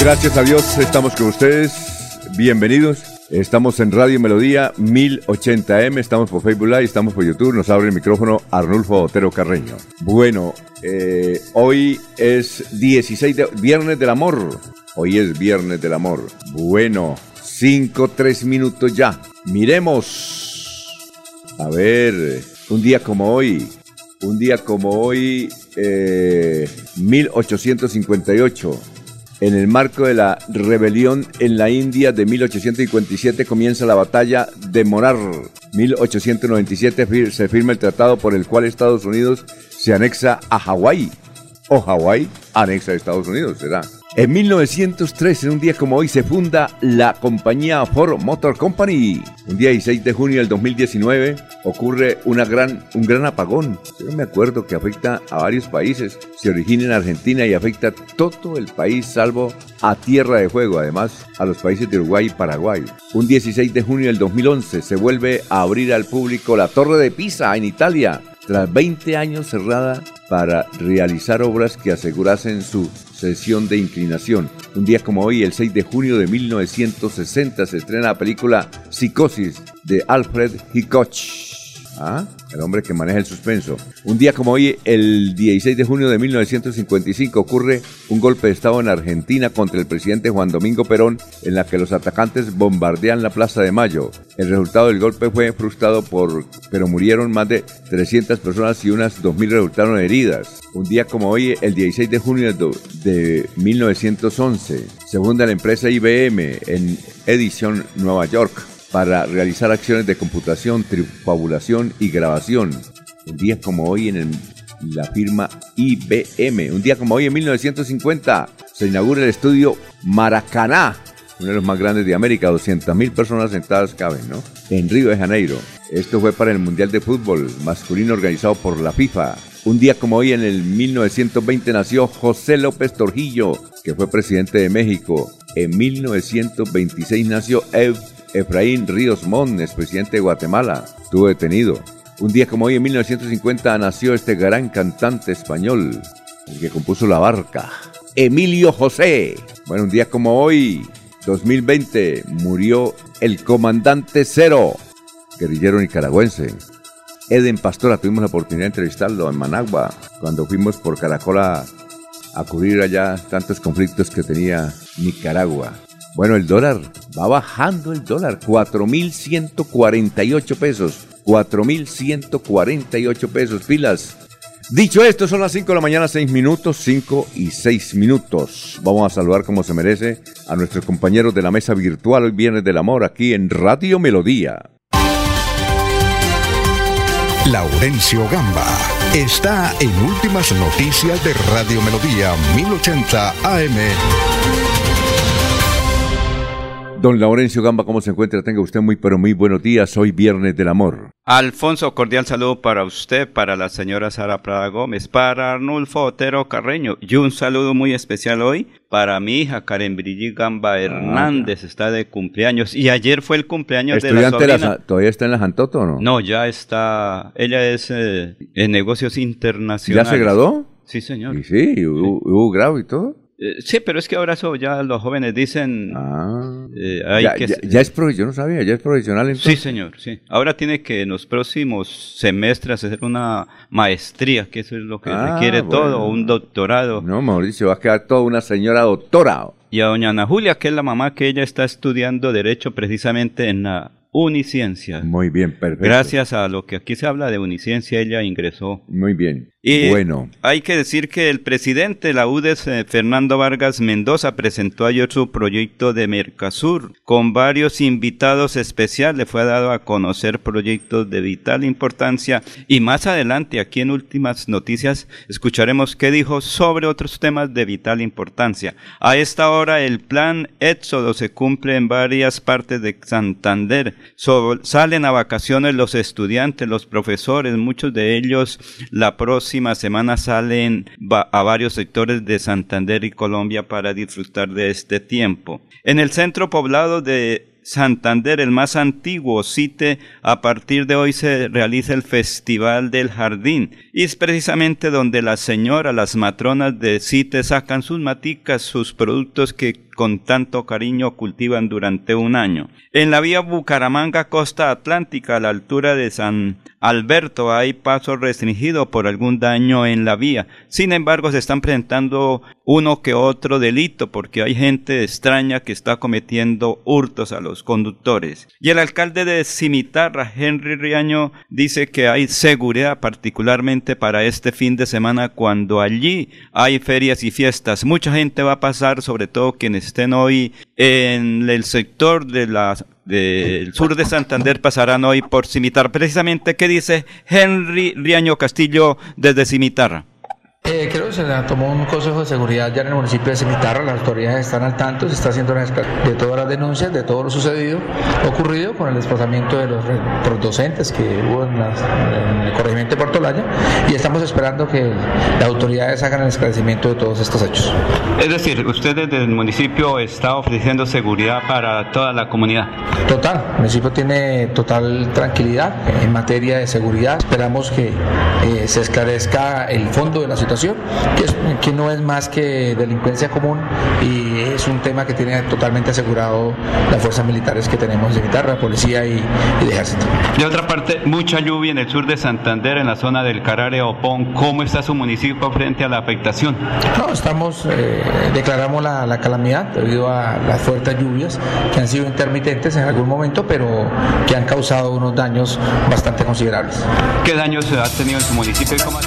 Gracias a Dios estamos con ustedes. Bienvenidos. Estamos en Radio Melodía 1080M, estamos por Facebook Live, estamos por YouTube. Nos abre el micrófono Arnulfo Otero Carreño. Bueno, eh, hoy es 16 de Viernes del Amor. Hoy es Viernes del Amor. Bueno, 5, 3 minutos ya. Miremos. A ver, un día como hoy. Un día como hoy, eh, 1858. En el marco de la rebelión en la India de 1857 comienza la batalla de Morar. 1897 se firma el tratado por el cual Estados Unidos se anexa a Hawái. O Hawái anexa a Estados Unidos, será. En 1903, en un día como hoy, se funda la compañía Ford Motor Company. Un día 16 de junio del 2019 ocurre una gran, un gran apagón. Yo me acuerdo que afecta a varios países. Se origina en Argentina y afecta a todo el país, salvo a Tierra de Fuego, además a los países de Uruguay y Paraguay. Un 16 de junio del 2011 se vuelve a abrir al público la Torre de Pisa en Italia tras 20 años cerrada para realizar obras que asegurasen su sesión de inclinación. Un día como hoy, el 6 de junio de 1960, se estrena la película Psicosis de Alfred Hitchcock. ¿Ah? el hombre que maneja el suspenso. Un día como hoy, el 16 de junio de 1955, ocurre un golpe de Estado en Argentina contra el presidente Juan Domingo Perón, en la que los atacantes bombardean la Plaza de Mayo. El resultado del golpe fue frustrado por, pero murieron más de 300 personas y unas 2.000 resultaron heridas. Un día como hoy, el 16 de junio de 1911, se funda la empresa IBM en Edición, Nueva York para realizar acciones de computación, trifabulación y grabación. Un día como hoy en la firma IBM, un día como hoy en 1950 se inaugura el estudio Maracaná, uno de los más grandes de América, 200.000 personas sentadas caben, ¿no? En Río de Janeiro. Esto fue para el Mundial de Fútbol masculino organizado por la FIFA. Un día como hoy, en el 1920, nació José López Torjillo, que fue presidente de México. En 1926 nació Ev Efraín Ríos Mon, presidente de Guatemala, estuvo detenido. Un día como hoy, en 1950, nació este gran cantante español, el que compuso La Barca, Emilio José. Bueno, un día como hoy, 2020, murió el comandante Cero, guerrillero nicaragüense. Eden Pastora, tuvimos la oportunidad de entrevistarlo en Managua, cuando fuimos por Caracola a cubrir allá tantos conflictos que tenía Nicaragua. Bueno, el dólar va bajando el dólar, 4.148 pesos, 4.148 pesos, pilas. Dicho esto, son las 5 de la mañana, 6 minutos, 5 y 6 minutos. Vamos a saludar como se merece a nuestros compañeros de la mesa virtual hoy Viernes del Amor aquí en Radio Melodía. Laurencio Gamba está en Últimas Noticias de Radio Melodía 1080 AM. Don Laurencio Gamba, ¿cómo se encuentra? Tenga usted muy, pero muy buenos días. Hoy Viernes del Amor. Alfonso, cordial saludo para usted, para la señora Sara Prada Gómez, para Arnulfo Otero Carreño y un saludo muy especial hoy para mi hija Karen Brigitte Gamba ah, Hernández, está de cumpleaños y ayer fue el cumpleaños de la sobrina. ¿Todavía está en la Jantoto o no? No, ya está, ella es eh, en negocios internacionales. ¿Ya se graduó? Sí, señor. Y sí, hubo, hubo grado y todo. Eh, sí, pero es que ahora eso ya los jóvenes dicen... Ah. eh, hay ya, que- ya- ya es profesional, yo no sabía, ya es profesional Sí, entonces. señor, sí. Ahora tiene que en los próximos semestres hacer una maestría, que eso es lo que Ah, requiere todo, bueno. un doctorado. No, Mauricio, va a quedar toda una señora doctora. Y a doña Ana Julia, que es la mamá que ella está estudiando Derecho precisamente en la Uniciencia. Muy bien, perfecto. Gracias a lo que aquí se habla de Uniciencia, ella ingresó. Muy bien. Y bueno, hay que decir que el presidente de la UDES, eh, Fernando Vargas Mendoza, presentó ayer su proyecto de Mercasur. Con varios invitados especiales fue dado a conocer proyectos de vital importancia. Y más adelante, aquí en Últimas Noticias, escucharemos qué dijo sobre otros temas de vital importancia. A esta hora, el plan Éxodo se cumple en varias partes de Santander. So- salen a vacaciones los estudiantes, los profesores, muchos de ellos la próxima semana salen a varios sectores de Santander y Colombia para disfrutar de este tiempo. En el centro poblado de Santander, el más antiguo CITE, a partir de hoy se realiza el Festival del Jardín y es precisamente donde las señoras, las matronas de CITE sacan sus maticas, sus productos que con tanto cariño cultivan durante un año. En la vía Bucaramanga Costa Atlántica, a la altura de San Alberto, hay paso restringido por algún daño en la vía. Sin embargo, se están presentando uno que otro delito porque hay gente extraña que está cometiendo hurtos a los conductores. Y el alcalde de Cimitarra, Henry Riaño, dice que hay seguridad particularmente para este fin de semana cuando allí hay ferias y fiestas. Mucha gente va a pasar, sobre todo quienes estén hoy en el sector de la del sur de Santander pasarán hoy por Cimitarra. Precisamente, ¿qué dice Henry Riaño Castillo desde Cimitarra? Eh, se la tomó un consejo de seguridad ya en el municipio de Cimitarra, las autoridades están al tanto, se está haciendo una de todas las denuncias, de todo lo sucedido, ocurrido con el desplazamiento de los, docentes que hubo en, las- en el corregimiento de Puerto Laya y estamos esperando que las autoridades hagan el esclarecimiento de todos estos hechos. Es decir, usted desde el municipio está ofreciendo seguridad para toda la comunidad. Total, el municipio tiene total tranquilidad en materia de seguridad. Esperamos que eh, se esclarezca el fondo de la situación, que, es- que no es más que delincuencia común y es un tema que tiene totalmente asegurado las fuerzas militares que tenemos de guitarra, policía y, y de ejército. De otra parte, mucha lluvia en el sur de Santander, en la zona del Carare Opón. ¿Cómo está su municipio frente a la afectación? No, estamos, eh, declaramos la, la calamidad debido a las fuertes lluvias que han sido intermitentes en algún momento, pero que han causado unos daños bastante considerables. ¿Qué daños ha tenido en su municipio? y cómo-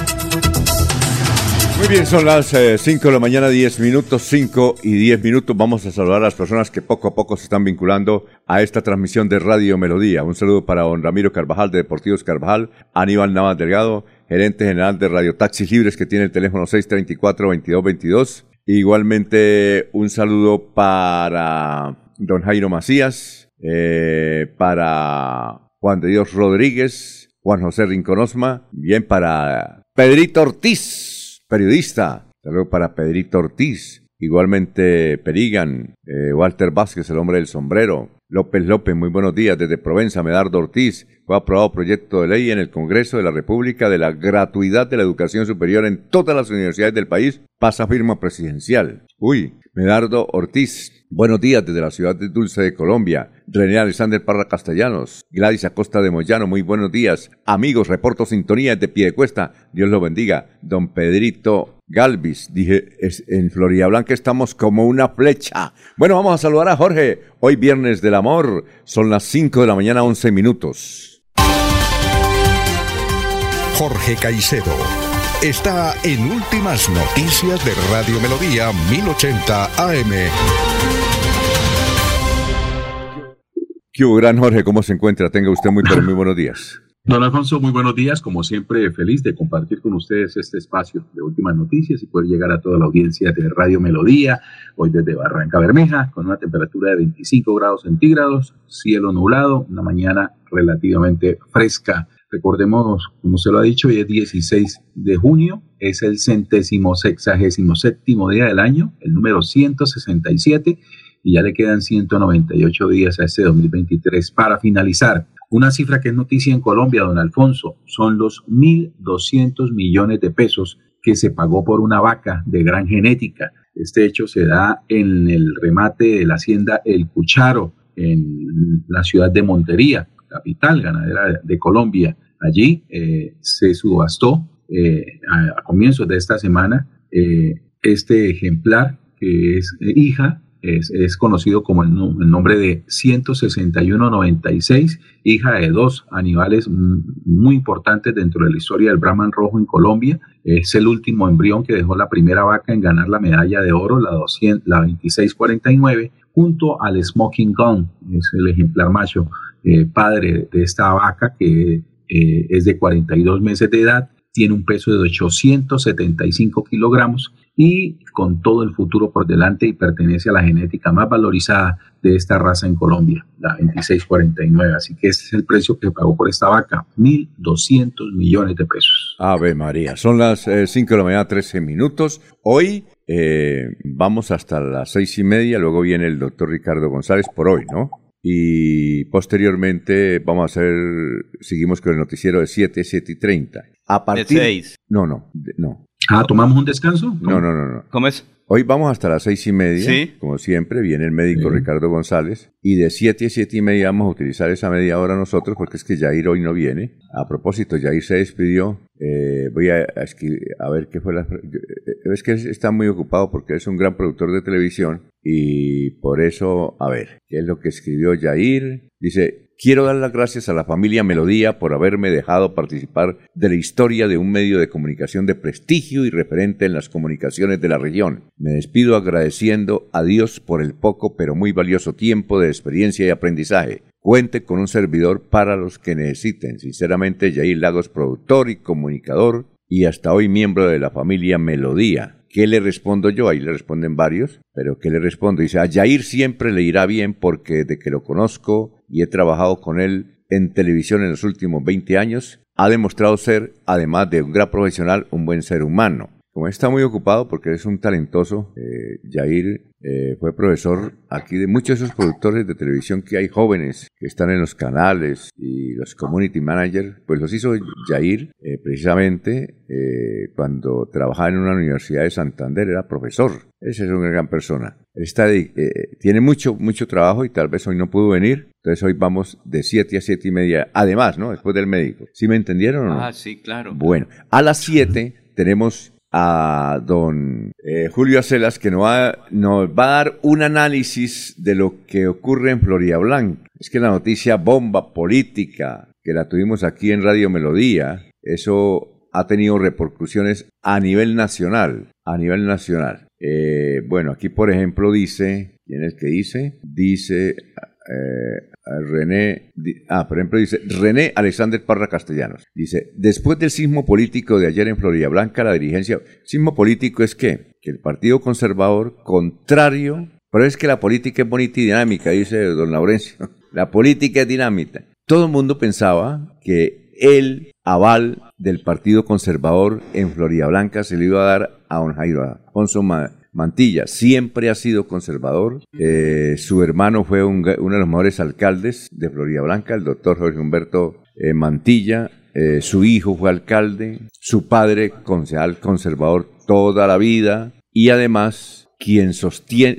Muy bien, son las 5 de la mañana, 10 minutos, 5 y 10 minutos. Vamos a saludar a las personas que poco a poco se están vinculando a esta transmisión de Radio Melodía. Un saludo para don Ramiro Carvajal de Deportivos Carvajal, Aníbal Navas Delgado, gerente general de Radio Taxis Libres que tiene el teléfono 634-2222. Igualmente un saludo para don Jairo Macías, eh, para Juan de Dios Rodríguez, Juan José Rinconosma, bien para Pedrito Ortiz, periodista. Saludo para Pedrito Ortiz. Igualmente Perigan, eh, Walter Vázquez, el hombre del sombrero. López López, muy buenos días. Desde Provenza, Medardo Ortiz. Fue aprobado proyecto de ley en el Congreso de la República de la gratuidad de la educación superior en todas las universidades del país. Pasa firma presidencial. Uy, Medardo Ortiz. Buenos días desde la ciudad de Dulce de Colombia. René Alexander Parra Castellanos. Gladys Acosta de Moyano, muy buenos días. Amigos, reporto sintonía de Piedecuesta. Dios lo bendiga. Don Pedrito Galvis, dije, en Florida Blanca estamos como una flecha. Bueno, vamos a saludar a Jorge. Hoy viernes del amor. Son las 5 de la mañana, 11 minutos. Jorge Caicedo está en Últimas Noticias de Radio Melodía 1080 AM. ¿Qué hubo, gran Jorge? ¿Cómo se encuentra? Tenga usted muy, pero muy buenos días. Don Alfonso, muy buenos días. Como siempre, feliz de compartir con ustedes este espacio de últimas noticias y poder llegar a toda la audiencia de Radio Melodía, hoy desde Barranca Bermeja, con una temperatura de 25 grados centígrados, cielo nublado, una mañana relativamente fresca. Recordemos, como se lo ha dicho, hoy es 16 de junio, es el centésimo sexagésimo séptimo día del año, el número 167, y ya le quedan 198 días a este 2023 para finalizar. Una cifra que es noticia en Colombia, don Alfonso, son los 1.200 millones de pesos que se pagó por una vaca de gran genética. Este hecho se da en el remate de la hacienda El Cucharo, en la ciudad de Montería, capital ganadera de Colombia. Allí eh, se subastó eh, a, comienzos de esta semana eh, este ejemplar que es hija es, conocido como el, nombre de 16196, hija de dos animales muy importantes dentro de la historia del Brahman rojo en Colombia. Es el último embrión que dejó la primera vaca en ganar la medalla de oro, la, 200, la 2649, junto al Smoking Gun, es el ejemplar macho eh, padre de esta vaca que eh, es de 42 meses de edad, tiene un peso de 875 kilogramos y con todo el futuro por delante y pertenece a la genética más valorizada de esta raza en Colombia, la 2649. Así que ese es el precio que pagó por esta vaca, 1.200 millones de pesos. Ave María, son las 5 eh, de la mañana, 13 minutos. Hoy eh, vamos hasta las seis y media, luego viene el doctor Ricardo González por hoy, ¿no? Y posteriormente vamos a hacer, seguimos con el noticiero de 7, 7 y 30. A partir... De 6. No, no, no. Ah, ¿tomamos un descanso? No, no, no, no. ¿Cómo es? Hoy vamos hasta las seis y media, como siempre, viene el médico Ricardo González, y de siete a siete y media vamos a utilizar esa media hora nosotros, porque es que Jair hoy no viene. A propósito, Jair se despidió, eh, voy a, a, ver qué fue la... Eh, es que está muy ocupado porque es un gran productor de televisión, y por eso, a ver, ¿qué es lo que escribió Jair? Dice, Quiero dar las gracias a la familia Melodía por haberme dejado participar de la historia de un medio de comunicación de prestigio y referente en las comunicaciones de la región. Me despido agradeciendo a Dios por el poco pero muy valioso tiempo de experiencia y aprendizaje. Cuente con un servidor para los que necesiten. Sinceramente, Jair Lagos, productor y comunicador y hasta hoy miembro de la familia Melodía. ¿Qué le respondo yo? Ahí le responden varios, pero ¿qué le respondo? Dice, a Jair siempre le irá bien porque de que lo conozco y he trabajado con él en televisión en los últimos 20 años, ha demostrado ser, además de un gran profesional, un buen ser humano. Como está muy ocupado porque es un talentoso, eh, Jair eh, fue profesor aquí de muchos de esos productores de televisión que hay jóvenes que están en los canales y los community managers, pues los hizo Jair eh, precisamente eh, cuando trabajaba en una universidad de Santander, era profesor. Esa es una gran persona. Está, tiene mucho, mucho trabajo y tal vez hoy no pudo venir. Entonces hoy vamos de 7 a 7 y media. Además, ¿no? Después del médico. ¿Sí me entendieron o no? Ah, sí, claro. Bueno, a las 7 tenemos a don eh, Julio Acelas que nos va, nos va, a dar un análisis de lo que ocurre en Florida Blanca. Es que la noticia bomba política que la tuvimos aquí en Radio Melodía, eso ha tenido repercusiones a nivel nacional, a nivel nacional. Eh, bueno, aquí por ejemplo dice, ¿quién es que dice? Dice eh, René, ah, por ejemplo, dice René Alexander Parra Castellanos. Dice, después del sismo político de ayer en Florida Blanca, la dirigencia, sismo político es que, que el Partido Conservador, contrario, pero es que la política es bonita y dinámica, dice don Laurencio. La política es dinámica. Todo el mundo pensaba que el aval del Partido Conservador en Florida Blanca se le iba a dar a don Jairo Alfonso Mantilla siempre ha sido conservador. Eh, su hermano fue uno de los mejores alcaldes de Florida Blanca, el doctor Jorge Humberto eh, Mantilla. Eh, su hijo fue alcalde, su padre concejal conservador toda la vida y además quien sostiene,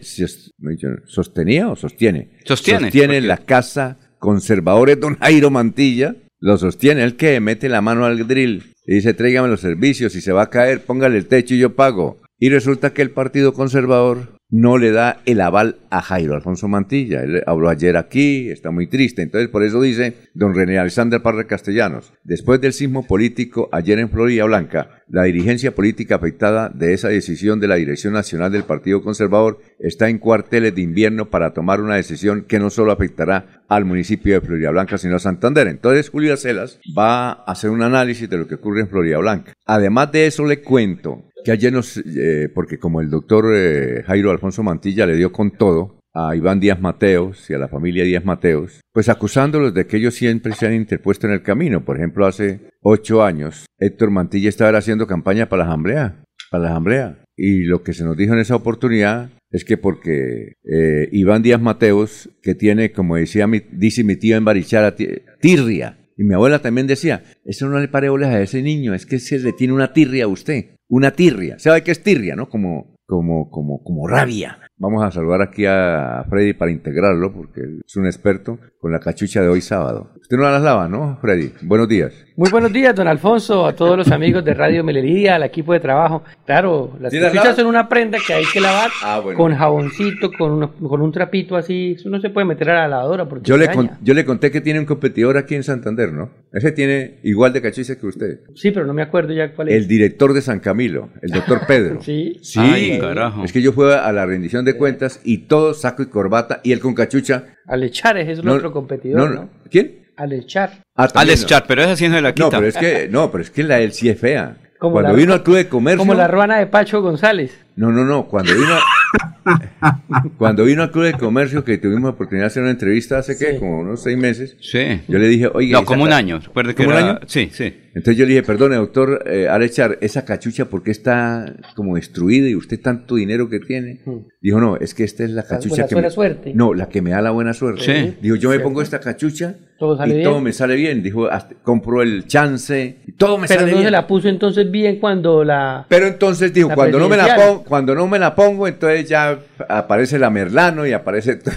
sostenía o sostiene, sostiene, sostiene la casa conservadora es don Jairo Mantilla, lo sostiene, el que mete la mano al drill y dice tráigame los servicios, si se va a caer póngale el techo y yo pago. Y resulta que el Partido Conservador no le da el aval a Jairo Alfonso Mantilla. Él habló ayer aquí, está muy triste. Entonces, por eso dice don René Alexander Parra Castellanos, después del sismo político ayer en Florida Blanca, la dirigencia política afectada de esa decisión de la Dirección Nacional del Partido Conservador está en cuarteles de invierno para tomar una decisión que no solo afectará al municipio de Florida Blanca, sino a Santander. Entonces, Julio Celas va a hacer un análisis de lo que ocurre en Florida Blanca. Además de eso, le cuento que ayer nos, eh, porque como el doctor eh, Jairo Alfonso Mantilla le dio con todo a Iván Díaz Mateos y a la familia Díaz Mateos, pues acusándolos de que ellos siempre se han interpuesto en el camino. Por ejemplo, hace ocho años, Héctor Mantilla estaba haciendo campaña para la Asamblea, para la Asamblea. Y lo que se nos dijo en esa oportunidad es que porque eh, Iván Díaz Mateos, que tiene, como decía mi, dice mi tío en Barichara, tirria, y mi abuela también decía, eso no le pare bolas a ese niño, es que se le tiene una tirria a usted una tirria. ¿Sabe qué es tirria, no? Como como, como, como rabia. Vamos a saludar aquí a Freddy para integrarlo, porque es un experto con la cachucha de hoy sábado. Usted no la lava, ¿no, Freddy? Buenos días. Muy buenos días, don Alfonso, a todos los amigos de Radio Melería, al equipo de trabajo. Claro, las ¿Sí las cachuchas son una prenda que hay que lavar Ah, bueno. con jaboncito, con, uno- con un trapito así. Eso no se puede meter a la lavadora porque Yo le, con- yo le conté que tiene un competidor aquí en Santander, ¿no? Ese tiene igual de cachucha que usted. Sí, pero no me acuerdo ya cuál es. El director de San Camilo, el doctor Pedro. Sí. Sí, Ay, carajo. es que yo fui a la rendición de cuentas y todo saco y corbata y él con cachucha. Al echar es el No, otro competidor, no, ¿no? ¿Quién? Al echar. Ah, también Alex no. Char, pero esa sí no se la quita. No, pero es que, no, pero es que la él sí es fea. Como Cuando la- vino al Club de Comercio. Como la ruana de Pacho González. No, no, no. Cuando vino, cuando vino al Club de Comercio, que tuvimos la oportunidad de hacer una entrevista hace que Sí. como unos seis meses, Sí. yo le dije, oye. No, como un año. Recuerde que ¿Como un año? Sí, sí. Entonces yo le dije, perdone, doctor eh, Alechar, esa cachucha, ¿por qué está como destruida y usted tanto dinero que tiene? Hmm. Dijo, no, es que esta es la cachucha la que buena me... suerte. No, la que me da la buena suerte. Sí. Dijo, yo me pongo esta cachucha Todo sale y bien. todo me sale bien. Dijo, hasta- compro el chance y todo me Pero sale no bien. se la puso entonces bien cuando la... Pero entonces dijo, cuando no, me la pongo, cuando no me la pongo, entonces ya aparece la Merlano y aparece...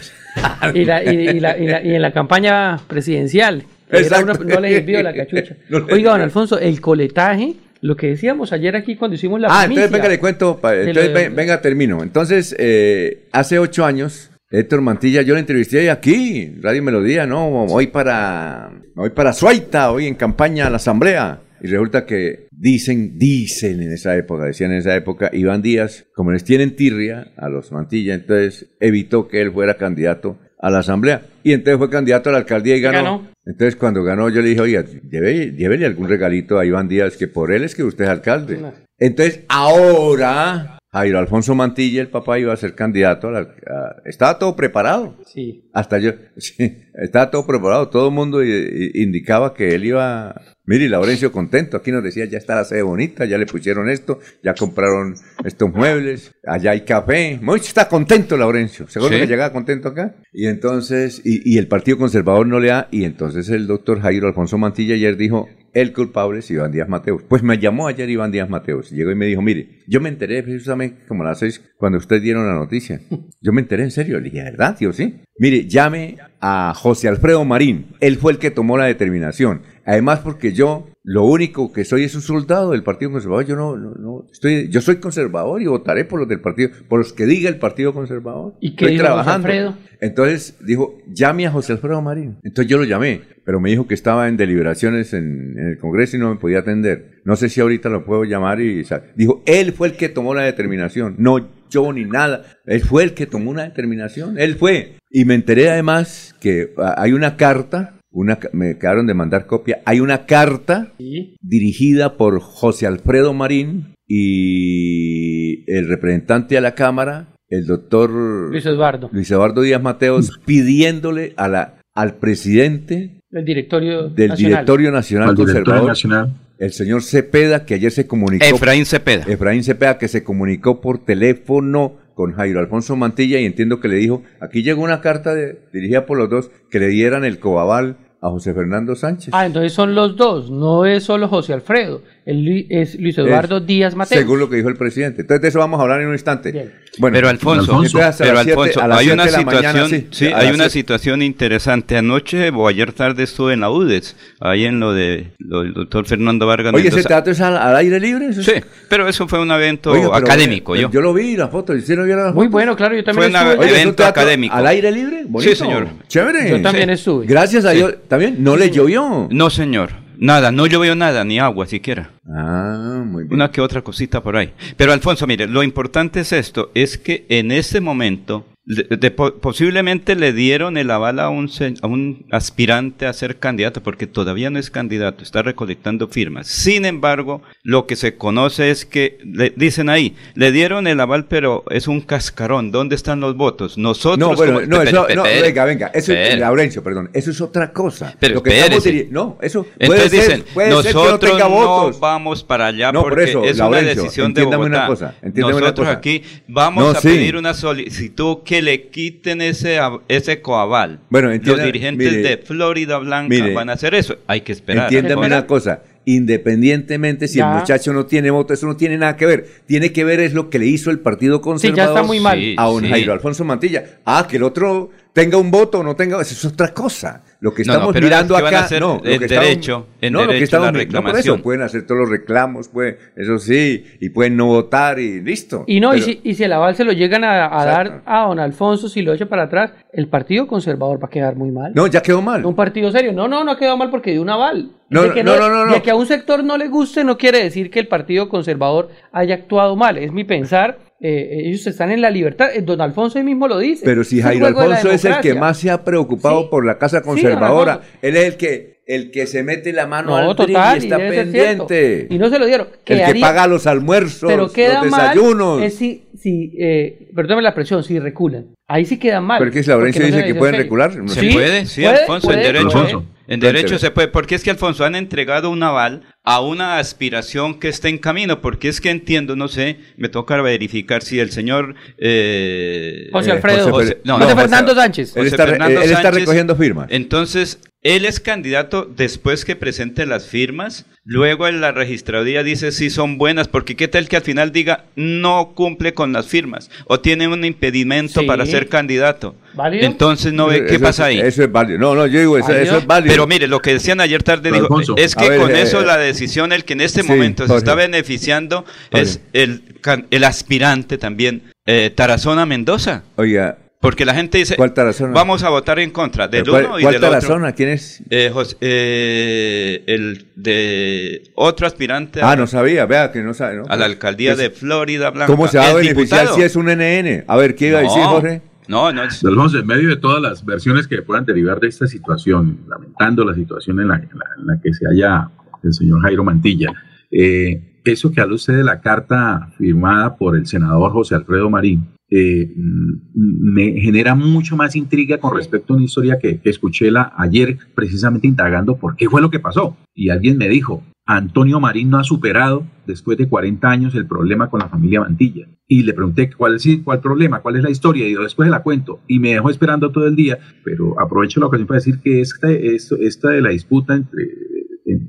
Y, la- y- y la- y la- y en la campaña presidencial. Era Exacto. una- no le sirvió la cachucha. No Oiga, don. Alfonso, el coletaje, lo que decíamos ayer aquí cuando hicimos la ah, primicia. entonces venga, le cuento. Entonces, lo venga, termino. Entonces, eh, hace ocho años, Héctor Mantilla, yo le entrevisté aquí, Radio Melodía, ¿no? Hoy para, hoy para Suaita, hoy en campaña a la Asamblea. Y resulta que dicen, dicen en esa época, decían en esa época, Iván Díaz, como les tienen tirria a los Mantilla, entonces evitó que él fuera candidato a la Asamblea. Y entonces fue candidato a la alcaldía y ganó. Ganó. Entonces cuando ganó yo le dije, oiga, lleve- llévele algún regalito a Iván Díaz, que por él es que usted es alcalde. Entonces ahora Jairo Alfonso Mantilla, el papá, iba a ser candidato. a la- a- estaba todo preparado. Sí. Hasta yo, sí, estaba todo preparado. Todo el mundo i- i- indicaba que él iba. Mire, Laurencio contento. Aquí nos decía, ya está la sede bonita, ya le pusieron esto, ya compraron estos muebles, allá hay café. Mucho está contento Laurencio. Seguro Sí. que llegaba contento acá. Y entonces, y, y el Partido Conservador no le da. Y entonces el doctor Jairo Alfonso Mantilla ayer dijo, el culpable es Iván Díaz Mateos. Pues me llamó ayer Iván Díaz Mateos. Llegó y me dijo, mire, yo me enteré precisamente como a las seis cuando ustedes dieron la noticia. Yo me enteré en serio. Le dije, ¿verdad, tío? Sí. Mire, llame a José Alfredo Marín. Él fue el que tomó la determinación. Además, porque yo lo único que soy es un soldado del Partido Conservador. Yo no, no, no estoy, yo soy conservador y votaré por los del partido, por los que diga el Partido Conservador. ¿Y qué estoy dijo José Alfredo? Entonces dijo, llame a José Alfredo Marín. Entonces yo lo llamé, pero me dijo que estaba en deliberaciones en, en el Congreso y no me podía atender. No sé si ahorita lo puedo llamar y... Dijo, él fue el que tomó la determinación, no yo ni nada. Él fue el que tomó una determinación, él fue. Y me enteré además que ah, hay una carta, una, me quedaron de mandar copia, hay una carta Sí. dirigida por José Alfredo Marín y el representante a la Cámara, el doctor Luis Eduardo, Luis Eduardo Díaz Mateos, pidiéndole a la, al presidente el directorio del nacional. Directorio Nacional Al Conservador, nacional. El señor Cepeda, que ayer se comunicó, Efraín Cepeda. Efraín Cepeda, que se comunicó por teléfono con Jairo Alfonso Mantilla y entiendo que le dijo, aquí llegó una carta de- dirigida por los dos, que le dieran el coabal a José Fernando Sánchez. Ah, entonces son los dos, no es solo José Alfredo, el es Luis Eduardo Es- Díaz Mateo. Según lo que dijo el presidente. Entonces de eso vamos a hablar en un instante. Bien. Bueno, pero Alfonso, pero las siete- Alfonso, las hay una situación, sí, sí, hay las una situación interesante. Anoche o ayer tarde estuve en la UDES, ahí en lo de lo del doctor Fernando Vargas. Oye, ese Mendoza. teatro es al, al aire libre. ¿Eso es- Sí, pero eso fue un evento académico. eh, yo. Yo lo vi, la foto. ¿sí no vieron la Muy bueno, claro, yo también Fue evento ¿es un teatro académico. ¿Al aire libre? Bonito. señor. Chévere. Yo también Sí. estuve. Gracias a Sí. Dios. ¿También? ¿No le llovió? No, señor. Nada, no llovió nada, ni agua siquiera. Ah, muy bien. Una que otra cosita por ahí. Pero Alfonso, mire, lo importante es esto, es que en este momento de- de- po- posiblemente le dieron el aval a un, a un aspirante a ser candidato, porque todavía no es candidato, está recolectando firmas. Sin embargo, lo que se conoce es que, le, dicen ahí, le dieron el aval, pero es un cascarón. ¿Dónde están los votos? Nosotros... No, bueno, no, eso, no, venga, venga, eso es. Laurencio, perdón, eso es otra cosa. Pero Lo que estamos no, eso puede Entonces ser, dicen, puede ser que no nosotros no vamos para allá No, por porque eso, es Laurencio, una decisión de Bogotá. una cosa, una nosotros cosa. aquí vamos No, a sí. pedir una solicitud que le quiten ese, ese coaval. Bueno, Los dirigentes mire, de Florida Blanca mire, van a hacer eso. Hay que esperar. Entiéndame una cosa. Independientemente si Ya. el muchacho no tiene voto, eso no tiene nada que ver. Tiene que ver es lo que le hizo el Partido Sí, Conservador ya está muy mal. Sí. a don Jairo Alfonso Mantilla. Ah, que el otro tenga un voto o no tenga, eso es otra cosa. Lo que No, no, estamos mirando es que acá, hacer no, lo que estamos- derecho, en no, lo que derecho estamos la mi- no, por reclamación. eso pueden hacer todos los reclamos, pues, eso sí, y pueden no votar y listo. Y no, y, si, y si el aval se lo llegan a, a dar a don Alfonso, si lo echa para atrás, el Partido Conservador va a quedar muy mal. No, ya quedó mal. Un partido serio. No, no, no ha quedado mal porque dio un aval. No, De que no, no, no, no. De que a un sector no le guste no quiere decir que el Partido Conservador haya actuado mal. Es mi pensar. eh, ellos están en la libertad. Eh, Don Alfonso ahí mismo lo dice. Pero si Jairo Alfonso es el que más se ha preocupado Sí. por la casa conservadora, él es el que el que se mete la mano No, al total, y está y pendiente. Y no se lo dieron. el que paga los almuerzos, pero queda los mal desayunos. es si, si eh, perdóname la expresión, si reculan. Ahí sí quedan mal. Pero que es porque no dice que pueden recular. Se Sí, puede, sí, puede, Alfonso, puede, en derecho. En se puede, porque es que Alfonso han entregado un aval a una aspiración que está en camino, porque es que entiendo, no sé, me toca verificar si el señor eh, José Eh, Alfredo. José no, José no, Fernando José- Sánchez. Él está, Fernando él está recogiendo firmas. Entonces, él es candidato después que presente las firmas, luego en la registraduría dice si son buenas, porque qué tal que al final diga no cumple con las firmas o tiene un impedimento Sí. para ser candidato. ¿Válido? Entonces, no ve qué Eso pasa ahí. Eso es válido. No, no, yo digo, eso, eso es válido. Pero mire, lo que decían ayer tarde, Alfonso, es que ver, con eh, eso eh, la decisión, el que en este sí, momento se Jorge. está beneficiando Jorge. es el, can- el aspirante también, eh, Tarazona Mendoza. Oiga, Porque la gente dice, ¿Cuál Tarazona? vamos a votar en contra del ¿cuál, uno y cuál del otro. ¿Quién es? Eh, Jos- eh, el de otro aspirante Ah, a, no sabía, vea que no sabe. ¿no? a la alcaldía Pues, de Florida Blanca. ¿Cómo se va a beneficiar diputado. si es un NN? A ver, ¿qué iba a decir, Jorge? No, no, es- Alfonso, en medio de todas las versiones que puedan derivar de esta situación, lamentando la situación en la, en la- en la que se halla el señor Jairo Mantilla, eh, eso que habla usted de la carta firmada por el senador José Alfredo Marín, eh, mm, me genera mucho más intriga con respecto a una historia que, que escuché la, ayer precisamente indagando por qué fue lo que pasó. Y alguien me dijo, Antonio Marín no ha superado después de 40 años el problema con la familia Mantilla. Y le pregunté cuál es cuál problema, cuál es la historia, y yo después la cuento. Y me dejó esperando todo el día, pero aprovecho la ocasión para decir que esta, esta de la disputa entre,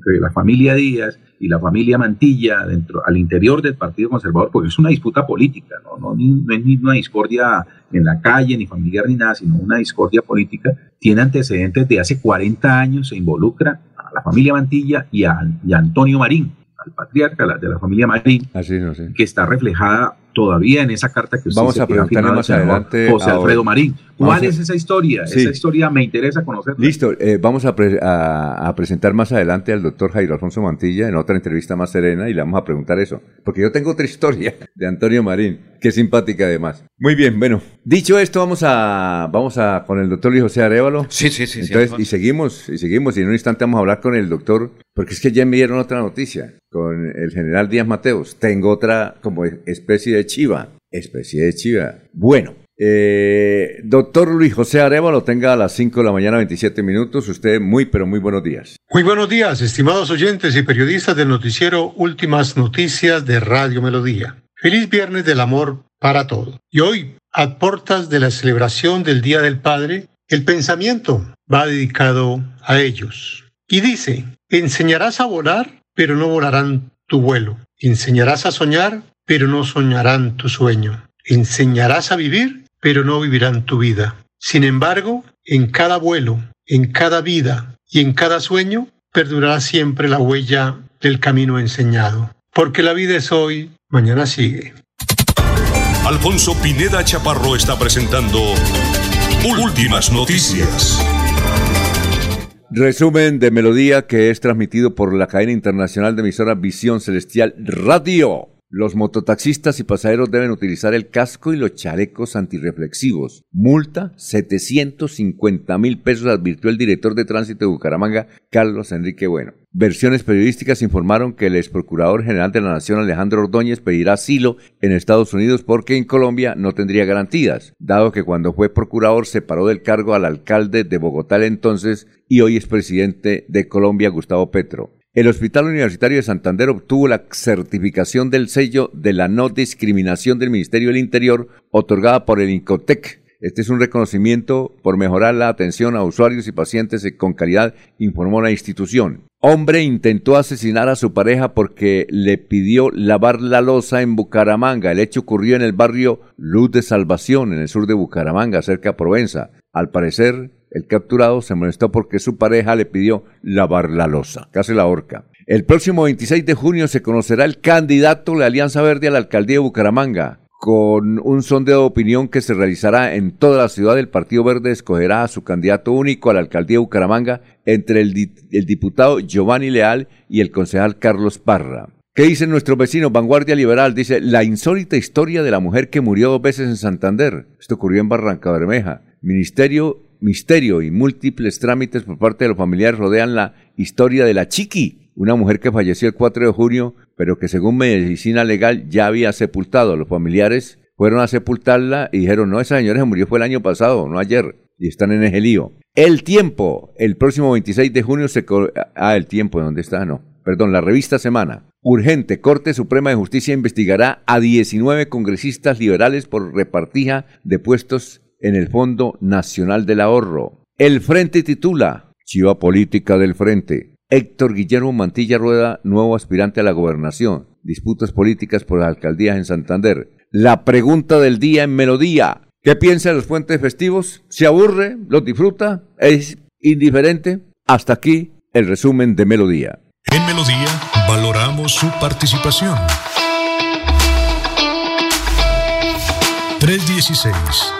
entre la familia Díaz y la familia Mantilla dentro, al interior del Partido Conservador, porque es una disputa política, no, no, ni- no es ni una discordia en la calle, ni familiar, ni nada, sino una discordia política, tiene antecedentes de hace 40 años, se involucra a la familia Mantilla y a, y a Antonio Marín, al patriarca de la familia Marín, Así no sé. que está reflejada todavía en esa carta que usted Vamos dice a preguntarle más adelante José Alfredo Marín. ¿Cuál es esa historia? Sí. Esa historia me interesa conocerla. Listo, eh, vamos a, pre- a- a presentar más adelante al doctor Jairo Alfonso Mantilla en otra entrevista más serena y le vamos a preguntar eso. Porque yo tengo otra historia de Antonio Marín, es simpática además. Muy bien, bueno, dicho esto, vamos a vamos a con el doctor Luis José Arevalo. Sí, sí, sí. sí, Entonces, y seguimos, y seguimos, y en un instante vamos a hablar con el doctor, porque es que ya me dieron otra noticia, con el general Díaz Mateos. Tengo otra como especie de chiva, especie de chiva. Bueno, eh, doctor Luis José Arevalo, tenga a las 5 de la mañana, 27 minutos. Usted muy, pero muy buenos días. Muy buenos días, estimados oyentes y periodistas del noticiero Últimas Noticias de Radio Melodía. Feliz Viernes del Amor para todos. Y hoy, a portas de la celebración del Día del Padre, el pensamiento va dedicado a ellos. Y dice, enseñarás a volar, pero no volarán tu vuelo. Enseñarás a soñar, pero no soñarán tu sueño. Enseñarás a vivir, pero no vivirán tu vida. Sin embargo, en cada vuelo, en cada vida y en cada sueño, perdurará siempre la huella del camino enseñado. Porque la vida es hoy, mañana sigue. Alfonso Pineda Chaparro está presentando Últimas Noticias. Resumen de melodía que es transmitido por la cadena internacional de emisora Visión Celestial Radio. Los mototaxistas y pasajeros deben utilizar el casco y los chalecos antirreflexivos. Multa 750 mil pesos, advirtió el director de tránsito de Bucaramanga, Carlos Enrique Bueno. Versiones periodísticas informaron que el ex procurador general de la Nación, Alejandro Ordóñez, pedirá asilo en Estados Unidos porque en Colombia no tendría garantías, dado que cuando fue procurador separó del cargo al alcalde de Bogotá el entonces y hoy es presidente de Colombia, Gustavo Petro. El Hospital Universitario de Santander obtuvo la certificación del sello de la no discriminación del Ministerio del Interior otorgada por el INCOTEC. Este es un reconocimiento por mejorar la atención a usuarios y pacientes con calidad, informó la institución. Hombre intentó asesinar a su pareja porque le pidió lavar la losa en Bucaramanga. El hecho ocurrió en el barrio Luz de Salvación, en el sur de Bucaramanga, cerca de Provenza. Al parecer, el capturado se molestó porque su pareja le pidió lavar la losa, casi la horca. El próximo 26 de junio se conocerá el candidato de Alianza Verde a la alcaldía de Bucaramanga. Con un sondeo de opinión que se realizará en toda la ciudad, el Partido Verde escogerá a su candidato único a la alcaldía de Bucaramanga entre el, el diputado Giovanni Leal y el concejal Carlos Parra. ¿Qué dicen nuestros vecinos? Vanguardia Liberal dice la insólita historia de la mujer que murió dos veces en Santander. Esto ocurrió en Barranca Bermeja. Ministerio, misterio y múltiples trámites por parte de los familiares rodean la historia de la Chiqui, una mujer que falleció el 4 de junio pero que según medicina legal ya había sepultado. Los familiares fueron a sepultarla y dijeron, no, esa señora se murió fue el año pasado, no ayer, y están en ese lío. El tiempo, el próximo 26 de junio se... Ah, el tiempo, ¿dónde está? No, perdón, la revista Semana. Urgente, Corte Suprema de Justicia investigará a 19 congresistas liberales por repartija de puestos en el Fondo Nacional del Ahorro. El Frente titula Chiva Política del Frente. Héctor Guillermo Mantilla Rueda, nuevo aspirante a la gobernación. Disputas políticas por las alcaldías en Santander. La pregunta del día en Melodía. ¿Qué piensa de los puentes festivos? ¿Se aburre? ¿Los disfruta? ¿Es indiferente? Hasta aquí el resumen de Melodía. En Melodía valoramos su participación. 316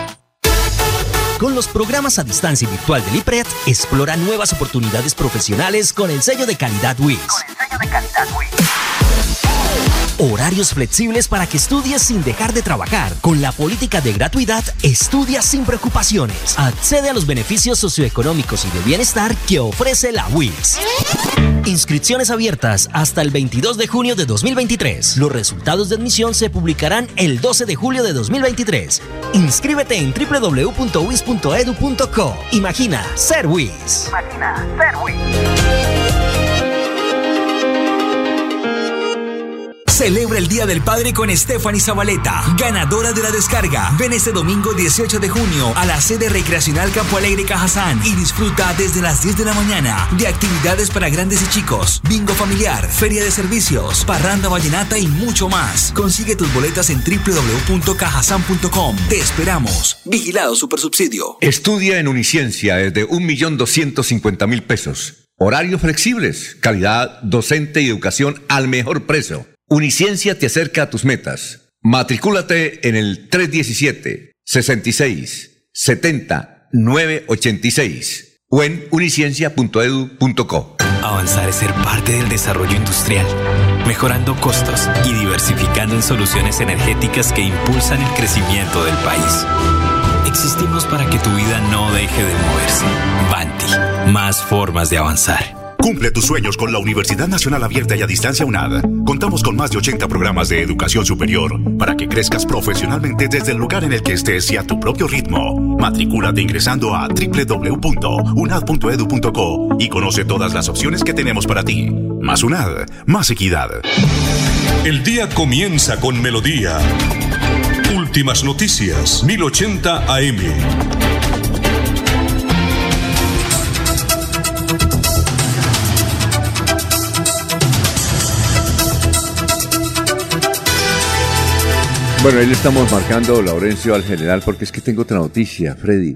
Con los programas a distancia virtual del IPRED, explora nuevas oportunidades profesionales con el sello de calidad WIS. Con el sello de calidad WIS. Horarios flexibles para que estudies sin dejar de trabajar. Con la política de gratuidad, estudia sin preocupaciones. Accede a los beneficios socioeconómicos y de bienestar que ofrece la WIS. Inscripciones abiertas hasta el 22 de junio de 2023. Los resultados de admisión se publicarán el 12 de julio de 2023. Inscríbete en www.wis.edu.co. Imagina ser WIS. Imagina ser WIS. Celebra el Día del Padre con Stephanie Zabaleta, ganadora de la descarga. Ven este domingo 18 de junio a la sede recreacional Campo Alegre Cajazán y disfruta desde las 10 de la mañana de actividades para grandes y chicos, bingo familiar, feria de servicios, parranda vallenata y mucho más. Consigue tus boletas en www.cajazán.com. Te esperamos. Vigilado Supersubsidio. Estudia en Uniciencia desde 1.250.000 pesos. Horarios flexibles, calidad docente y educación al mejor precio. Uniciencia te acerca a tus metas. Matricúlate en el 317 66 70 986 o en uniciencia.edu.co. Avanzar es ser parte del desarrollo industrial, mejorando costos y diversificando en soluciones energéticas que impulsan el crecimiento del país. Existimos para que tu vida no deje de moverse. Banti, más formas de avanzar. Cumple tus sueños con la Universidad Nacional Abierta y a Distancia UNAD. Contamos con más de 80 programas de educación superior para que crezcas profesionalmente desde el lugar en el que estés y a tu propio ritmo. Matricúlate ingresando a www.unad.edu.co y conoce todas las opciones que tenemos para ti. Más UNAD, más equidad. El día comienza con melodía. Últimas noticias, 1080 AM. Bueno, ahí le estamos marcando, Laurencio, al general, porque es que tengo otra noticia, Freddy.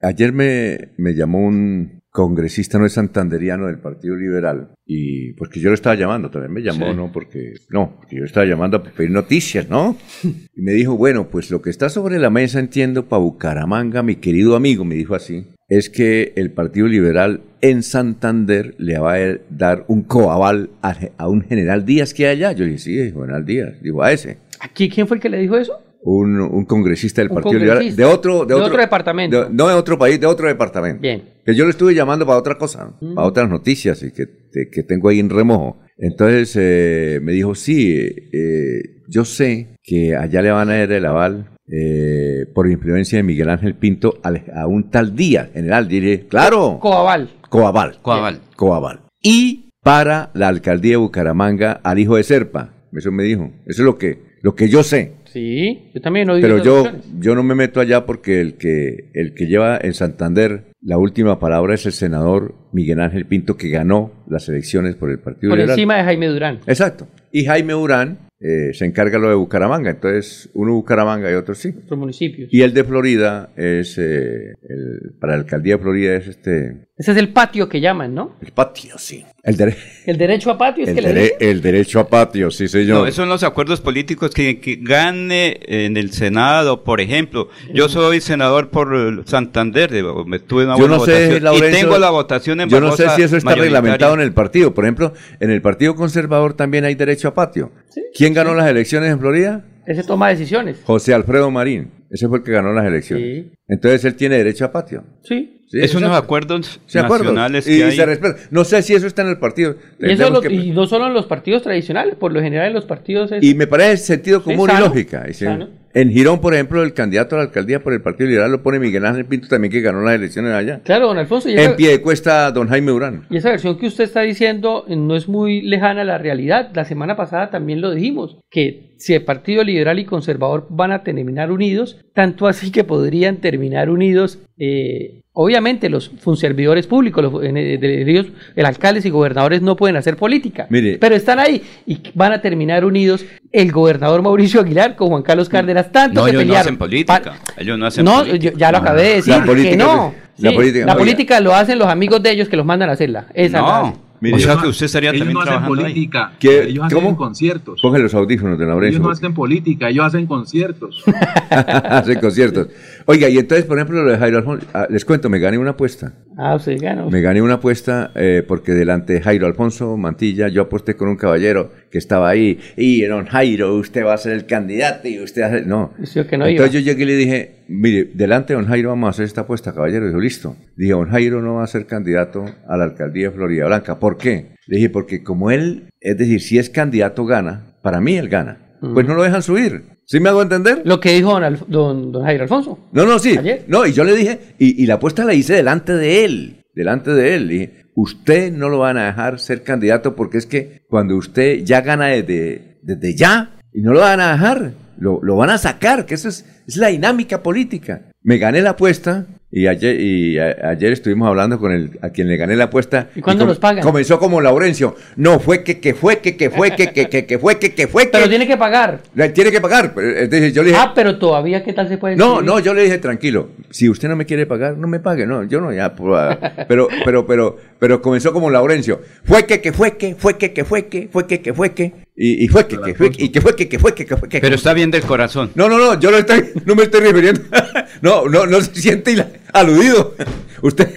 Ayer me, me llamó un congresista no es santanderiano del Partido Liberal y porque yo lo estaba llamando, también me llamó, ¿no? Porque no, porque yo estaba llamando para pedir noticias, ¿no? Y me dijo, bueno, pues lo que está sobre la mesa, entiendo, para Bucaramanga, mi querido amigo, me dijo así, es que el Partido Liberal en Santander le va a dar un coabal a, a un general Díaz que hay allá. Yo le dije, sí, general Díaz, digo, a ese. ¿Aquí quién fue el que le dijo eso? Un, un congresista del Un Partido Liberal, de otro, De otro departamento. de- no de otro país, de otro departamento. Bien. Que yo le estuve llamando para otra cosa, Mm. para otras noticias y que, te- que tengo ahí en remojo. Entonces eh, me dijo, sí, eh, yo sé que allá le van a dar el aval eh, por influencia de Miguel Ángel Pinto al- a, un tal día, general, diré, claro, Coaval. Coaval. Coaval. Coaval. Y para la alcaldía de Bucaramanga al hijo de Serpa. Eso me dijo. Eso es lo que, lo que yo sé. Sí, yo también oí Pero esas yo, yo no me meto allá porque el que, el que lleva en Santander la última palabra es el senador Miguel Ángel Pinto que ganó las elecciones por el Partido Por Liberal. encima de Jaime Durán. Exacto. Y Jaime Urán eh, se encarga lo de Bucaramanga. Entonces, uno Bucaramanga y otro sí. Otros municipios. Y el de Florida es, eh, el- para la alcaldía de Florida es este, Ese es el patio que llaman, ¿no? el patio, sí. El, dere- El derecho a patio es el, que le dere- dicen. el derecho a patio, sí señor. No, esos son los acuerdos políticos que, que gane en el Senado, por ejemplo. Yo soy senador por Santander, de- me tuve una Yo buena no sé, votación, Laurencio, y tengo la votación en Yo no sé si eso está reglamentado en el partido. Por ejemplo, en el Partido Conservador también hay derecho a patio. ¿Quién ganó las elecciones en Florida? Ese toma decisiones. José Alfredo Marín. Ese fue el que ganó las elecciones. Sí. Entonces él tiene derecho a patio. Sí. Sí, Es unos acuerdos nacionales y que hay. se respeta. No sé si eso está en el partido. Y, eso lo- que- y no solo en los partidos tradicionales, por lo general en los partidos es... Y me parece sentido común sano, y lógica. Y sí. En Girón, por ejemplo, el candidato a la alcaldía por el Partido Liberal lo pone Miguel Ángel Pinto también, que ganó las elecciones allá. Claro, don Alfonso. Y En pie de cuesta don Jaime Urán. y esa versión que usted está diciendo no es muy lejana a la realidad. La semana pasada también lo dijimos, que si el Partido Liberal y Conservador van a terminar unidos, tanto así que podrían terminar unidos, eh, obviamente los funcionarios públicos, los, eh, de ellos, el alcaldes y gobernadores no pueden hacer política, Mire. pero están ahí y van a terminar unidos el gobernador Mauricio Aguilar con Juan Carlos Cárdenas, tanto No, que ellos no pelearon. hacen política. Ellos no hacen no, política. yo ya lo acabé de decir, La política que no. la política- la oiga. política lo hacen los amigos de ellos que los mandan a hacerla. Esa No, Mire, o sea ellos que no- usted estaría ellos también no hacen ahí. política, ¿Qué? ellos hacen ¿Cómo? conciertos. Pongan los audífonos de Ellos Laurencio. no porque- hacen política, ellos hacen conciertos. Hacen conciertos. Oiga, y entonces, por ejemplo, lo de Jairo Alfonso, ah, les cuento, me gané una apuesta. Ah, usted ganó. Me gané una apuesta eh, porque delante de Jairo Alfonso Mantilla yo aposté con un caballero que estaba ahí. Y don Jairo, usted va a ser el candidato y usted hace... No. Dice que no Entonces iba. yo llegué y le dije, mire, delante de don Jairo vamos a hacer esta apuesta, caballero. Dijo, listo. Dije, don Jairo no va a ser candidato a la alcaldía de Florida Blanca. ¿Por qué? Le dije, porque como él, es decir, si es candidato gana, para mí él gana. Pues no lo dejan subir. ¿Sí me hago entender? Lo que dijo don, Alf- don, don Jairo Alfonso. No, no, sí. Ayer. No, y yo le dije, y, y la apuesta la hice delante de él, delante de él. Le dije, usted no lo van a dejar ser candidato porque es que cuando usted ya gana desde, desde ya, y no lo van a dejar, lo, lo van a sacar, que eso es, es la dinámica política. Me gané la apuesta y ayer, y a- ayer estuvimos hablando con el, a quien le gané la apuesta. ¿Y cuándo com- nos pagan? Comenzó como Laurencio. No, fue que, que fue, que, que fue, que, que, que, que fue, que, que fue, que. Pero tiene que pagar. Le Tiene que pagar. Es decir, yo le dije, Ah, pero todavía, ¿qué tal se puede no, escribir? no, yo le dije tranquilo. Si usted no me quiere pagar, no me pague. No, yo no ya. pues, Pero, pero, pero, pero comenzó como Laurencio. Fue que, que fue que, fue que, que fue que, fue que, que fue que, y, y fue que, que fue que, y que fue que, que fue que, que fue que. Pero está bien del corazón. No, no, no, yo no estoy, no me estoy refiriendo. No, no, no se siente aludido. Usted.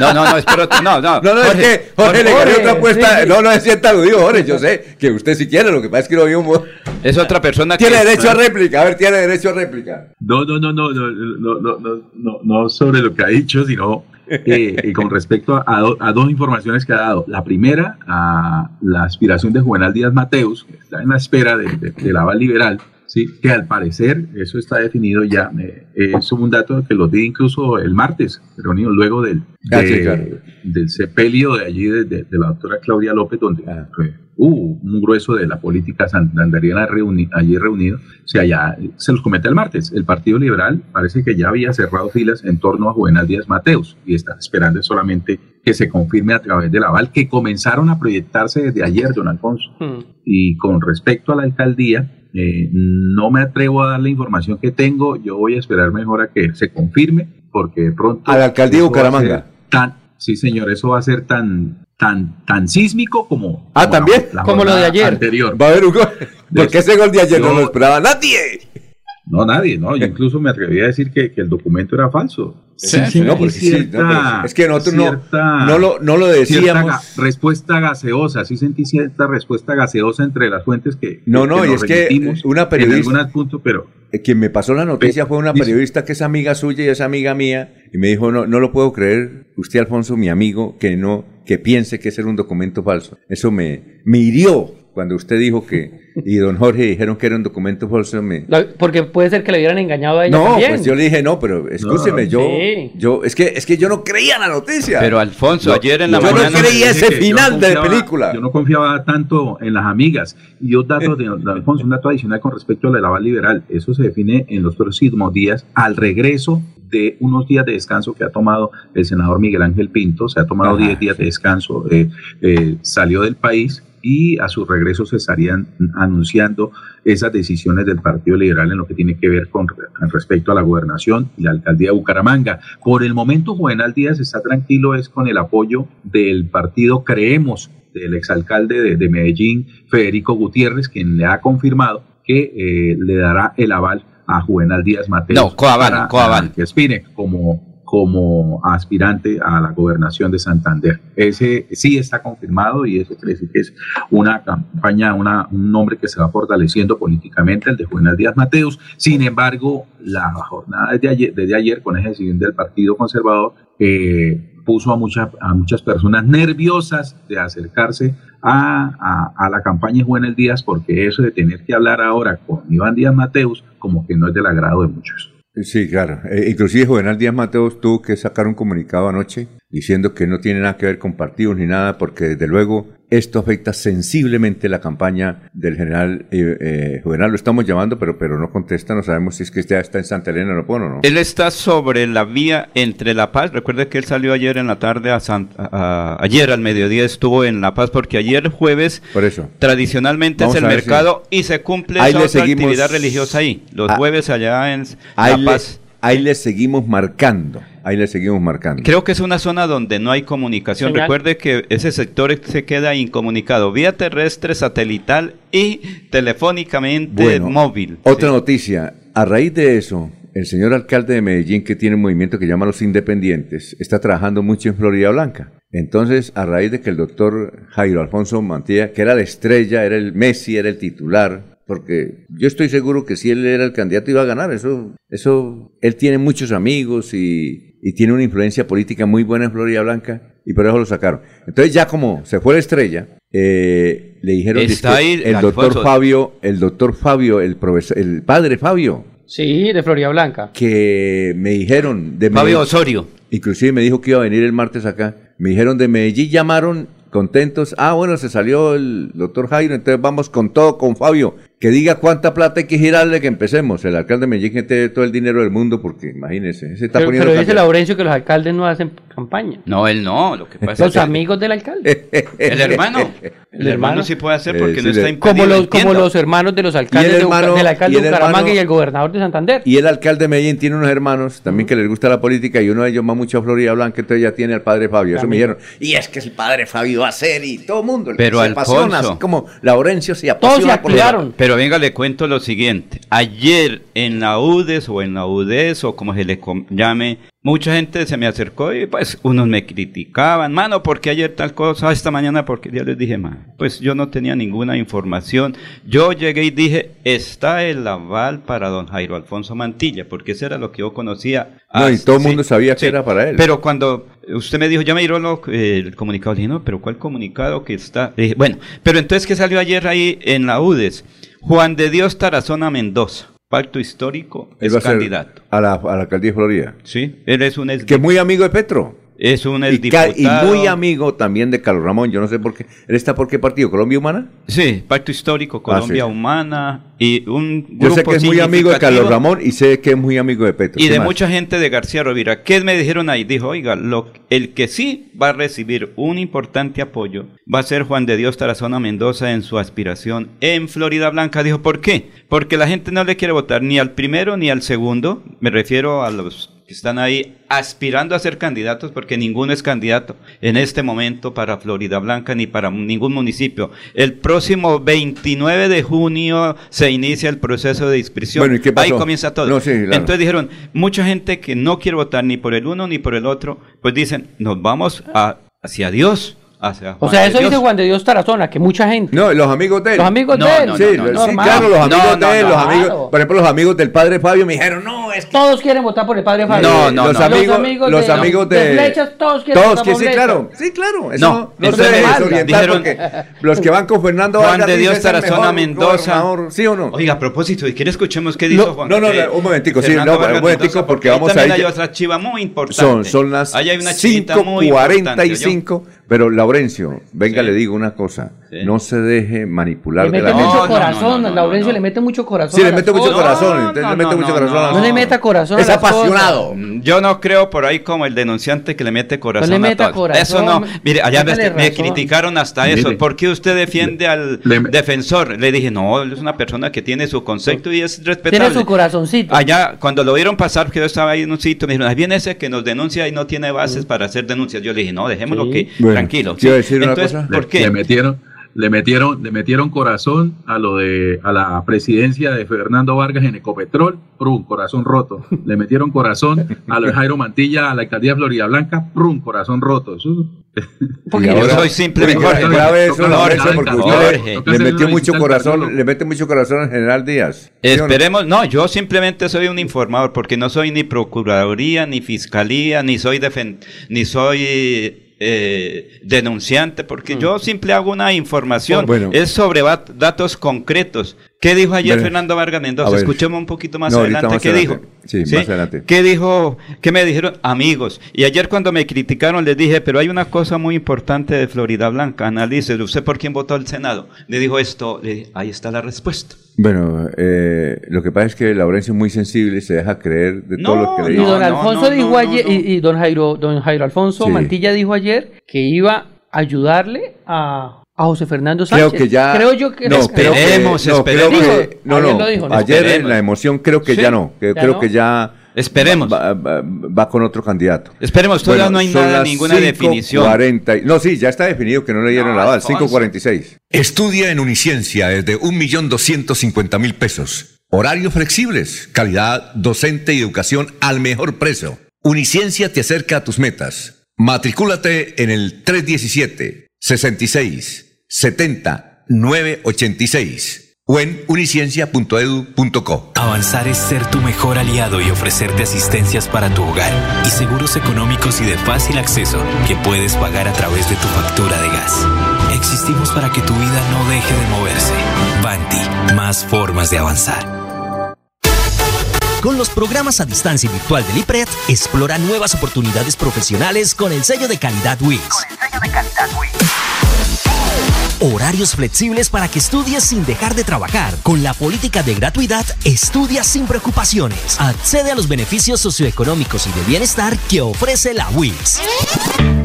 No, no, no, espero. No, no. No, no, es Jorge, que Jorge le gané otra apuesta. sí, sí. No, no se sienta aludido, Jorge. Yo sé que usted si quiere, lo que pasa es que no vio un. Es otra persona que. Tiene derecho a réplica. A ver, tiene derecho a réplica. No, no, no, no, no, no, no, no, no, no sobre lo que ha dicho, sino eh, eh, con respecto a, a do- a dos informaciones que ha dado. La primera, a la aspiración de Juvenal Díaz Mateus, que está en la espera de, de- del aval liberal, ¿sí? que al parecer, eso está definido ya, eh, es un dato que lo di incluso el martes, reunido luego del, Ah, de- sí, claro. del sepelio de allí, de, de- de la doctora Claudia López, donde Ah. fue- hubo un grueso de la política santanderiana reuni- allí reunido. O sea, ya eh, se los comenté el martes. El Partido Liberal parece que ya había cerrado filas en torno a Juvenal Díaz Mateus y están esperando solamente que se confirme a través del aval que comenzaron a proyectarse desde ayer, don Alfonso. Hmm. Y con respecto a la alcaldía, eh, no me atrevo a dar la información que tengo. Yo voy a esperar mejor a que se confirme, porque de pronto. A la alcaldía de Bucaramanga. Tan, sí, señor, eso va a ser tan, tan, tan sísmico como. Ah, como ¿también? la Como lo de ayer. Anterior. Va a haber un gol. Porque ese gol de ayer no lo esperaba nadie. No, nadie, ¿no? Yo incluso me atreví a decir que, que el documento era falso. Sí, sí, no, porque sí, no, pero es que nosotros no- cierta- no lo- no lo decíamos. ga- respuesta gaseosa, sí sentí cierta respuesta gaseosa entre las fuentes que. No, no, que y nos es que una En periodista- puntos, pero. Eh, Quien me pasó la noticia fue una periodista que es amiga suya y es amiga mía y me dijo, no, no lo puedo creer, usted Alfonso, mi amigo, que no, que piense que ese era un documento falso. Eso me, me hirió, cuando usted dijo que, y don Jorge dijeron que era un documento falso, me... La- porque puede ser que le hubieran engañado a ella No, también. pues yo le dije, no, pero escúcheme, No, yo, sí. yo, es que, es que yo no creía en la noticia. Pero Alfonso, Yo- ayer en la yo no creía ese final de la película. Yo no confiaba tanto en las amigas. Y un dato de, de Alfonso, un dato adicional con respecto a la aval liberal. Eso se define en los próximos días al regreso de unos días de descanso que ha tomado el senador Miguel Ángel Pinto. Se ha tomado Ajá, 10 días de descanso, eh, eh, salió del país y a su regreso se estarían anunciando esas decisiones del Partido Liberal en lo que tiene que ver con, con respecto a la gobernación y la alcaldía de Bucaramanga. Por el momento, Juvenal Díaz está tranquilo, es con el apoyo del partido Creemos, del exalcalde de, de Medellín, Federico Gutiérrez, quien le ha confirmado que eh, le dará el aval a Juvenal Díaz Mateos No, coaval, coaval. que como como aspirante a la gobernación de Santander. Ese sí está confirmado y eso quiere decir que es una campaña, una, un nombre que se va fortaleciendo políticamente, el de Juvenal Díaz Mateus. Sin embargo, la jornada desde ayer, desde ayer con esa decisión del Partido Conservador eh, puso a, muchas a muchas personas nerviosas de acercarse a, a, a la campaña de Juvenal Díaz porque eso de tener que hablar ahora con Iván Díaz Mateus como que no es del agrado de muchos. Sí, claro. Eh, inclusive Juvenal Díaz Mateos tuvo que sacar un comunicado anoche diciendo que no tiene nada que ver con partidos ni nada, porque desde luego esto afecta sensiblemente la campaña del general eh, eh, Juvenal. Lo estamos llamando, pero, pero no contesta, no sabemos si es que ya está en Santa Elena o no. Él está sobre la vía entre La Paz. Recuerde que él salió ayer en la tarde a, San- a- a- ayer al mediodía estuvo en La Paz porque ayer jueves Por eso. tradicionalmente Vamos es el mercado y se cumple Ahí esa le otra seguimos- actividad religiosa ahí. Los Ah. jueves allá en La le, Paz. ahí le seguimos marcando, ahí le seguimos marcando. Creo que es una zona donde no hay comunicación. Señal. Recuerde que ese sector se queda incomunicado vía terrestre, satelital y telefónicamente Bueno, móvil. Otra Sí. noticia. A raíz de eso, el señor alcalde de Medellín, que tiene un movimiento que llama Los Independientes, está trabajando mucho en Florida Blanca. Entonces, a raíz de que el doctor Jairo Alfonso Mantilla, que era la estrella, era el Messi, era el titular, porque yo estoy seguro que si él era el candidato iba a ganar. Eso, eso, él tiene muchos amigos y, y tiene una influencia política muy buena en Florida Blanca y por eso lo sacaron. Entonces ya como se fue la estrella, eh, le dijeron Está ahí, el doctor Alfonso. Fabio, el doctor Fabio, el profesor, el padre Fabio, Sí, de Florida Blanca. que me dijeron de Fabio Medellín- Osorio. Inclusive me dijo que iba a venir el martes acá. Me dijeron de Medellín, llamaron contentos. Ah, bueno, se salió el doctor Jairo, entonces vamos con todo, con Fabio. Que diga cuánta plata hay que girarle que empecemos. El alcalde de Medellín que tiene todo el dinero del mundo, porque imagínense, se está Pero, poniendo pero dice. Laurencio que los alcaldes no hacen campaña. No, él no. Lo que pasa Los es que amigos del alcalde. el hermano. El, El hermano hermano. sí puede hacer Eh, porque sí, no está impedido. Como los, como los hermanos de los alcaldes el de hermano- del alcalde y el de Bucaramanga hermano- y el gobernador de Santander. Y el alcalde de Medellín tiene unos hermanos también que les gusta la política y uno de ellos va mucho a Florida Blanca, entonces ya tiene al padre Fabio. Eso me dijeron. Y es que el padre Fabio va a ser y todo el mundo el Pero, se apasiona, Alfonso. así como Laurencio se Todos apasiona se por la- activaron. Pero venga, le cuento lo siguiente. Ayer en la UDES o en la UDES o como se le llame, mucha gente se me acercó y pues unos me criticaban. Mano, ¿por qué ayer tal cosa? Esta mañana porque ya les dije, man, pues yo no tenía ninguna información. Yo llegué y dije, está el aval para don Jairo Alfonso Mantilla, porque eso era lo que yo conocía. No, y todo el mundo sabía que era para él. Pero cuando usted me dijo, ya me dieron lo- eh, el comunicado, le dije, no, pero ¿cuál comunicado que está? Le dije, bueno, pero entonces, ¿qué salió ayer ahí en la UDES? Juan de Dios Tarazona Mendoza, pacto histórico, Él es va a ser candidato. a la, a la alcaldía de Florida. Sí, él es un ex- Que muy amigo de Petro. Es un Y, y muy amigo también de Carlos Ramón, yo no sé por qué. ¿Él está por qué partido? ¿Colombia Humana? Sí, pacto histórico, Colombia Ah, sí. Humana y un Yo sé grupo que es muy amigo de Carlos Ramón y sé que es muy amigo de Petro. Y ¿Qué de más? mucha gente de García Rovira. ¿Qué me dijeron ahí? Dijo, oiga, lo, el que sí va a recibir un importante apoyo va a ser Juan de Dios Tarazona Mendoza en su aspiración en Florida Blanca. Dijo, ¿por qué? Porque la gente no le quiere votar ni al primero ni al segundo. Me refiero a los están ahí aspirando a ser candidatos porque ninguno es candidato en este momento para Florida Blanca ni para ningún municipio. El próximo 29 de junio se inicia el proceso de inscripción. Bueno, ¿y qué pasó? Ahí comienza todo. No, sí, claro. Entonces dijeron, mucha gente que no quiere votar ni por el uno ni por el otro, pues dicen, nos vamos a, hacia Dios. Hacia O sea, eso Dios. dice Juan de Dios Tarazona, que mucha gente. No, los amigos de él. Los amigos No, de él. no, Sí, no, lo- no, sí, normal. claro, los amigos No, no, de él, no, los claro. amigos, por ejemplo, los amigos del padre Fabio me dijeron, no, es todos quieren votar por el padre Fabio. No, no, los amigos, los amigos de, flechas, todos quieren todos votar por sí, claro, sí, claro. Eso No, no, no eso se desorientar dijeron- porque los que van con Fernando Juan Vargas de Dios dicen, "Es el Tarazona Mendoza. gobernador", ¿sí o no? Oiga, a propósito, ¿y quiere escuchemos qué dijo No, Juan? no, no, no, un momentico, sí, no, un momentico, porque vamos a ir- hay otra chiva muy importante. Son, son las Ahí hay una chivita muy importante, ¿oyó? 5.45, pero Laurencio, venga, Sí. le digo una cosa, Sí. no se deje manipular Le de mete la mucho no, no, corazón, no, no, Laurencio no. le mete mucho corazón. Sí, le mete mucho corazón, le mete mucho corazón. no. le meta corazón Es a las cosas. apasionado. Yo no creo por ahí como el denunciante que le mete corazón No le a meta todo. corazón, Eso no. Mire, allá me, criticaron hasta eso. Mire. ¿Por qué usted defiende al le- defensor? Le dije, no, él es una persona que tiene su concepto y es respetable. Tiene su corazoncito. Allá, cuando lo vieron pasar, que yo estaba ahí en un sitio, me dijeron, ahí viene ese que nos denuncia y no tiene bases para hacer denuncias. Yo le dije, no, dejémoslo Sí. que, Bueno, tranquilo. quiero decir una Entonces, cosa. ¿por Le- qué? Le metieron, le metieron, le metieron corazón a lo de a la presidencia de Fernando Vargas en Ecopetrol, prum, corazón roto. Le metieron corazón a lo de Jairo Mantilla a la alcaldía de Florida Blanca, prum, corazón roto. Eso- Porque Y yo soy simplemente... Oiga, Jorge, grave eso, toca- Laurencio, Jorge, porque Jorge, usted le- metió mucho corazón, le mete mucho corazón al general Díaz. ¿sí o no? Esperemos, no, yo simplemente soy un informador porque no soy ni procuraduría, ni fiscalía, ni soy defen ni soy eh, denunciante, porque yo simple hago una información, Bueno. es sobre datos concretos. ¿Qué dijo ayer Bueno, Fernando Vargas Mendoza? Escuchemos un poquito más No, adelante más qué adelante. dijo. Sí, más adelante. ¿Qué dijo? ¿Qué me dijeron? Amigos. Y ayer cuando me criticaron les dije, pero hay una cosa muy importante de Florida Blanca, analice, ¿usted por quién votó al Senado? Le dijo esto, le dije, ahí está la respuesta. Bueno, eh, lo que pasa es que Laurencio es muy sensible y se deja creer de todo No, lo que Y le no, dice. don Alfonso no, dijo no, ayer, no. Y, y don Jairo, don Jairo Alfonso Sí. Mantilla dijo ayer que iba a ayudarle a, a José Fernando Sánchez. Creo que ya. Creo yo que no, creo que, Esperemos, no, creo esperemos. que- no, ayer no, lo dijo, ¿no? ayer en la emoción creo que Sí. ya no. Que, ¿Ya creo no? que ya. Esperemos. Va, va- va con otro candidato. Esperemos, todavía no hay nada, ninguna definición. 5:40 y- no, sí, ya está definido que no le dieron No, la aval. Alfonso. 5.46. Estudia en Uniciencia desde 1.250.000 pesos. Horarios flexibles, calidad docente y educación al mejor precio. Uniciencia te acerca a tus metas. Matricúlate en el 317 66 70 986 o en uniciencia.edu.co. Avanzar es ser tu mejor aliado y ofrecerte asistencias para tu hogar y seguros económicos y de fácil acceso que puedes pagar a través de tu factura de gas. Existimos para que tu vida no deje de moverse. Banti, más formas de avanzar. Con los programas a distancia virtual del IPRED, explora nuevas oportunidades profesionales con el sello de calidad WIS. Horarios flexibles para que estudies sin dejar de trabajar. Con la política de gratuidad, estudia sin preocupaciones. Accede a los beneficios socioeconómicos y de bienestar que ofrece la WIS.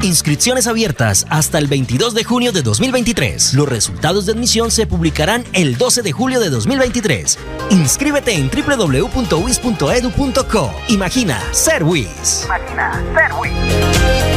Inscripciones abiertas hasta el 22 de junio de 2023. Los resultados de admisión se publicarán el 12 de julio de 2023. Inscríbete en www.wis.edu.co. Imagina ser WIS. No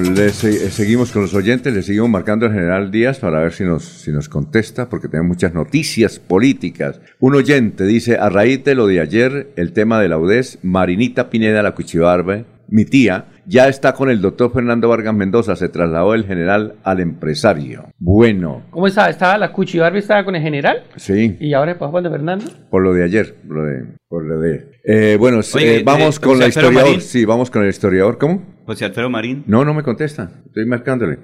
le se- seguimos con los oyentes, le seguimos marcando al general Díaz para ver si nos, si nos contesta, porque tenemos muchas noticias políticas. Un oyente dice, a raíz de lo de ayer, el tema de la UDES, Marinita Pineda, la Cuchibarbe, mi tía, ya está con el doctor Fernando Vargas Mendoza, se trasladó el general al empresario. Bueno, ¿Cómo estaba? ¿Estaba la Cuchi Barbie? ¿Estaba con el general? sí, ¿Y ahora pasó Juan de Fernando? por lo de ayer, por lo de... Por lo de eh, bueno, Oye, eh, vamos eh, con la historiador. Marín. Sí, vamos con el historiador. ¿Cómo? José Alfredo Marín. No, no me contesta. Estoy marcándole.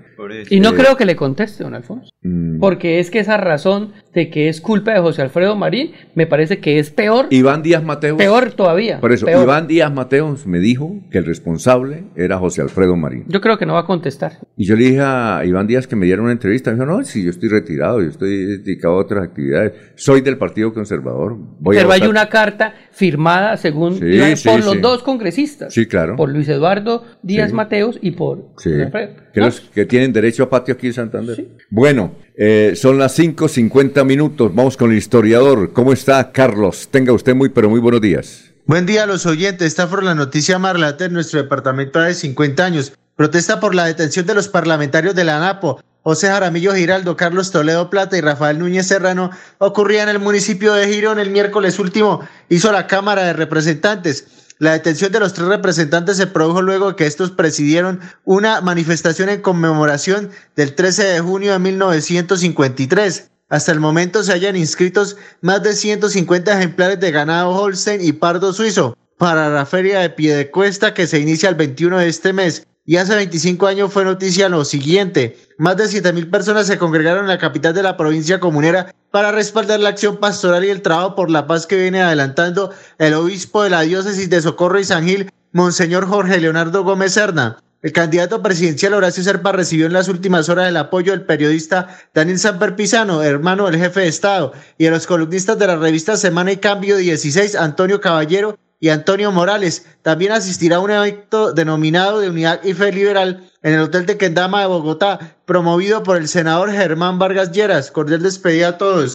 Y no Eh, creo que le conteste, don Alfonso. Mm. Porque es que esa razón de que es culpa de José Alfredo Marín, me parece que es peor. Iván Díaz Mateos. Peor todavía. Por eso, peor. Iván Díaz Mateos me dijo que el responsable era José Alfredo Marín. Yo creo que no va a contestar. Y yo le dije a Iván Díaz que me diera una entrevista. Me dijo, no, si yo estoy retirado, yo estoy dedicado a otras actividades. Soy del Partido Conservador. Voy Pero a hay votar". una carta firmada, según Sí, Iván, sí, por sí. los dos congresistas. Sí, claro. Por Luis Eduardo Díaz. Mateos y por José Alfredo. que, los, que tienen derecho a patio aquí en Santander. Bueno, eh, son las 5.50 minutos. Vamos con el historiador. ¿Cómo está, Carlos? Tenga usted muy, pero muy buenos días. Buen día a los oyentes. Esta fue la noticia Marlata en nuestro departamento de 50 años. Protesta por la detención de los parlamentarios de la ANAPO. José Jaramillo Giraldo, Carlos Toledo Plata y Rafael Núñez Serrano ocurría en el municipio de Girón el miércoles último. Hizo la Cámara de Representantes. La detención de los tres representantes se produjo luego de que estos presidieron una manifestación en conmemoración del 13 de junio de 1953. Hasta el momento se hayan inscritos más de 150 ejemplares de ganado Holstein y pardo suizo para la feria de Piedecuesta que se inicia el 21 de este mes. Y hace 25 años fue noticia lo siguiente. Más de 7.000 personas se congregaron en la capital de la provincia comunera para respaldar la acción pastoral y el trabajo por la paz que viene adelantando el obispo de la diócesis de Socorro y San Gil, Monseñor Jorge Leonardo Gómez Serna. El candidato presidencial Horacio Serpa recibió en las últimas horas el apoyo del periodista Daniel Samper Pisano, hermano del jefe de Estado, y de los columnistas de la revista Semana y Cambio 16, Antonio Caballero y Antonio Morales. También asistirá a un evento denominado de Unidad y Fe Liberal en el Hotel de Kendama de Bogotá, promovido por el senador Germán Vargas Lleras. Cordial despedida a todos.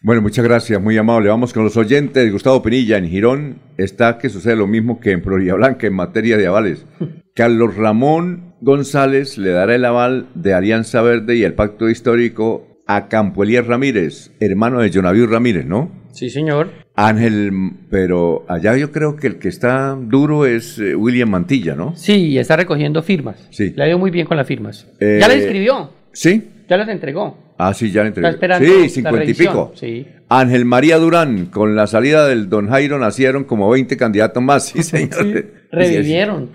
Bueno, muchas gracias, muy amable. Vamos con los oyentes. Gustavo Pinilla, en Girón está que sucede lo mismo que en Florida Blanca en materia de avales. Carlos Ramón González le dará el aval de Alianza Verde y el pacto histórico a Campo Elías Ramírez, hermano de Jonaviu Ramírez, ¿no? Sí, señor. Ángel, pero allá yo creo que el que está duro es eh, William Mantilla, ¿no? Sí, está recogiendo firmas. Sí. Le ha ido muy bien con las firmas. Eh, ya las escribió. Sí. Ya las entregó. Ah, sí, ya le entregué. Está esperando Sí, la cincuenta y revisión, pico. sí. Ángel María Durán, con la salida del Don Jairo nacieron como 20 candidatos más, sí, señor. Revivieron.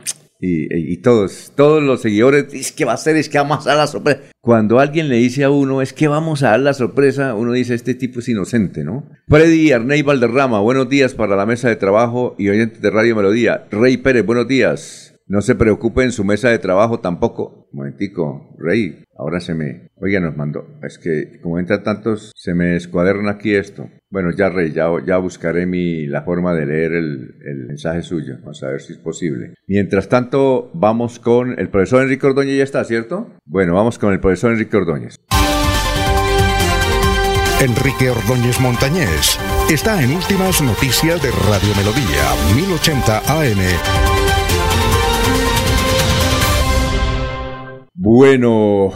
Y, y- todos, todos los seguidores, es que va a ser, es que vamos a dar la sorpresa. Cuando alguien le dice a uno, es que vamos a dar la sorpresa, uno dice, este tipo es inocente, ¿no? Freddy Arney Valderrama, buenos días para la mesa de trabajo y oyentes de Radio Melodía. Rey Pérez, buenos días. No se preocupe en su mesa de trabajo tampoco. Momentico, Rey, ahora se me... Oiga, nos mandó. Es que como entran tantos, se me escuaderna aquí esto. Bueno, ya Rey, ya, ya buscaré mi, la forma de leer el, el mensaje suyo. Vamos a ver si es posible. Mientras tanto, vamos con el profesor Enrique Ordóñez. ¿Ya está, cierto? Bueno, vamos con el profesor Enrique Ordóñez. Enrique Ordóñez Montañés está en Últimas Noticias de Radio Melodía, 1080 AM. Bueno,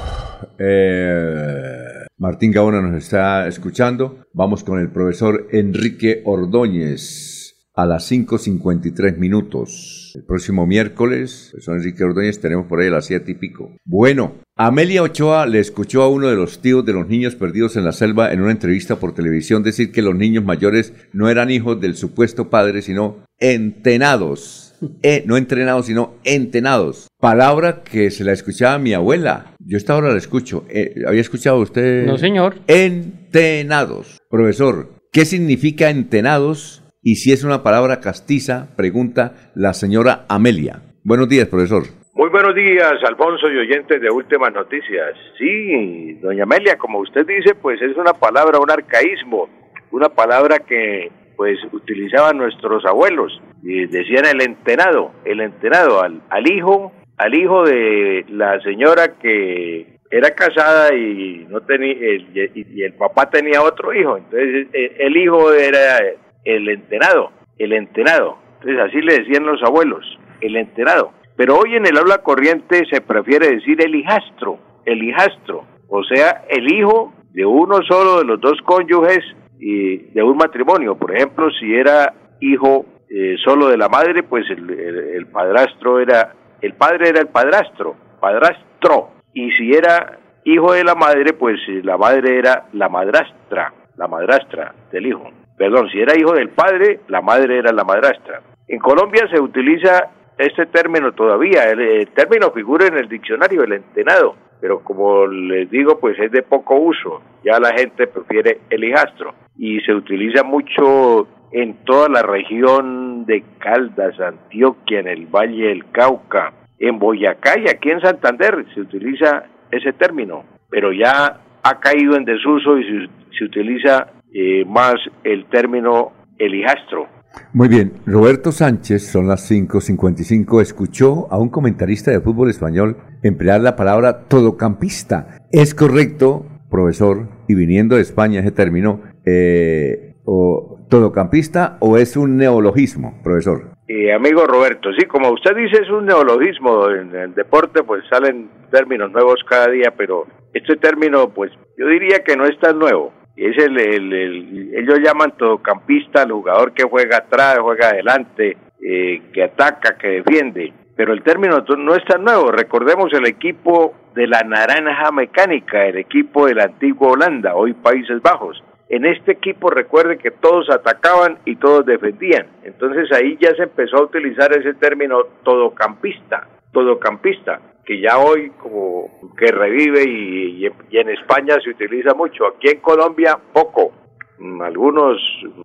eh, Martín Gaona nos está escuchando. Vamos con el profesor Enrique Ordóñez a las 5.53 minutos. El próximo miércoles, profesor Enrique Ordóñez, tenemos por ahí a las 7 y pico. Bueno, Amelia Ochoa le escuchó a uno de los tíos de los niños perdidos en la selva en una entrevista por televisión decir que los niños mayores no eran hijos del supuesto padre, sino entenados. Eh, no entrenados, sino entenados. Palabra que se la escuchaba a mi abuela. Yo esta hora la escucho. Eh, ¿Había escuchado usted? No, señor. Entenados. Profesor, ¿qué significa entenados? Y si es una palabra castiza, pregunta la señora Amelia. Buenos días, profesor. Muy buenos días, Alfonso y oyentes de Últimas Noticias. Sí, doña Amelia, como usted dice, pues es una palabra, un arcaísmo, una palabra que pues utilizaban nuestros abuelos y decían el entenado, el entenado al, al hijo, al hijo de la señora que era casada y no tenía el, y, el papá tenía otro hijo, entonces el, el hijo era el entenado, el entenado. Entonces así le decían los abuelos, el entenado. Pero hoy en el habla corriente se prefiere decir el hijastro, el hijastro, o sea, el hijo de uno solo de los dos cónyuges de un matrimonio. Por ejemplo, si era hijo eh, solo de la madre, pues el, el, padrastro era, el padre era el padrastro, padrastro. Y si era hijo de la madre, pues la madre era la madrastra, la madrastra del hijo. Perdón, si era hijo del padre, la madre era la madrastra. En Colombia se utiliza este término todavía, el, el, término figura en el diccionario, el entenado, pero como les digo, pues es de poco uso. Ya la gente prefiere el hijastro y se utiliza mucho en toda la región de Caldas, Antioquia, en el Valle del Cauca, en Boyacá y aquí en Santander se utiliza ese término, pero ya ha caído en desuso y se, se utiliza eh, más el término el hijastro. Muy bien, Roberto Sánchez, son las 5.55, escuchó a un comentarista de fútbol español emplear la palabra todocampista. ¿Es correcto, profesor, y viniendo de España ese término, eh, o todocampista o es un neologismo, profesor? Eh, amigo Roberto, sí, como usted dice, es un neologismo. En el deporte, pues salen términos nuevos cada día, pero este término, pues yo diría que no es tan nuevo. Es el, el, ellos llaman todocampista al jugador que juega atrás, juega adelante, eh, que ataca, que defiende. Pero el término no es tan nuevo. Recordemos el equipo de la Naranja Mecánica, el equipo de la antigua Holanda, hoy Países Bajos. En este equipo recuerde que todos atacaban y todos defendían. Entonces ahí ya se empezó a utilizar ese término todocampista, todocampista que ya hoy como que revive y, en España se utiliza mucho. Aquí en Colombia poco. Algunos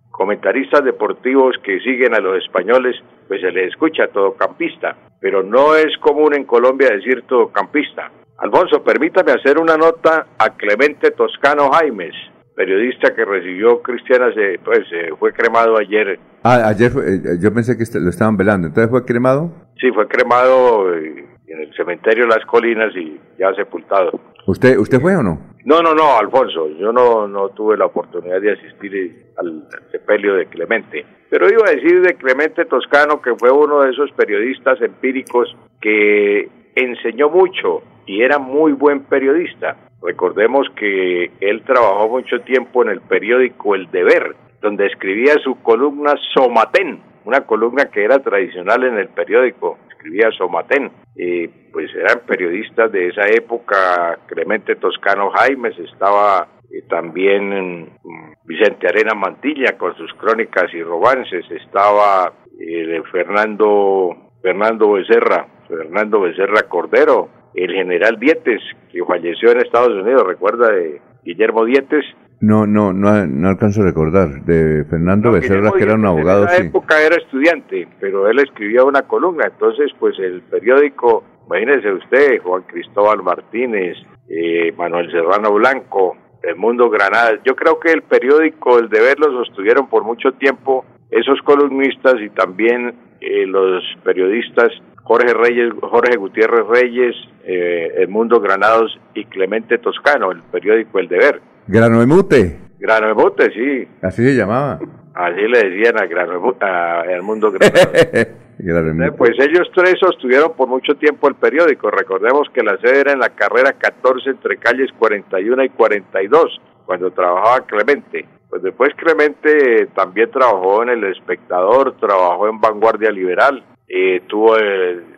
comentaristas deportivos que siguen a los españoles, pues se les escucha todocampista, pero no es común en Colombia decir todocampista. Alfonso, permítame hacer una nota a Clemente Toscano Jaimes, periodista que recibió Cristiana, se, pues fue cremado ayer. Ah, ayer eh, yo pensé que lo estaban velando, ¿entonces fue cremado? Sí, fue cremado eh, en el cementerio Las Colinas y ya sepultado. ¿Usted usted fue o no? No, no, no, Alfonso, yo no, no tuve la oportunidad de asistir al, sepelio de Clemente. Pero iba a decir de Clemente Toscano que fue uno de esos periodistas empíricos que enseñó mucho y era muy buen periodista. Recordemos que él trabajó mucho tiempo en el periódico El Deber, donde escribía su columna Somatén, una columna que era tradicional en el periódico escribía Somatén. pues eran periodistas de esa época, Clemente Toscano Jaimes, estaba también mm, Vicente Arena Mantilla con sus crónicas y romances, estaba Fernando, Fernando Becerra, Fernando Becerra Cordero, el general Dietes, que falleció en Estados Unidos, recuerda de Guillermo Dietes, no, no, no, no alcanzo a recordar. De Fernando Becerra, que era un abogado. En esa época era estudiante, pero él escribía una columna. Entonces, pues el periódico, imagínese usted, Juan Cristóbal Martínez, eh, Manuel Serrano Blanco, El Mundo Granada. Yo creo que el periódico, el deber, lo sostuvieron por mucho tiempo esos columnistas y también eh, los periodistas Jorge Reyes, Jorge Gutiérrez Reyes, eh, El Mundo Granados y Clemente Toscano, el periódico El Deber. Grano de mute. Grano de mute, sí. Así se llamaba. Así le decían a Grano de al mundo Grano Pues ellos tres sostuvieron por mucho tiempo el periódico. Recordemos que la sede era en la carrera 14 entre calles 41 y 42, cuando trabajaba Clemente. Pues después Clemente también trabajó en El Espectador, trabajó en Vanguardia Liberal, eh, tuvo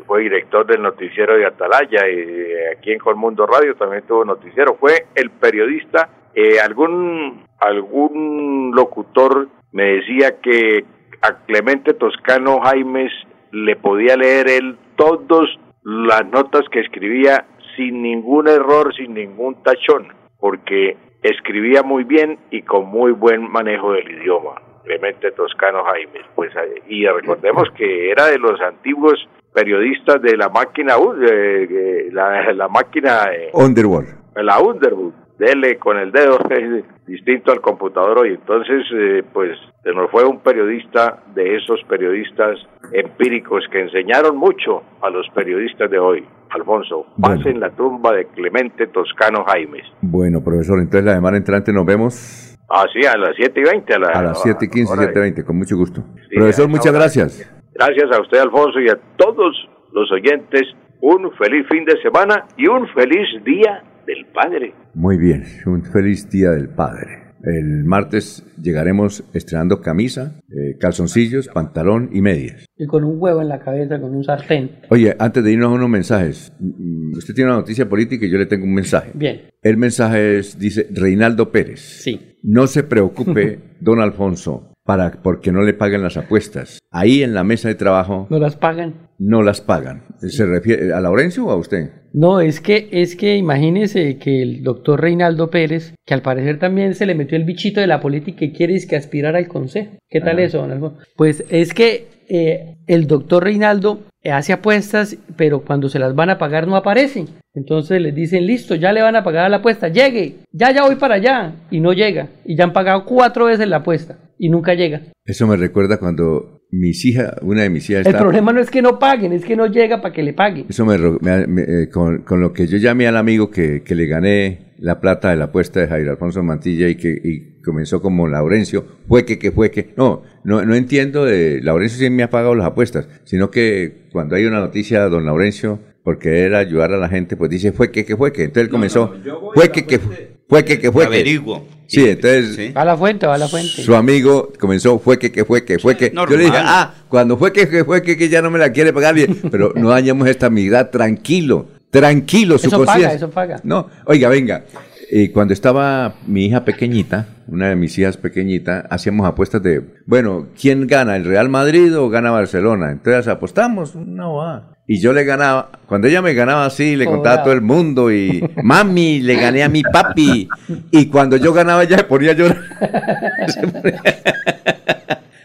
fue director del noticiero de Atalaya y eh, aquí en Colmundo Radio también tuvo noticiero. Fue el periodista eh, algún, algún locutor me decía que a Clemente Toscano Jaimes le podía leer él todas las notas que escribía sin ningún error, sin ningún tachón, porque escribía muy bien y con muy buen manejo del idioma. Clemente Toscano Jaimes, pues eh, y recordemos que era de los antiguos periodistas de la máquina, de, la, la máquina Underworld. La Underwood dele con el dedo, distinto al computador hoy. Entonces, eh, pues se nos fue un periodista de esos periodistas empíricos que enseñaron mucho a los periodistas de hoy. Alfonso, pase en la tumba de Clemente Toscano Jaimes. Bueno, profesor, entonces la semana entrante nos vemos. Ah, sí, a las 7 y 20. A, a las 7 y 15, 7 y 20, con mucho gusto. profesor, muchas gracias. Gracias a usted, Alfonso, y a todos los oyentes. Un feliz fin de semana y un feliz día del Padre. Muy bien, un feliz Día del Padre. El martes llegaremos estrenando camisa, eh, calzoncillos, pantalón y medias. Y con un huevo en la cabeza, con un sartén. Oye, antes de irnos a unos mensajes, mm, usted tiene una noticia política y yo le tengo un mensaje. Bien. El mensaje es, dice, Reinaldo Pérez. Sí. No se preocupe, don Alfonso, para porque no le paguen las apuestas. Ahí en la mesa de trabajo. ¿No las pagan? No las pagan. ¿Se refiere a Laurencio o a usted? No, es que, es que imagínese que el doctor Reinaldo Pérez, que al parecer también se le metió el bichito de la política y quiere que aspirar al consejo. ¿Qué tal eso, don Alfonso? Pues es que eh, el doctor Reinaldo hace apuestas, pero cuando se las van a pagar no aparecen. Entonces les dicen, listo, ya le van a pagar la apuesta, llegue, ya, ya voy para allá. Y no llega. Y ya han pagado cuatro veces la apuesta y nunca llega. Eso me recuerda cuando mis hijas, una de mis hijas El problema no es que no paguen, es que no llega para que le paguen. Eso me, ro- me- me- eh, con, con lo que yo llamé al amigo que, que le gané la plata de la apuesta de Jairo Alfonso Mantilla y que y comenzó como Laurencio, fue que, que fue que. No, no, no entiendo de. Laurencio sí me ha pagado las apuestas, sino que cuando hay una noticia, don Laurencio, porque era ayudar a la gente, pues dice fue que, que fue que. Entonces él comenzó, fue que, que fue que, que fue que. Averiguo. Sí, entonces Va a la fuente, va a la fuente. su amigo comenzó, fue que, que fue que, fue que. Yo le dije, normal. ah, cuando fue que, que fue que, que ya no me la quiere pagar bien. Pero no dañamos esta amistad, tranquilo, tranquilo, su Eso paga, eso paga. No, oiga, venga. eh, cuando estaba mi hija pequeñita, una de mis hijas pequeñitas, hacíamos apuestas de, bueno, ¿quién gana, el Real Madrid o gana Barcelona? Entonces apostamos, no va. Y yo le ganaba, cuando ella me ganaba así, le contaba a todo el mundo y, mami, le gané a mi papi. Y cuando yo ganaba, ella se ponía a llorar. Ponía-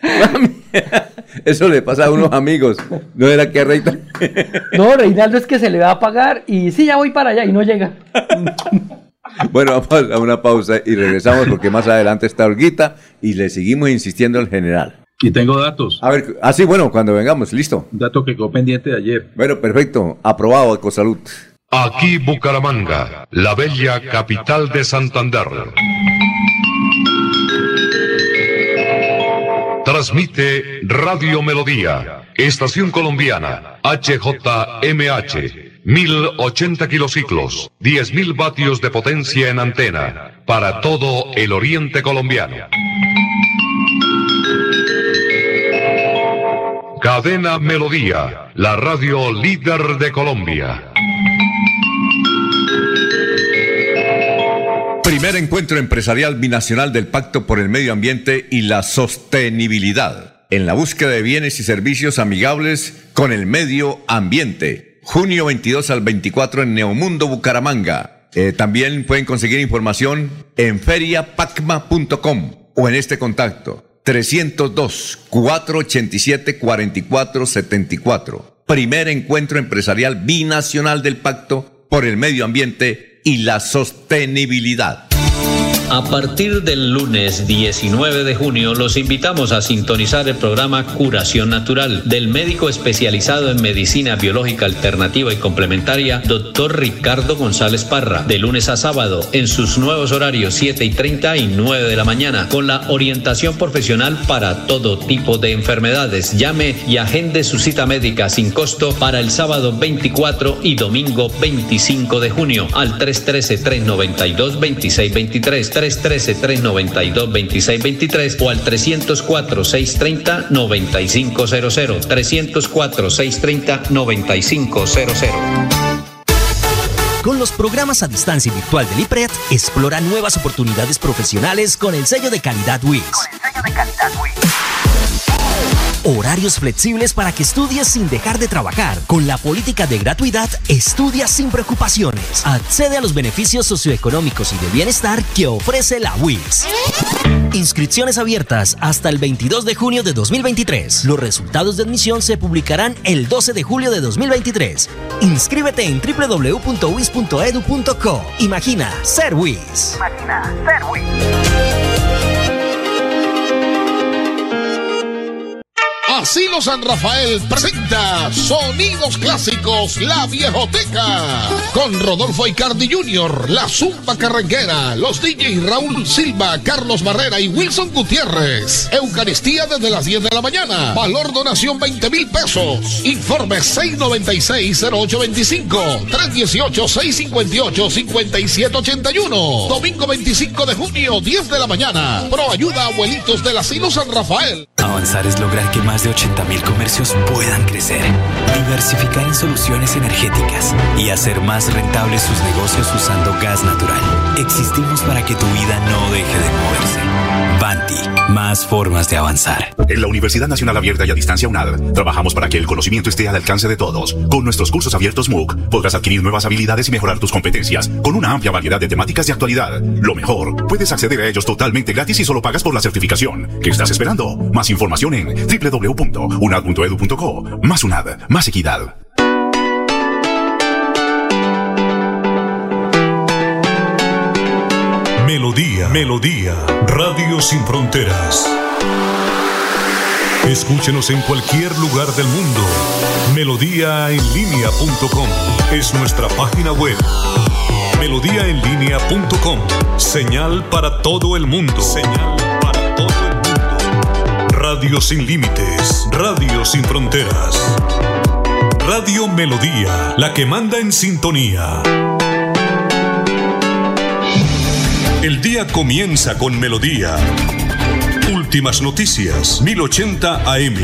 Mami, Eso le pasa a unos amigos. No era que Rey. No, Reinaldo es que se le va a pagar y sí, ya voy para allá y no llega. Bueno, vamos a una pausa y regresamos porque más adelante está Olguita y le seguimos insistiendo al general. Y tengo datos. A ver, así bueno, cuando vengamos, listo. Un dato que quedó pendiente de ayer. Bueno, perfecto. Aprobado, Ecosalud. Aquí Bucaramanga, la bella capital de Santander. Transmite Radio Melodía, Estación Colombiana, HJMH, 1080 kilociclos, 10.000 vatios de potencia en antena, para todo el oriente colombiano. Cadena Melodía, la radio líder de Colombia. Primer encuentro empresarial binacional del Pacto por el Medio Ambiente y la Sostenibilidad, en la búsqueda de bienes y servicios amigables con el medio ambiente. Junio 22 al 24 en Neomundo, Bucaramanga. Eh, también pueden conseguir información en feriapacma.com o en este contacto 302-487-4474. Primer encuentro empresarial binacional del Pacto por el Medio Ambiente y la Sostenibilidad. A partir del lunes 19 de junio los invitamos a sintonizar el programa Curación Natural del médico especializado en medicina biológica alternativa y complementaria, doctor Ricardo González Parra, de lunes a sábado en sus nuevos horarios 7 y 30 y 9 de la mañana, con la orientación profesional para todo tipo de enfermedades. Llame y agende su cita médica sin costo para el sábado 24 y domingo 25 de junio al 313-392-2623. 313-392-2623 o al 304-630-9500. 304-630-9500. Con los programas a distancia virtual del IPRED, explora nuevas oportunidades profesionales con el sello de calidad WIS. Horarios flexibles para que estudies sin dejar de trabajar. Con la política de gratuidad, estudia sin preocupaciones. Accede a los beneficios socioeconómicos y de bienestar que ofrece la WIS. Inscripciones abiertas hasta el 22 de junio de 2023. Los resultados de admisión se publicarán el 12 de julio de 2023. Inscríbete en www.wis.edu.co. Imagina ser WIS. Imagina ser WIS. Asilo San Rafael presenta Sonidos Clásicos La Viejoteca con Rodolfo Icardi Jr., La Zumba Carranquera, los DJs Raúl Silva, Carlos Barrera y Wilson Gutiérrez. Eucaristía desde las 10 de la mañana. Valor donación 20 mil pesos. Informe 696-0825, 318-658-5781. Domingo 25 de junio, 10 de la mañana. Pro ayuda a abuelitos del Asilo San Rafael. Avanzar es lograr que más de 80.000 comercios puedan crecer, diversificar en soluciones energéticas y hacer más rentables sus negocios usando gas natural. Existimos para que tu vida no deje de moverse. Banti, más formas de avanzar. En la Universidad Nacional Abierta y a Distancia UNAD, trabajamos para que el conocimiento esté al alcance de todos. Con nuestros cursos abiertos MOOC, podrás adquirir nuevas habilidades y mejorar tus competencias, con una amplia variedad de temáticas de actualidad. Lo mejor, puedes acceder a ellos totalmente gratis y solo pagas por la certificación. ¿Qué estás esperando? Más información en www.unad.edu.co. Más UNAD, más equidad. Melodía, Melodía, Radio Sin Fronteras. Escúchenos en cualquier lugar del mundo. Melodíaenlínea.com es nuestra página web. Melodíaenlínea.com, señal para todo el mundo. Radio sin límites, Radio sin fronteras. Radio Melodía, la que manda en sintonía. El día comienza con melodía. Últimas noticias, 1080 AM.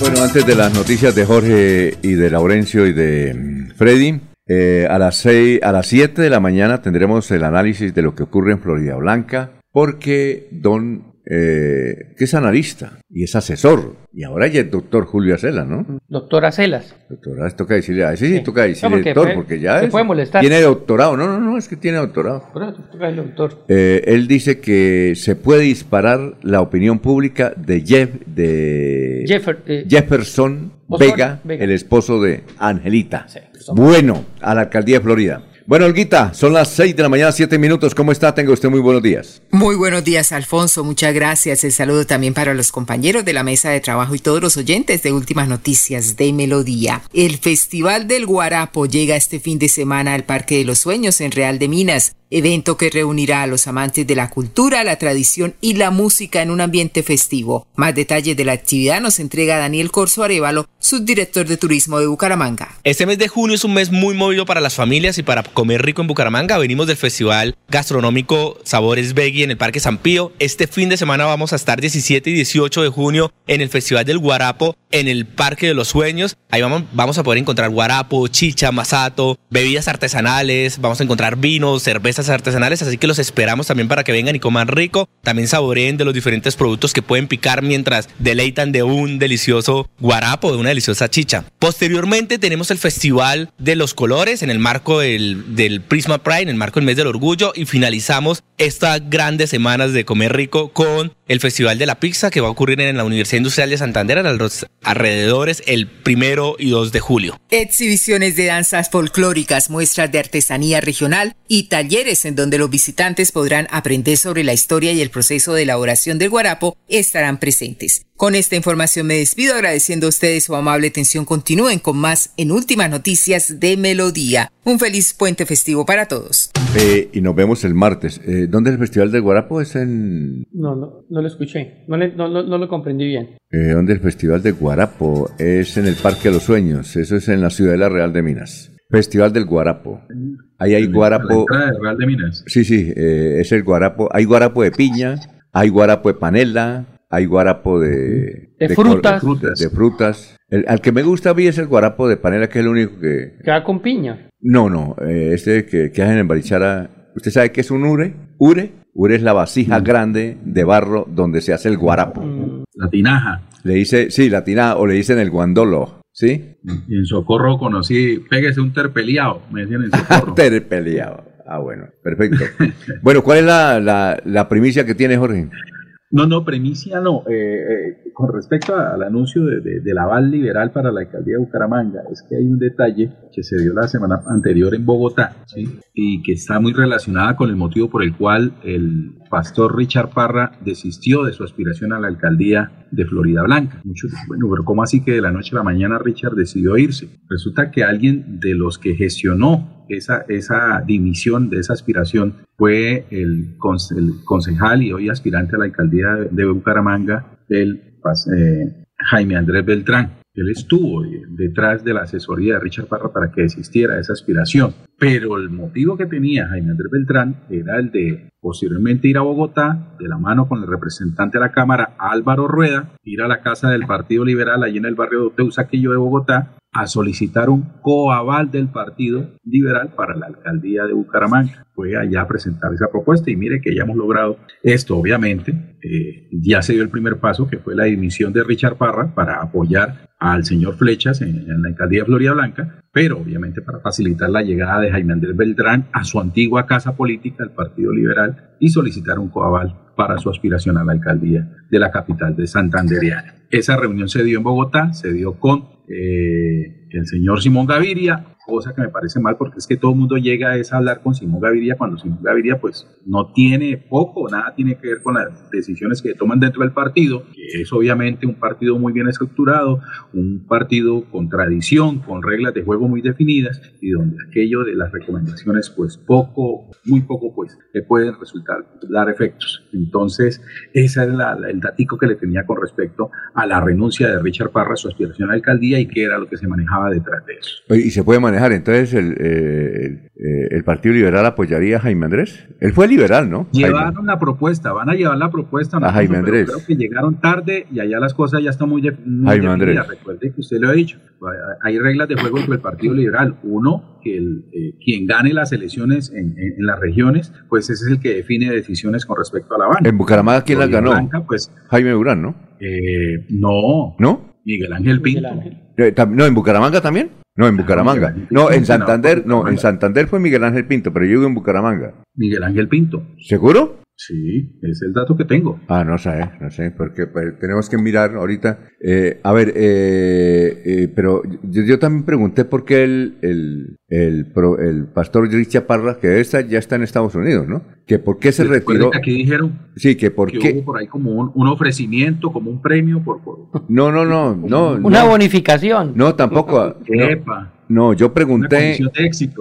Bueno, antes de las noticias de Jorge y de Laurencio y de mm, Freddy, eh, a las seis, a las 7 de la mañana tendremos el análisis de lo que ocurre en Florida Blanca, porque don eh, que es analista y es asesor. Y ahora ya es doctor Julio Acela, ¿no? Doctor Acelas. Doctora, toca decirle, a ese sí, Sí. toca decirle No, doctor, porque ya es- puede molestar. tiene doctorado. No, no, no, es que tiene doctorado. Toca el doctor. Eh, él dice que se puede disparar la opinión pública de Jeff, de Jeffer- eh, Jefferson Vega, Vega. el esposo de Angelita. Bueno, a la alcaldía de Florida. Bueno, Olguita, son las 6 de la mañana, 7 minutos. ¿Cómo está? Tenga usted muy buenos días. Muy buenos días, Alfonso. Muchas gracias. El saludo también para los compañeros de la mesa de trabajo y todos los oyentes de Últimas Noticias de Melodía. El Festival del Guarapo llega este fin de semana al Parque de los Sueños en Real de Minas, evento que reunirá a los amantes de la cultura, la tradición y la música en un ambiente festivo. Más detalles de la actividad nos entrega Daniel Corso Arevalo, subdirector de turismo de Bucaramanga. Este mes de junio es un mes muy movido para las familias y para comer rico en Bucaramanga. Venimos del festival gastronómico Sabores Veggie en el Parque San Pío. Este fin de semana vamos a estar 17 y 18 de junio en el Festival del Guarapo en el Parque de los Sueños. Ahí vamos, vamos a poder encontrar guarapo, chicha, masato, bebidas artesanales, vamos a encontrar vinos, cervezas artesanales, así que los esperamos también para que vengan y coman rico. También saboreen de los diferentes productos que pueden picar mientras deleitan de un delicioso guarapo, de una deliciosa chicha. Posteriormente tenemos el Festival de los Colores en el marco del, del Prisma Pride, en el marco del mes del orgullo y finalizamos estas grandes semanas de comer rico con el Festival de la Pizza que va a ocurrir en la Universidad Industrial de Santander a los alrededores el primero y 2 de julio. Exhibiciones de danzas folclóricas, muestras de artesanía regional y talleres en donde los visitantes podrán aprender sobre la historia y el proceso de elaboración del guarapo estarán presentes. Con esta información me despido agradeciendo a ustedes su amable atención. Continúen con más en Últimas Noticias de Melodía. Un feliz puente festivo para todos. Eh, y nos vemos el martes. Eh, ¿Dónde es el Festival del Guarapo? Es en... No, no, no lo escuché. No, le- no, no, no lo comprendí bien. Eh, ¿Dónde es el Festival del Guarapo? Es en el Parque de los Sueños. Eso es en la Ciudadela Real de Minas. Festival del Guarapo. Ahí hay la guarapo... de Real de Minas. Sí, sí, eh, es el guarapo. Hay guarapo de piña, hay guarapo de panela, hay guarapo de... Frutas. De, frutas. El- al que me gusta a mí es el guarapo de panela, que es el único que... Que va con piña. No, no, eh, este que, que hacen en Barichara. ¿Usted sabe qué es un ure? ¿Ure? Ure es la vasija grande de barro donde se hace el guarapo. La tinaja. Le dice, sí, la tinaja, o le dicen el guandolo, ¿sí? Y en Socorro conocí, pégese un terpeliao, me decían en Socorro. Terpeleado. Ah, bueno, perfecto. bueno, ¿cuál es la, la, la primicia que tiene Jorge? No, no, premicia no. Eh, eh, con respecto al anuncio de, de- del aval liberal para la alcaldía de Bucaramanga, es que hay un detalle que se dio la semana anterior en Bogotá, ¿sí? y que está muy relacionada con el motivo por el cual el pastor Richard Parra desistió de su aspiración a la alcaldía de Florida Blanca. Muchos dicen, bueno, pero ¿cómo así que de la noche a la mañana Richard decidió irse? Resulta que alguien de los que gestionó esa, esa dimisión de esa aspiración fue el, conce- el concejal y hoy aspirante a la alcaldía de, de Bucaramanga, el eh, Jaime Andrés Beltrán. Él estuvo detrás de la asesoría de Richard Parra para que desistiera de esa aspiración. Pero el motivo que tenía Jaime Andrés Beltrán era el de posteriormente ir a Bogotá, de la mano con el representante de la Cámara, Álvaro Rueda, ir a la casa del Partido Liberal, allí en el barrio de Teusaquillo de Bogotá, a solicitar un coaval del Partido Liberal para la alcaldía de Bucaramanga. Fue allá a presentar esa propuesta y mire que ya hemos logrado esto, obviamente. Eh, ya se dio el primer paso, que fue la dimisión de Richard Parra para apoyar al señor Flechas en, en la alcaldía de Florida Blanca, pero obviamente para facilitar la llegada de Jaime Andrés Beltrán a su antigua casa política, el Partido Liberal, y solicitar un coaval para su aspiración a la alcaldía de la capital de Santanderiana. Esa reunión se dio en Bogotá, se dio con eh, el señor Simón Gaviria, cosa que me parece mal porque es que todo el mundo llega es a hablar con Simón Gaviria cuando Simón Gaviria pues no tiene poco, nada tiene que ver con las decisiones que toman dentro del partido, que es obviamente un partido muy bien estructurado, un partido con tradición, con reglas de juego muy definidas y donde aquello de las recomendaciones pues poco, muy poco pues le pueden resultar, dar efectos. Entonces ese es la, el datico que le tenía con respecto a la renuncia de Richard Parra a su aspiración a la alcaldía y qué era lo que se manejaba detrás de eso. ¿Y se puede manejar entonces el, eh, el, el Partido Liberal apoyaría a Jaime Andrés? Él fue liberal, ¿no? Llevaron Jaime. la propuesta, van a llevar la propuesta. A Jaime pero Andrés. Creo que llegaron tarde y allá las cosas ya están muy, muy Jaime definidas. Andrés. Recuerde que usted lo ha dicho, hay reglas de juego entre el Partido Liberal. Uno, que el, eh, quien gane las elecciones en, en- en las regiones, pues ese es el que define decisiones con respecto a la banda. En Bucaramanga, ¿quién las ganó? Blanca, pues Jaime Durán, ¿no? eh, no, ¿No? Miguel Ángel Pinto. Eh, tam- No, en Bucaramanga también. No, en Bucaramanga. No, en Santander, no, en. Santander fue Miguel Ángel Pinto, pero yo vivo en Bucaramanga. Miguel Ángel Pinto. ¿Seguro? Sí, es el dato que tengo. Ah, no sé, no sé, porque pues, tenemos que mirar ahorita. Eh, a ver, eh, eh, pero yo, yo también pregunté por qué el, el, el, pro- el pastor Richard Parra, que esta ya está en Estados Unidos, ¿no? Que por qué se Recuerde retiró. que aquí dijeron Sí, que por que qué. hubo por ahí como un, un ofrecimiento, como un premio por... por No, no, no, no. Una no. bonificación. No, tampoco. Epa. no, yo Una pregunté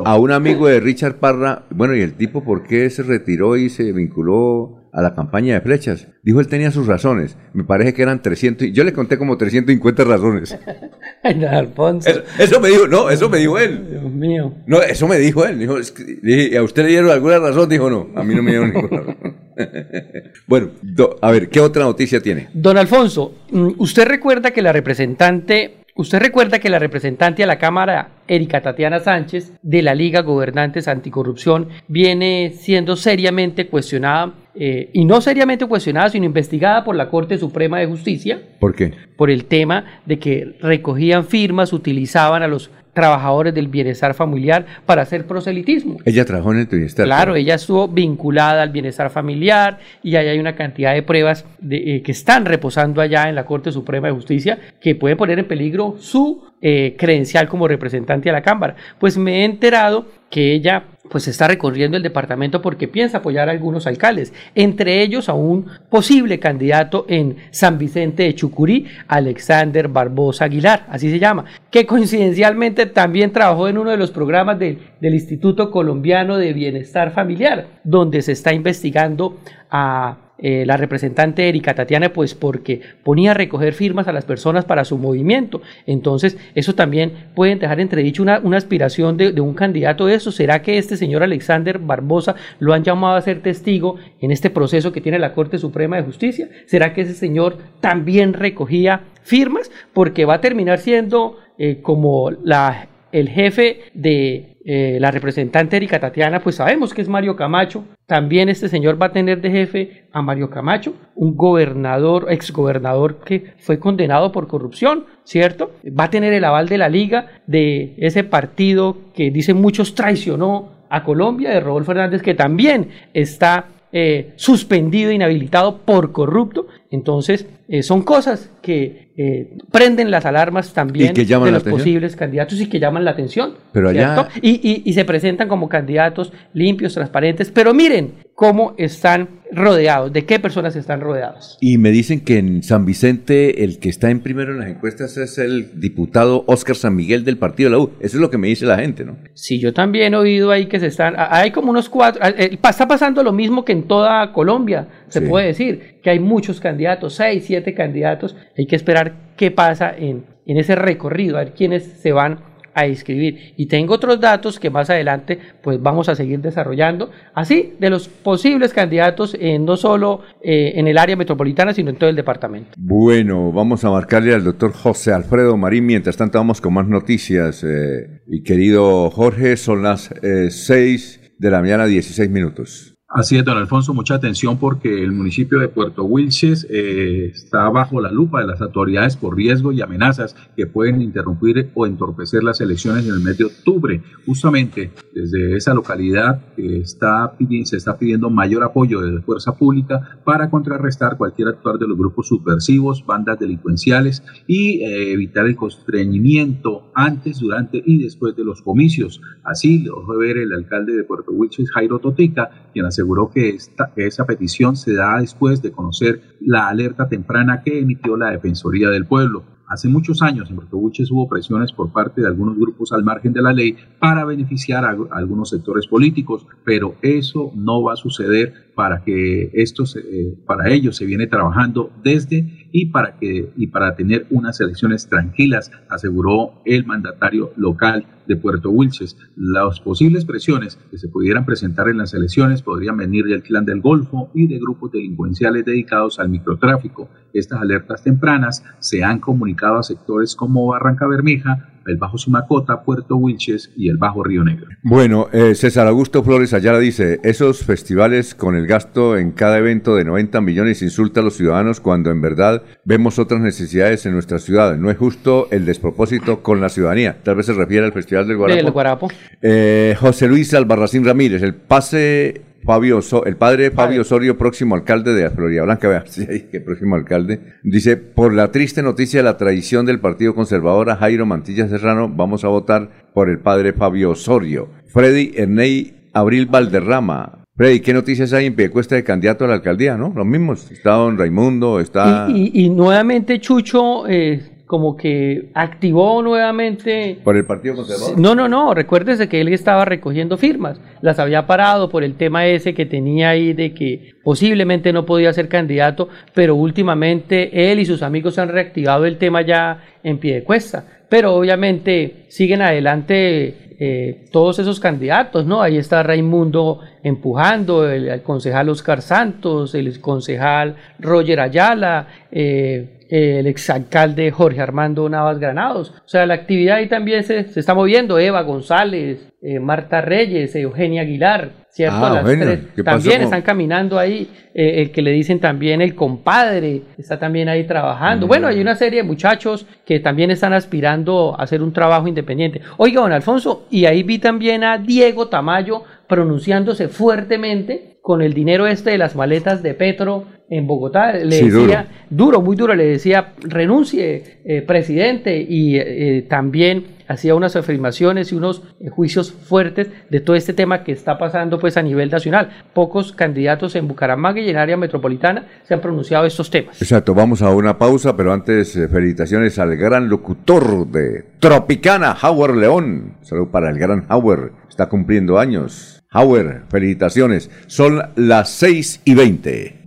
a un amigo de Richard Parra, bueno, y el tipo, ¿por qué se retiró y se vinculó a la campaña de flechas? Dijo, él tenía sus razones. Me parece que eran 300, y yo le conté como 350 razones. Ay, don Alfonso. Eso, eso me dijo, no, eso me dijo él. Dios mío. No, eso me dijo él. Dijo, es que- le dije, ¿a usted le dieron alguna razón? Dijo, no, a mí no me dieron ninguna razón. bueno, do- a ver, ¿qué otra noticia tiene? Don Alfonso, mm, usted recuerda que la representante, usted recuerda que la representante a la Cámara, Erika Tatiana Sánchez, de la Liga Gobernantes Anticorrupción, viene siendo seriamente cuestionada, eh, y no seriamente cuestionada, sino investigada por la Corte Suprema de Justicia, ¿Por qué? por el tema de que recogían firmas, utilizaban a los trabajadores del bienestar familiar para hacer proselitismo. Ella trabajó en el Trinidad. Claro, ella estuvo vinculada al bienestar familiar y ahí hay una cantidad de pruebas de, eh, que están reposando allá en la Corte Suprema de Justicia que pueden poner en peligro su eh, credencial como representante a la Cámara. Pues me he enterado que ella pues está recorriendo el departamento porque piensa apoyar a algunos alcaldes, entre ellos a un posible candidato en San Vicente de Chucurí, Alexander Barbosa Aguilar, así se llama, que coincidencialmente también trabajó en uno de los programas del- del Instituto Colombiano de Bienestar Familiar, donde se está investigando a eh, la representante Erika Tatiana, pues porque ponía a recoger firmas a las personas para su movimiento. Entonces, eso también puede dejar entredicho una, una aspiración de, un candidato de eso. ¿Será que este señor Alexander Barbosa lo han llamado a ser testigo en este proceso que tiene la Corte Suprema de Justicia? ¿Será que ese señor también recogía firmas? Porque va a terminar siendo eh, como la, el jefe de eh, la representante Erika Tatiana, pues sabemos que es Mario Camacho. También este señor va a tener de jefe a Mario Camacho, un gobernador, exgobernador que fue condenado por corrupción, ¿cierto? Va a tener el aval de la liga de ese partido que dicen muchos traicionó a Colombia, de Rodolfo Hernández, que también está eh, suspendido, inhabilitado por corrupto. Entonces, eh, son cosas que eh, prenden las alarmas también ¿Y que llaman de los atención? posibles candidatos y que llaman la atención. Pero allá-. Y, y- y se presentan como candidatos limpios, transparentes. Pero miren cómo están rodeados, de qué personas están rodeados. Y me dicen que en San Vicente el que está en primero en las encuestas es el diputado Óscar San Miguel del partido de la U. Eso es lo que me dice la gente, ¿no? Sí, yo también he oído ahí que se están, hay como unos cuatro, eh, está pasando lo mismo que en toda Colombia, se Sí. puede decir, que hay muchos candidatos, seis, siete candidatos, hay que esperar qué pasa en, en ese recorrido, a ver quiénes se van a inscribir. Y tengo otros datos que más adelante pues vamos a seguir desarrollando, así de los posibles candidatos no solo eh, en el área metropolitana, sino en todo el departamento. Bueno, vamos a marcarle al doctor José Alfredo Marín. Mientras tanto, vamos con más noticias. Eh, y querido Jorge, son las 6 eh, de la mañana, 16 minutos. Así es, don Alfonso, mucha atención porque el municipio de Puerto Wilches eh, está bajo la lupa de las autoridades por riesgo y amenazas que pueden interrumpir o entorpecer las elecciones en el mes de octubre. Justamente desde esa localidad está, se está pidiendo mayor apoyo de la fuerza pública para contrarrestar cualquier actuar de los grupos subversivos, bandas delincuenciales y eh, evitar el constreñimiento antes, durante y después de los comicios. Así lo fue ver el alcalde de Puerto Wilches, Jairo Totica, quien hace aseguró que, esta, esa petición se da después de conocer la alerta temprana que emitió la Defensoría del Pueblo. Hace muchos años en Puerto Buches hubo presiones por parte de algunos grupos al margen de la ley para beneficiar a, algunos sectores políticos, pero eso no va a suceder para que esto eh, para ello se viene trabajando desde y para que y para tener unas elecciones tranquilas, aseguró el mandatario local de Puerto Wilches. Las posibles presiones que se pudieran presentar en las elecciones podrían venir del clan del Golfo y de grupos delincuenciales dedicados al microtráfico. Estas alertas tempranas se han comunicado a sectores como Barranca Bermeja, el Bajo Simacota, Puerto Wilches y el Bajo Río Negro. Bueno, eh, César Augusto Flores Ayala dice, esos festivales con el gasto en cada evento de 90 millones insulta a los ciudadanos cuando en verdad vemos otras necesidades en nuestra ciudad. No es justo el despropósito con la ciudadanía. Tal vez se refiere al Festival del Guarapo. Del Guarapo. Eh, José Luis Albarracín Ramírez, el pase Fabio el padre de Fabio Osorio, próximo alcalde de Florida Blanca, vea, sí, que próximo alcalde, dice, por la triste noticia de la traición del Partido Conservador a Jairo Mantilla Serrano, vamos a votar por el padre Fabio Osorio. Freddy Erney Abril Valderrama. Freddy, ¿qué noticias hay en Piecuesta de candidato a la alcaldía, no? Los mismos. Está don Raimundo, está... Y, nuevamente Chucho eh, como que activó nuevamente... ¿Por el Partido Conservador? No, no, no, recuérdese que él estaba recogiendo firmas, las había parado por el tema ese que tenía ahí de que posiblemente no podía ser candidato, pero últimamente él y sus amigos han reactivado el tema ya en pie de cuesta, pero obviamente siguen adelante eh, todos esos candidatos, ¿no? Ahí está Raimundo empujando, el, concejal Oscar Santos, el concejal Roger Ayala, eh, el exalcalde Jorge Armando Navas Granados. O sea, la actividad ahí también se, se está moviendo. Eva González, eh, Marta Reyes, Eugenia Aguilar, ¿cierto? Ah, Las tres también están caminando ahí. Eh, el que le dicen también el compadre, está también ahí trabajando. Bueno, hay una serie de muchachos que también están aspirando a hacer un trabajo independiente. Oiga, don Alfonso, y ahí vi también a Diego Tamayo pronunciándose fuertemente con el dinero este de las maletas de Petro en Bogotá. Le decía, duro. muy duro, le decía, renuncie, eh, presidente, y eh, también hacía unas afirmaciones y unos eh, juicios fuertes de todo este tema que está pasando pues a nivel nacional. Pocos candidatos en Bucaramanga y en área metropolitana se han pronunciado estos temas. Exacto, vamos a una pausa, pero antes felicitaciones al gran locutor de Tropicana, Howard León. Salud para el gran Howard, está cumpliendo años. Hauer, felicitaciones. Son las 6 y 20.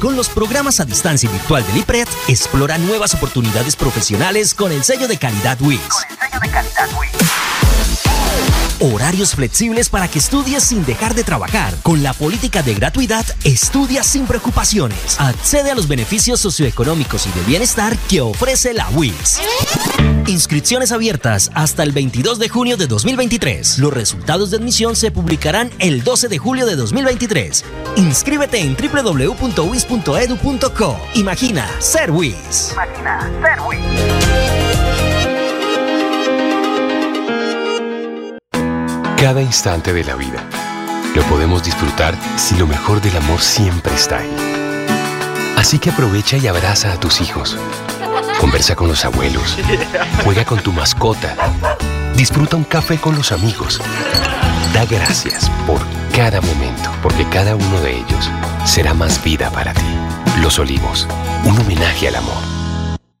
Con los programas a distancia virtual del IPRED, explora nuevas oportunidades profesionales con el sello de calidad WIS. Con el sello de calidad. Horarios flexibles para que estudies sin dejar de trabajar. Con la política de gratuidad, estudia sin preocupaciones. Accede a los beneficios socioeconómicos y de bienestar que ofrece la WIS. Inscripciones abiertas hasta el 22 de junio de 2023. Los resultados de admisión se publicarán el 12 de julio de 2023. Inscríbete en www.wis.edu.co. Imagina ser WIS. Imagina ser WIS. Cada instante de la vida lo podemos disfrutar si lo mejor del amor siempre está ahí. Así que aprovecha y abraza a tus hijos. Conversa con los abuelos. Juega con tu mascota. Disfruta un café con los amigos. Da gracias por cada momento, porque cada uno de ellos será más vida para ti. Los Olivos, un homenaje al amor.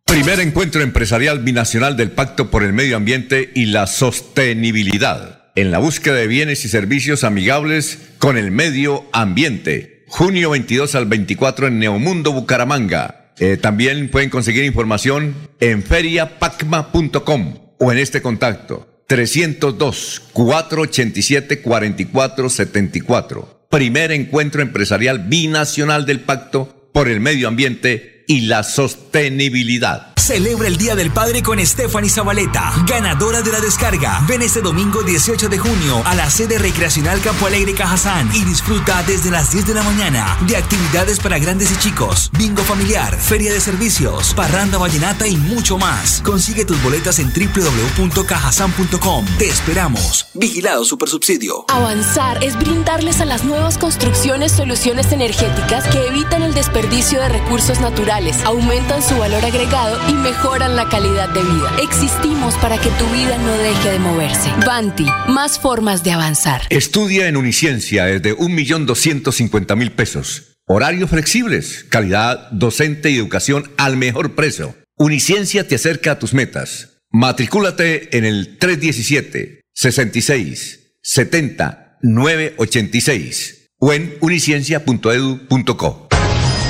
Primer encuentro empresarial binacional del Pacto por el Medio Ambiente y la Sostenibilidad en la búsqueda de bienes y servicios amigables con el medio ambiente. Junio 22 al 24 en Neomundo Bucaramanga. Eh, también pueden conseguir información en feriapacma.com. o en este contacto 302-487-4474. Primer encuentro empresarial binacional del Pacto por el Medio Ambiente y la Sostenibilidad. Celebra el Día del Padre con Stephanie Zabaleta, ganadora de la descarga. Ven este domingo 18 de junio a la sede recreacional Campo Alegre Cajazán y disfruta desde las 10 de la mañana de actividades para grandes y chicos, bingo familiar, feria de servicios, parranda vallenata y mucho más. Consigue tus boletas en www.cajazán.com. Te esperamos. Vigilado Supersubsidio. Avanzar es brindarles a las nuevas construcciones soluciones energéticas que evitan el desperdicio de recursos naturales, aumentan su valor agregado y mejoran la calidad de vida. Existimos para que tu vida no deje de moverse. Banti, más formas de avanzar. Estudia en Uniciencia desde 1.250.000 pesos. Horarios flexibles, calidad docente y educación al mejor precio. Uniciencia te acerca a tus metas. Matricúlate en el 317 66 70 986 o en uniciencia.edu.co.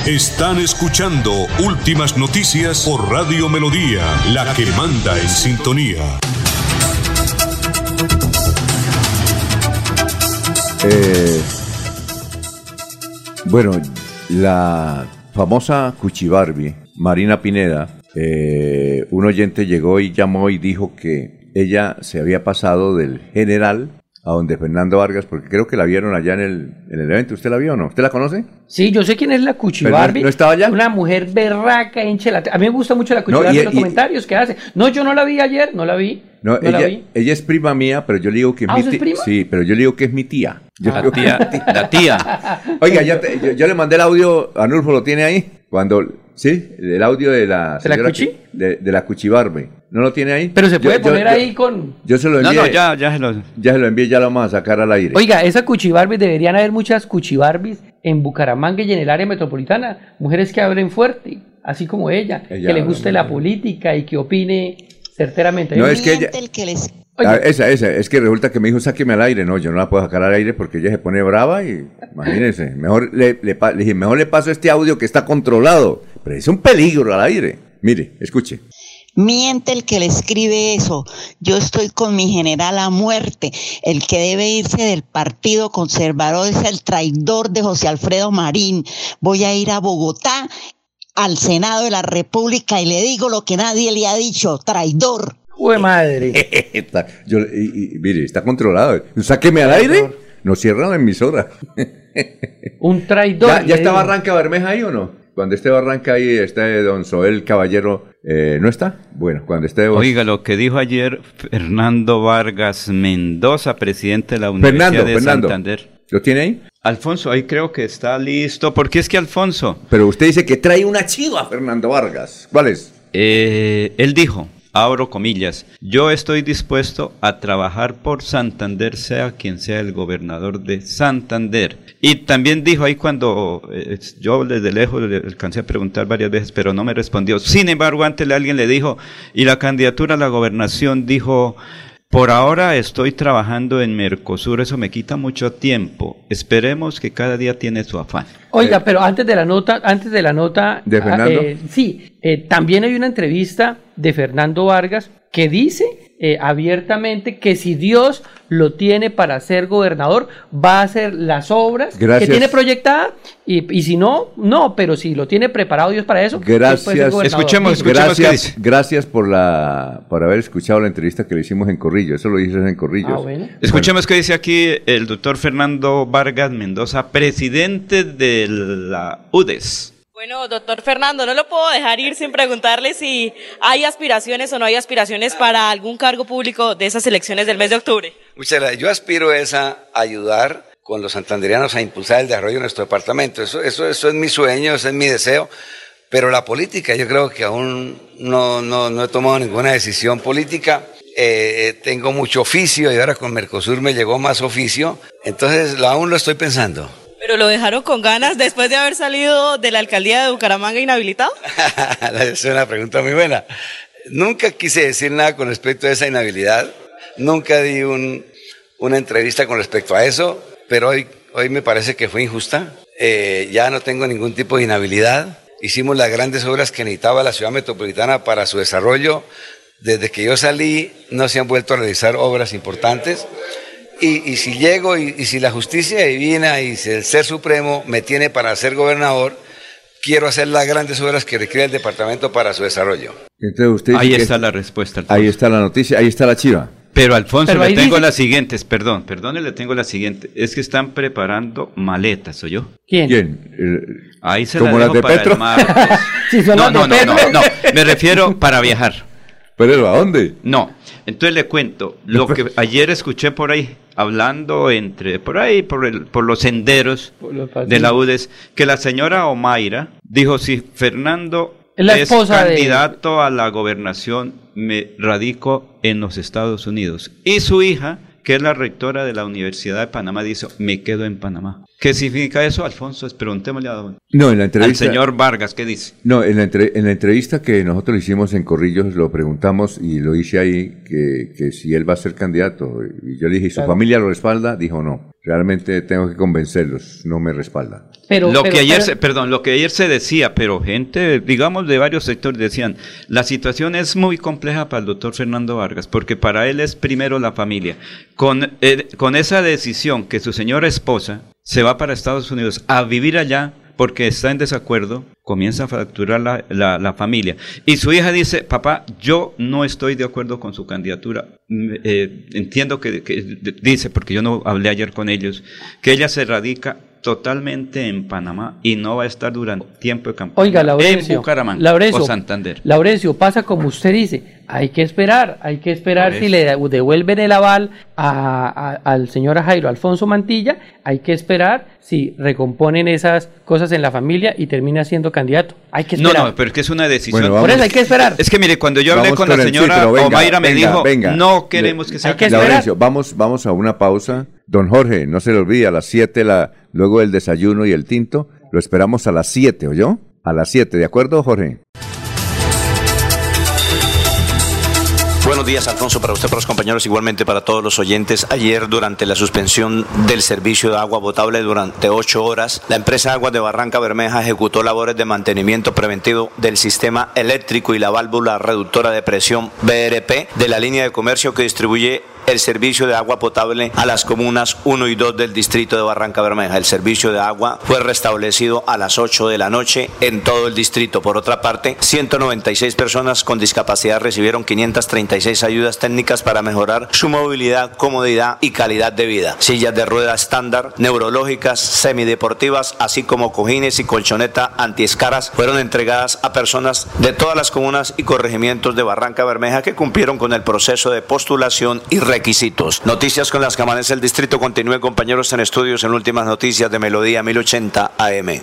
Están escuchando Últimas Noticias por Radio Melodía, la que manda en sintonía. Eh, bueno, la famosa Cuchibarbi, Marina Pineda, eh, un oyente llegó y llamó y dijo que ella se había pasado del general a donde Fernando Vargas, porque creo que la vieron allá en el, en el evento. ¿Usted la vio o no? ¿Usted la conoce? Sí, yo sé quién es la Cuchi Pero no- Barbie. ¿no estaba allá? Una mujer berraca, hincha la- A mí me gusta mucho la Cuchi No, y- Barbie, los y- comentarios que hace. No, yo no la vi ayer, no la vi. No, No la ella, vi. ella es prima mía, pero yo le digo que es ¿Ah, mi ¿usted es tía. prima? Sí, pero yo le digo que es mi tía. Yo La digo- tía- la tía. Oiga, ya te- yo, yo le mandé el audio, Anulfo lo tiene ahí, cuando, sí, el audio de la ¿De la Cuchi? de, de la Cuchibarbe. ¿No lo tiene ahí? Pero se puede yo- poner yo- ahí con... Yo se lo No, envié. no, ya, ya se lo... Ya se lo envié, ya lo vamos a sacar al aire. Oiga, esa Cuchibarbie, deberían haber muchas Cuchibarbis en Bucaramanga y en el área metropolitana. Mujeres que hablen fuerte, así como ella, Ella que le guste la política y que opine certeramente. No, es que ella- el que les... Ah, esa, esa, es que resulta que me dijo sáqueme al aire, no, yo no la puedo sacar al aire porque ella se pone brava y imagínense, mejor le, le le dije, mejor le paso este audio que está controlado, pero es un peligro al aire. Mire, escuche. Miente el que le escribe eso. Yo estoy con mi general a muerte. El que debe irse del partido conservador es el traidor de José Alfredo Marín. Voy a ir a Bogotá, al Senado de la República, y le digo lo que nadie le ha dicho, traidor. ¡Jue madre! Está- yo- y- y- mire, está controlado. Sáqueme al aire, no cierra la emisora. Un traidor. ¿Ya, ya está digo. Barranca Bermeja ahí o no? Cuando esté Barranca ahí, está don Soel Caballero, eh, ¿no está? Bueno, cuando esté... Oiga, lo que dijo ayer Fernando Vargas Mendoza, presidente de la Universidad Fernando, de Fernando. Santander. ¿Lo tiene ahí? Alfonso, ahí creo que está listo. porque es que Alfonso? Pero usted dice que trae una chiva a Fernando Vargas. ¿Cuál es? Eh, él dijo, abro comillas, yo estoy dispuesto a trabajar por Santander, sea quien sea el gobernador de Santander. Y también dijo ahí cuando eh, yo desde lejos le alcancé a preguntar varias veces, pero no me respondió. Sin embargo, antes alguien le dijo, y la candidatura a la gobernación dijo, por ahora estoy trabajando en Mercosur, eso me quita mucho tiempo. Esperemos que cada día tiene su afán. Oiga, pero antes de la nota, antes de la nota, ¿De ah, Fernando? eh, sí, eh, también hay una entrevista de Fernando Vargas que dice eh, abiertamente que si Dios lo tiene para ser gobernador, va a hacer las obras Gracias. que tiene proyectada y, y si no, no, pero si lo tiene preparado Dios para eso, Gracias. Dice. gracias, gracias por la por haber escuchado la entrevista que le hicimos en Corrillo. Eso lo dices en Corrillo. Ah, bueno. Escuchemos qué dice aquí el doctor Fernando Vargas Mendoza, presidente de la UDES. Bueno, doctor Fernando, no lo puedo dejar ir sin preguntarle si hay aspiraciones o no hay aspiraciones para algún cargo público de esas elecciones del mes de octubre. Muchas gracias. Yo aspiro es a ayudar con los santanderianos a impulsar el desarrollo de nuestro departamento. Eso, eso, eso es mi sueño, eso es mi deseo. Pero la política, yo creo que aún no, no, no he tomado ninguna decisión política. Eh, tengo mucho oficio y ahora con Mercosur me llegó más oficio. Entonces aún lo estoy pensando. Pero lo dejaron con ganas después de haber salido de la alcaldía de Bucaramanga inhabilitado. es una pregunta muy buena. Nunca quise decir nada con respecto a esa inhabilidad. Nunca di un- una entrevista con respecto a eso, pero hoy, hoy me parece que fue injusta. Eh, ya no tengo ningún tipo de inhabilidad. Hicimos las grandes obras que necesitaba la ciudad metropolitana para su desarrollo. Desde que yo salí no se han vuelto a realizar obras importantes. Y, y si llego y, y si la justicia divina y si el ser supremo me tiene para ser gobernador, quiero hacer las grandes obras que requiere el departamento para su desarrollo. Entonces usted Ahí que- está la respuesta. Ahí está la noticia, ahí está la chiva. Pero Alfonso, Pero le tengo dice- las siguientes, perdón, perdón, le tengo la siguiente. Es que están preparando maletas, ¿o yo? ¿Quién? Ahí se ¿Como la las de para Petro? el martes. Si son no, las no, de no, no, Petro. no, me refiero para viajar. ¿Pero a dónde? No, entonces le cuento, lo que ayer escuché por ahí, hablando entre, por ahí, por, el, por los senderos de la UDES, que la señora Omaira dijo, si Fernando Es la esposa de- candidato a la gobernación, me radico en los Estados Unidos. Y su hija, que es la rectora de la Universidad de Panamá, dice, me quedo en Panamá. ¿Qué significa eso, Alfonso? Preguntémosle a don- No, en la al entrevista. señor Vargas, ¿qué dice? No, en la, entre- en la entrevista que nosotros hicimos en Corrillos lo preguntamos y lo hice ahí que, que si él va a ser candidato. Y yo le dije, ¿y su Claro. familia lo respalda? Dijo, no. Realmente tengo que convencerlos, no me respalda. Pero, lo pero- que ayer pero- se, perdón, lo que ayer se decía, pero gente, digamos, de varios sectores decían, la situación es muy compleja para el doctor Fernando Vargas, porque para él es primero la familia. Con, eh, con esa decisión que su señora esposa se va para Estados Unidos a vivir allá porque está en desacuerdo, comienza a fracturar la, la- la familia. Y su hija dice, papá, yo no estoy de acuerdo con su candidatura. Mm, eh, entiendo que, que dice, porque yo no hablé ayer con ellos, que ella se radica totalmente en Panamá y no va a estar durante tiempo de campaña Oiga, en Laurencio, Bucaramanga Laurencio, o Santander. Laurencio, pasa como usted dice, hay que esperar, hay que esperar si le devuelven el aval a- a- al señor Jairo Alfonso Mantilla, hay que esperar si recomponen esas cosas en la familia y termina siendo candidato. Hay que No, esperar. no, pero es que es una decisión. Bueno, Por eso hay que esperar. Es que mire, cuando yo hablé Vamos con la sí, señora pero venga, Omaira me venga, dijo, venga. no queremos que sea candidato. Laurencio, vamos, vamos a una pausa. Don Jorge, no se le olvide, a las 7, la, luego el desayuno y el tinto, lo esperamos a las 7, ¿oyó? A las 7, ¿de acuerdo, Jorge? Buenos días, Alfonso, para usted, para los compañeros, igualmente para todos los oyentes. Ayer, durante la suspensión del servicio de agua potable durante ocho horas, la empresa Aguas de Barranca Bermeja ejecutó labores de mantenimiento preventivo del sistema eléctrico y la válvula reductora de presión BRP de la línea de comercio que distribuye el servicio de agua potable a las comunas 1 y 2 del distrito de Barranca Bermeja. El servicio de agua fue restablecido a las 8 de la noche en todo el distrito. Por otra parte, 196 personas con discapacidad recibieron 536 ayudas técnicas para mejorar su movilidad, comodidad y calidad de vida. Sillas de rueda estándar, neurológicas, semideportivas, así como cojines y colchoneta antiescaras fueron entregadas a personas de todas las comunas y corregimientos de Barranca Bermeja que cumplieron con el proceso de postulación y requisitos. Noticias con las que amanece el distrito. Continúen compañeros en estudios en últimas noticias de Melodía 1080 AM.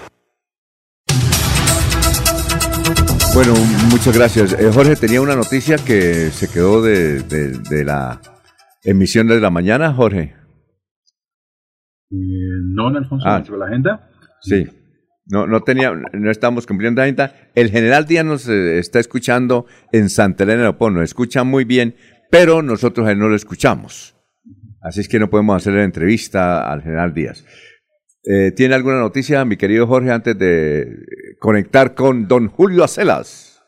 Bueno, muchas gracias. Eh, Jorge, tenía una noticia que se quedó de, de- de la emisión de la mañana, Jorge. Eh, no, Alfonso, Ah. dentro de la agenda. Sí. No, no tenía, no estamos cumpliendo la agenda. El general Díaz nos eh, está escuchando en Santa Elena de Opón, nos escucha muy bien, pero nosotros no lo escuchamos. Así es que no podemos hacer la entrevista al general Díaz. Eh, ¿Tiene alguna noticia, mi querido Jorge, antes de conectar con don Julio Acelas?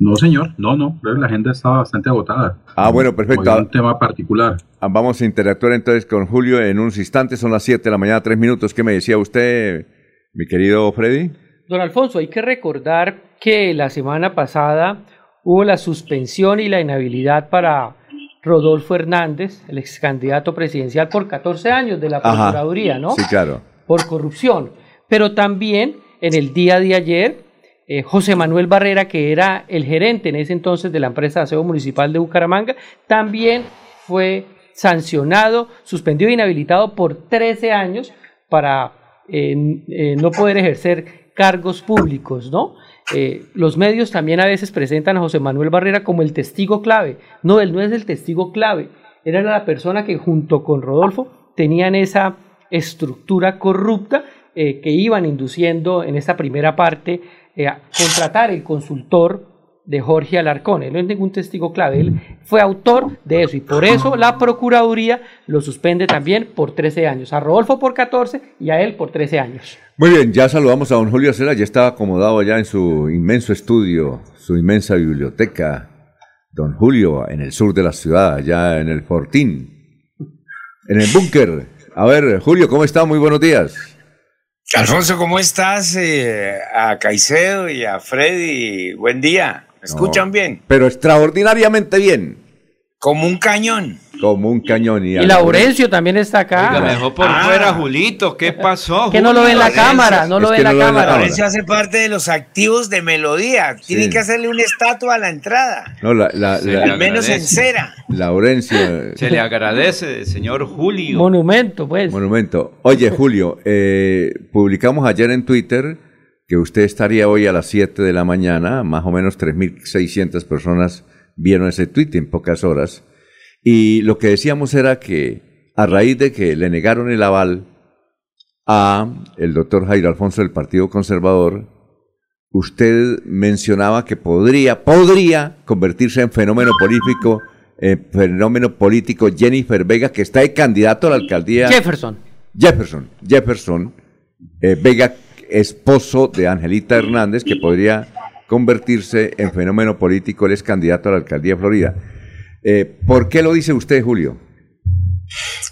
No, señor, no, no, creo que la agenda está bastante agotada. Ah, bueno, perfecto. Hoy un tema particular. Ah, Vamos a interactuar entonces con Julio en unos instantes. Son las 7 de la mañana, 3 minutos. ¿Qué me decía usted, mi querido Freddy? Don Alfonso, hay que recordar que la semana pasada hubo la suspensión y la inhabilidad para Rodolfo Hernández, el ex candidato presidencial por 14 años de la Ajá. Procuraduría, ¿no? Sí, claro. Por corrupción. Pero también en el día de ayer, eh, José Manuel Barrera, que era el gerente en ese entonces de la empresa de aseo municipal de Bucaramanga, también fue sancionado, suspendido e inhabilitado por 13 años para eh, eh, no poder ejercer cargos públicos, ¿no? Eh, los medios también a veces presentan a José Manuel Barrera como el testigo clave. No, él no es el testigo clave. Era la persona que junto con Rodolfo tenían esa estructura corrupta eh, que iban induciendo en esta primera parte eh, a contratar el consultor de Jorge Alarcón. Él no es ningún testigo clave, él fue autor de eso y por eso la Procuraduría lo suspende también por 13 años. A Rodolfo por 14 y a él por 13 años. Muy bien, ya saludamos a don Julio Cela, ya estaba acomodado ya en su inmenso estudio, su inmensa biblioteca. Don Julio, en el sur de la ciudad, allá en el Fortín, en el búnker. A ver, Julio, ¿cómo está? Muy buenos días. Alfonso, ¿cómo estás? Eh, a Caicedo y a Freddy, buen día. ¿Me escuchan No, bien? Pero extraordinariamente bien. Como un cañón. Como un cañón. Y Laurencio también está acá. Oiga, me dejó por fuera, Julito. ¿Qué pasó? Que no lo ve en la Julio, cámara, no lo ve en la cámara. Laurencio hace parte de los activos de Melodía. Tienen Sí. que hacerle una estatua a la entrada. No, la, Al menos en cera. Laurencio. Se le agradece, señor Julio. Monumento, pues. Monumento. Oye, Julio, eh, publicamos ayer en Twitter que usted estaría hoy a las 7 de la mañana, más o menos 3.600 personas vieron ese tweet en pocas horas. Y lo que decíamos era que a raíz de que le negaron el aval a el doctor Jairo Alfonso del Partido Conservador, usted mencionaba que podría, podría convertirse en fenómeno político, en fenómeno político Jennifer Vega, que está de candidato a la alcaldía. Jefferson. Jefferson, Jefferson eh, Vega, esposo de Angelita Hernández, que podría convertirse en fenómeno político, él es candidato a la alcaldía de Florida. Eh, ¿Por qué lo dice usted, Julio?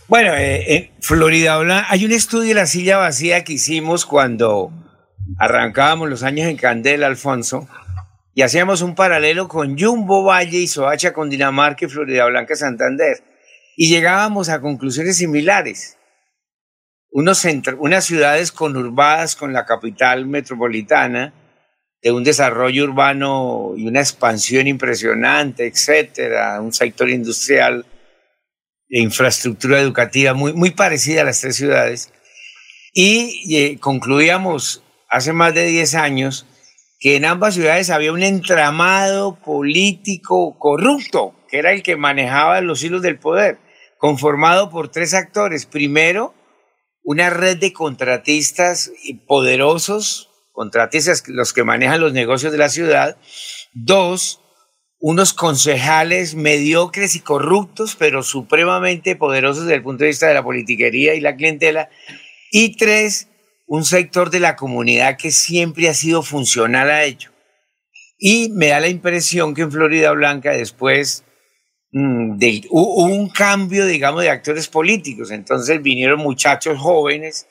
Bueno, eh, en Florida Blanca hay un estudio de la silla vacía que hicimos cuando arrancábamos los años en Candela, Alfonso, y hacíamos un paralelo con Jumbo Valle y Soacha con Dinamarca y Florida Blanca Santander. Y llegábamos a conclusiones similares. Unos unas ciudades conurbadas con la capital metropolitana, de un desarrollo urbano y una expansión impresionante, etcétera, un sector industrial de infraestructura educativa muy, muy parecida a las tres ciudades. Y eh, concluíamos hace más de 10 años que en ambas ciudades había un entramado político corrupto, que era el que manejaba los hilos del poder, conformado por tres actores. Primero, una red de contratistas poderosos, contratistas los que manejan los negocios de la ciudad. Dos, unos concejales mediocres y corruptos, pero supremamente poderosos desde el punto de vista de la politiquería y la clientela. Y tres, un sector de la comunidad que siempre ha sido funcional a ello. Y me da la impresión que en Florida Blanca después de- hu- hubo un cambio, digamos, de actores políticos. Entonces vinieron muchachos jóvenes,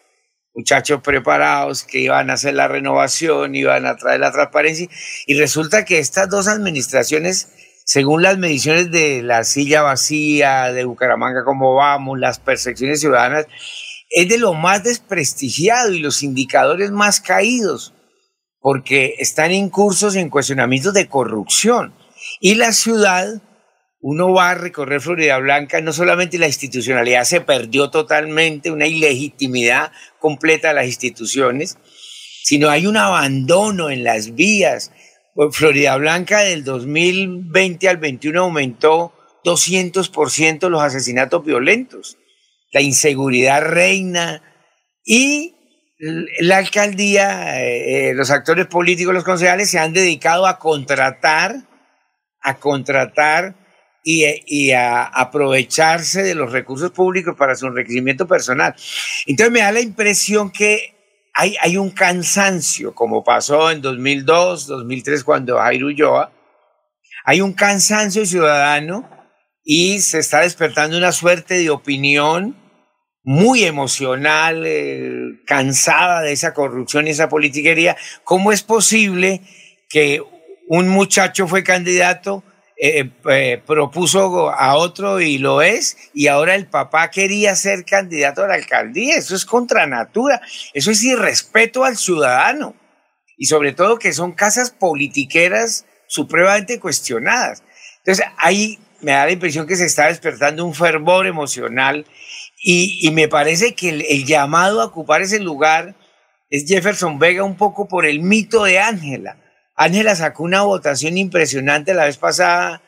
muchachos preparados que iban a hacer la renovación, iban a traer la transparencia. Y resulta que estas dos administraciones, según las mediciones de la silla vacía, de Bucaramanga, como vamos, las percepciones ciudadanas, es de lo más desprestigiado y los indicadores más caídos, porque están incursos en cuestionamientos de corrupción. Y la ciudad, uno va a recorrer Florida Blanca, no solamente la institucionalidad se perdió totalmente, una ilegitimidad completa de las instituciones, sino hay un abandono en las vías. Pues, Florida Blanca del 2020 al 21 aumentó 200% los asesinatos violentos. La inseguridad reina y la alcaldía, eh, eh, los actores políticos, los concejales se han dedicado a contratar, a contratar y, a aprovecharse de los recursos públicos para su enriquecimiento personal. Entonces me da la impresión que hay, hay un cansancio, como pasó en 2002, 2003, cuando Jairo Ulloa, hay un cansancio ciudadano y se está despertando una suerte de opinión muy emocional, eh, cansada de esa corrupción y esa politiquería. ¿Cómo es posible que un muchacho fue candidato, eh, eh, propuso a otro y lo es, y ahora el papá quería ser candidato a la alcaldía? Eso es contra natura, eso es irrespeto al ciudadano. Y sobre todo que son casas politiqueras supremamente cuestionadas. Entonces, ahí me da la impresión que se está despertando un fervor emocional y, me parece que el, el llamado a ocupar ese lugar es Jefferson Vega un poco por el mito de Ángela. Ángela sacó una votación impresionante la vez pasada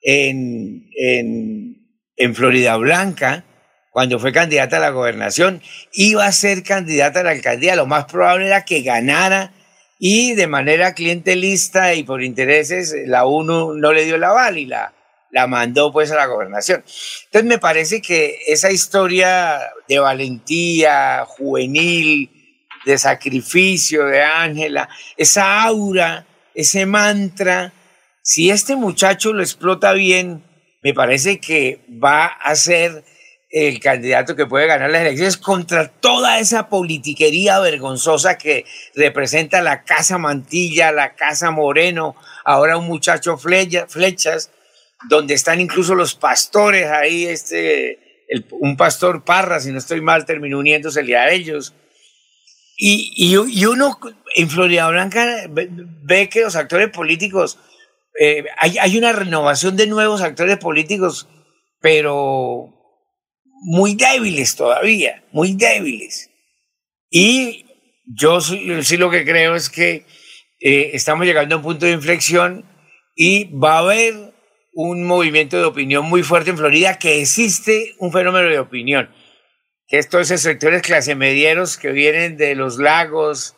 en, en, en Florida Blanca, cuando fue candidata a la gobernación. Iba a ser candidata a la alcaldía. Lo más probable era que ganara y de manera clientelista y por intereses la UNO no le dio el aval y la, la mandó pues a la gobernación. Entonces me parece que esa historia de valentía juvenil, de sacrificio de Ángela, esa aura, ese mantra, si este muchacho lo explota bien, me parece que va a ser el candidato que puede ganar las elecciones contra toda esa politiquería vergonzosa que representa la Casa Mantilla, la Casa Moreno, ahora un muchacho flechas, donde están incluso los pastores ahí, este, un pastor Parra, si no estoy mal, terminó uniéndose a ellos. Y, y, uno en Florida Blanca ve, que los actores políticos, eh, hay, hay una renovación de nuevos actores políticos, pero muy débiles todavía, muy débiles. Y yo, sí lo que creo es que eh, estamos llegando a un punto de inflexión y va a haber un movimiento de opinión muy fuerte en Florida, que existe un fenómeno de opinión, que estos sectores clase medieros que vienen de los lagos,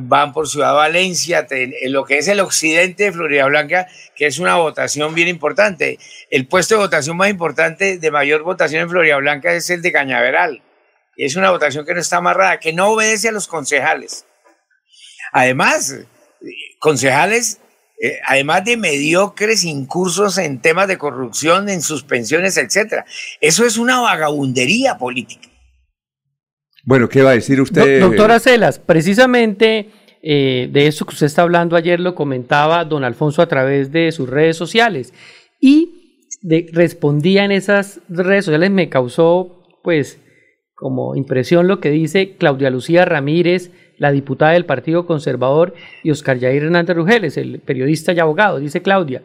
van por Ciudad Valencia, en lo que es el occidente de Florida Blanca, que es una votación bien importante. El puesto de votación más importante, de mayor votación en Florida Blanca, es el de Cañaveral. Y es una votación que no está amarrada, que no obedece a los concejales. Además, concejales, eh, además de mediocres incursos en temas de corrupción, en suspensiones, etcétera. Eso es una vagabundería política. Bueno, ¿qué va a decir usted? doctora Celas, precisamente eh, de eso que usted está hablando ayer lo comentaba don Alfonso a través de sus redes sociales y respondía en esas redes sociales, me causó pues como impresión lo que dice Claudia Lucía Ramírez, la diputada del Partido Conservador, y Oscar Jair Hernández Rugeles, el periodista y abogado. Dice Claudia,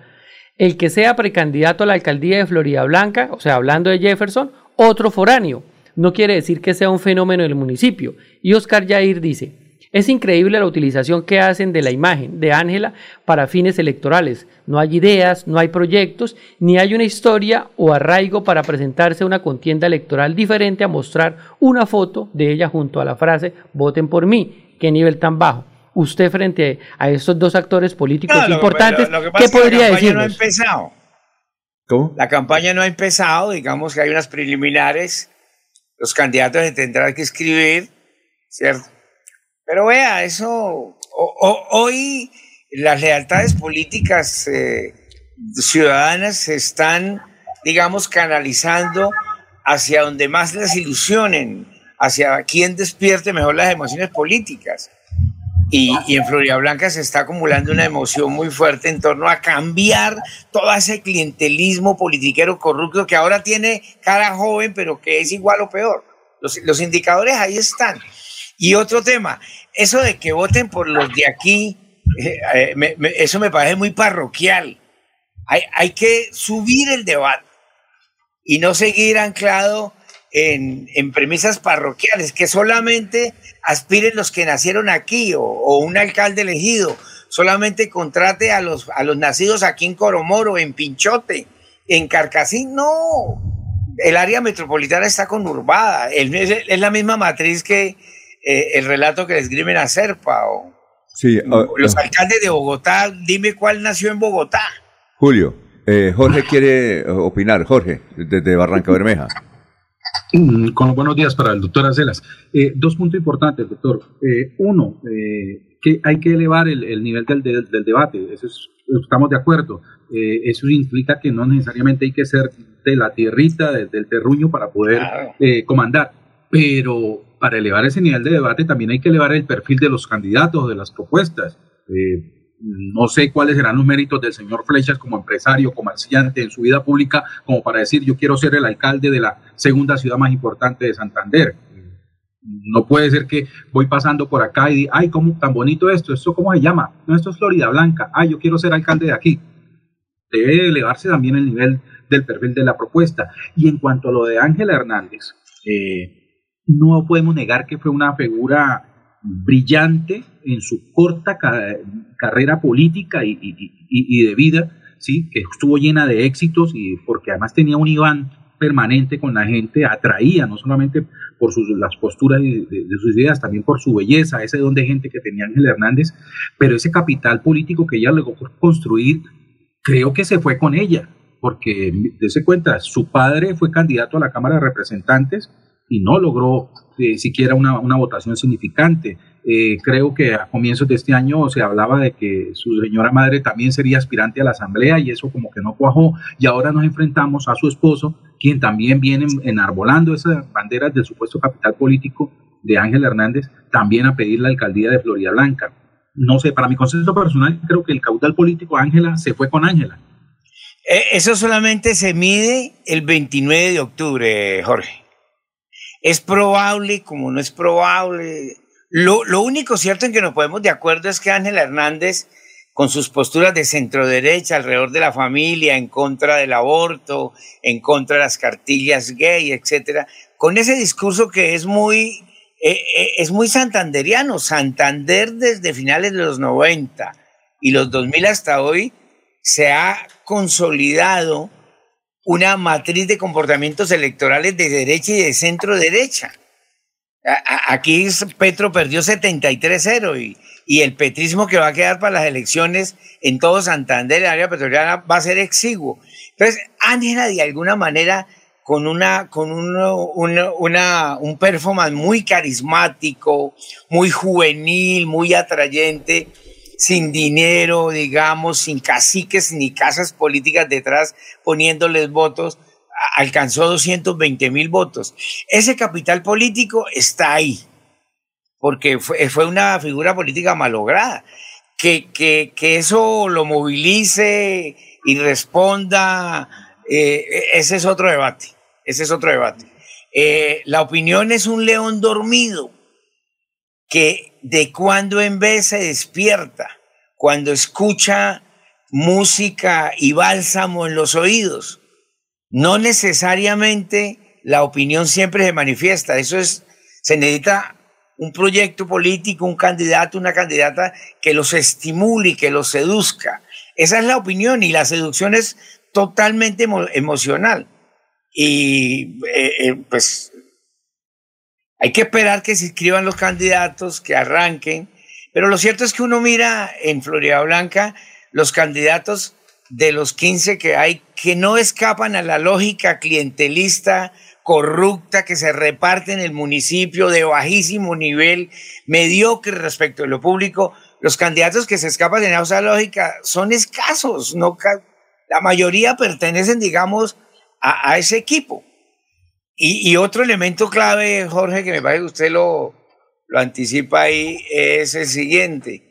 el que sea precandidato a la alcaldía de Florida Blanca, o sea, hablando de Jefferson, otro foráneo no quiere decir que sea un fenómeno del municipio. Y Oscar Jair dice, es increíble la utilización que hacen de la imagen de Ángela para fines electorales. No hay ideas, no hay proyectos, ni hay una historia o arraigo para presentarse a una contienda electoral diferente a mostrar una foto de ella junto a la frase voten por mí. Qué nivel tan bajo. Usted frente a estos dos actores políticos importantes, ¿qué podría decir? La campaña no ha empezado. ¿Cómo? La campaña no ha empezado, digamos que hay unas preliminares los candidatos tendrán que escribir, ¿cierto? Pero vea, eso, hoy las lealtades políticas eh, ciudadanas se están, digamos, canalizando hacia donde más les ilusionen, hacia quien despierte mejor las emociones políticas. Y, en Florida Blanca se está acumulando una emoción muy fuerte en torno a cambiar todo ese clientelismo politiquero corrupto que ahora tiene cara joven, pero que es igual o peor. Los, indicadores ahí están. Y otro tema, eso de que voten por los de aquí, eh, eh, eso me parece muy parroquial. Hay, hay que subir el debate y no seguir anclado en, premisas parroquiales, que solamente aspiren los que nacieron aquí o, un alcalde elegido, solamente contrate a los, a los nacidos aquí en Coromoro, en Pinchote, en Carcasín, no. El área metropolitana está conurbada, es, es la misma matriz que eh, el relato que les escriben a Serpa o sí, los alcaldes de Bogotá, dime cuál nació en Bogotá. Julio, eh, Jorge quiere opinar, Jorge, desde Barranca Bermeja. Mm, con los buenos días para el doctor Acelas. Eh, dos puntos importantes, doctor. Eh, uno, eh, que hay que elevar el, nivel del, del, debate, eso estamos de acuerdo. eso implica que no necesariamente hay que ser de la tierrita, del terruño para poder comandar, pero para elevar ese nivel de debate también hay que elevar el perfil de los candidatos, de las propuestas. No sé cuáles serán los méritos del señor Flechas como empresario, comerciante en su vida pública, como para decir yo quiero ser el alcalde de la segunda ciudad más importante de Santander. No puede ser que voy pasando por acá y diga, ay, cómo tan bonito esto, esto cómo se llama, no, esto es Florida Blanca, ay, yo quiero ser alcalde de aquí. Debe elevarse también el nivel del perfil de la propuesta. Y en cuanto a lo de Ángela Hernández, eh, no podemos negar que fue una figura brillante en su corta carrera política y, de vida, ¿sí? que estuvo llena de éxitos y porque además tenía un Iván permanente con la gente, atraía no solamente por sus, las posturas de, de, de, sus ideas, también por su belleza, ese don de gente que tenía Ángel Hernández, pero ese capital político que ella logró construir, creo que se fue con ella, porque, dése cuenta, su padre fue candidato a la Cámara de Representantes y no logró eh, siquiera una, una, votación significante. Eh, creo que a comienzos de este año se hablaba de que su señora madre también sería aspirante a la Asamblea y eso como que no cuajó y ahora nos enfrentamos a su esposo, quien también viene enarbolando esas banderas del supuesto capital político de Ángel Hernández, también a pedir la alcaldía de Florida Blanca. No sé, para mi concepto personal, creo que el caudal político Ángela se fue con Ángela. Eso solamente se mide el 29 de octubre, Jorge. Es probable, como no es probable. Lo, lo único cierto en que nos podemos de acuerdo es que Ángela Hernández, con sus posturas de centro derecha alrededor de la familia, en contra del aborto, en contra de las cartillas gay, etcétera, con ese discurso que es muy, eh, eh, es muy santanderiano. Santander desde finales de los 90 y los 2000 hasta hoy se ha consolidado una matriz de comportamientos electorales de derecha y de centro derecha. Aquí Petro perdió 73-0 y, y el petrismo que va a quedar para las elecciones en todo Santander, el área petrolera, va a ser exiguo. Entonces, Ángela, de alguna manera, con, una, con una, una, un performance muy carismático, muy juvenil, muy atrayente, sin dinero, digamos, sin caciques ni casas políticas detrás poniéndoles votos, alcanzó 220 mil votos. Ese capital político está ahí, porque fue, fue una figura política malograda. Que, que, que, eso lo movilice y responda, eh, ese es otro debate, ese es otro debate. Eh, la opinión es un león dormido que de cuando en vez se despierta, cuando escucha música y bálsamo en los oídos. No necesariamente la opinión siempre se manifiesta, eso es, se necesita un proyecto político, un candidato, una candidata que los estimule, que los seduzca. Esa es la opinión y la seducción es totalmente emocional. Y eh, eh, pues hay que esperar que se inscriban los candidatos, que arranquen, pero lo cierto es que uno mira en Florida Blanca los candidatos de los 15 que hay que no escapan a la lógica clientelista corrupta que se reparte en el municipio de bajísimo nivel, mediocre respecto a lo público. Los candidatos que se escapan de esa lógica son escasos, no la mayoría pertenecen, digamos, a ese equipo. Y, otro elemento clave, Jorge, que me parece que usted lo, lo anticipa ahí, es el siguiente.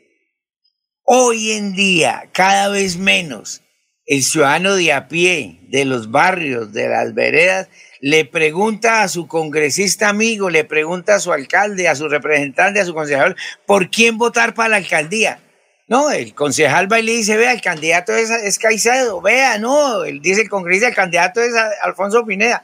Hoy en día, cada vez menos, el ciudadano de a pie, de los barrios, de las veredas, le pregunta a su congresista amigo, le pregunta a su alcalde, a su representante, a su concejal, por quién votar para la alcaldía. No, el concejal va y le dice, vea, el candidato es, es Caicedo, vea, no, él dice el congresista, el candidato es Alfonso Pineda.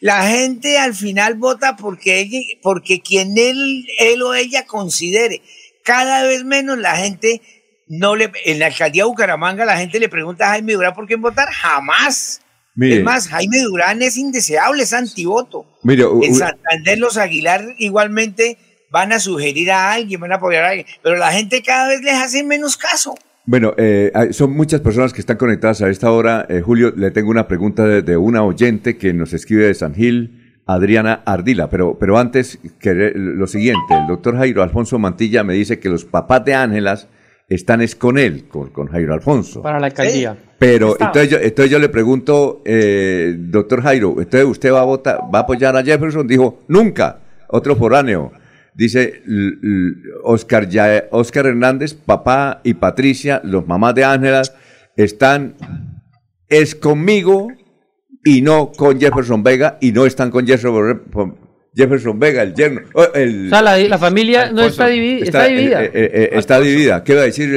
La gente al final vota porque, porque quien él, él o ella considere. Cada vez menos la gente no le, en la alcaldía de Bucaramanga la gente le pregunta a Jaime Durán por quién votar, jamás. Mire, es más, Jaime Durán es indeseable, es antivoto. Mire, en Santander los Aguilar igualmente van a sugerir a alguien, van a apoyar a alguien, pero la gente cada vez les hace menos caso. Bueno, eh, son muchas personas que están conectadas a esta hora. Eh, Julio, le tengo una pregunta de, de, una oyente que nos escribe de San Gil, Adriana Ardila. Pero, pero antes, que lo siguiente, el doctor Jairo Alfonso Mantilla me dice que los papás de Ángelas están es con él, con, con Jairo Alfonso. Para la alcaldía. ¿Sí? Pero entonces yo, entonces yo le pregunto, eh, doctor Jairo, entonces usted va a votar, va a apoyar a Jefferson, dijo, nunca, otro foráneo. Dice Oscar, ya, Oscar Hernández, papá y Patricia, los mamás de Ángela, están es conmigo y no con Jefferson Vega y no están con Jefferson, Jefferson Vega, el yerno. El, o sea, la, la familia no está, divi está, está dividida. Eh, eh, eh, está dividida. ¿Qué va a decir?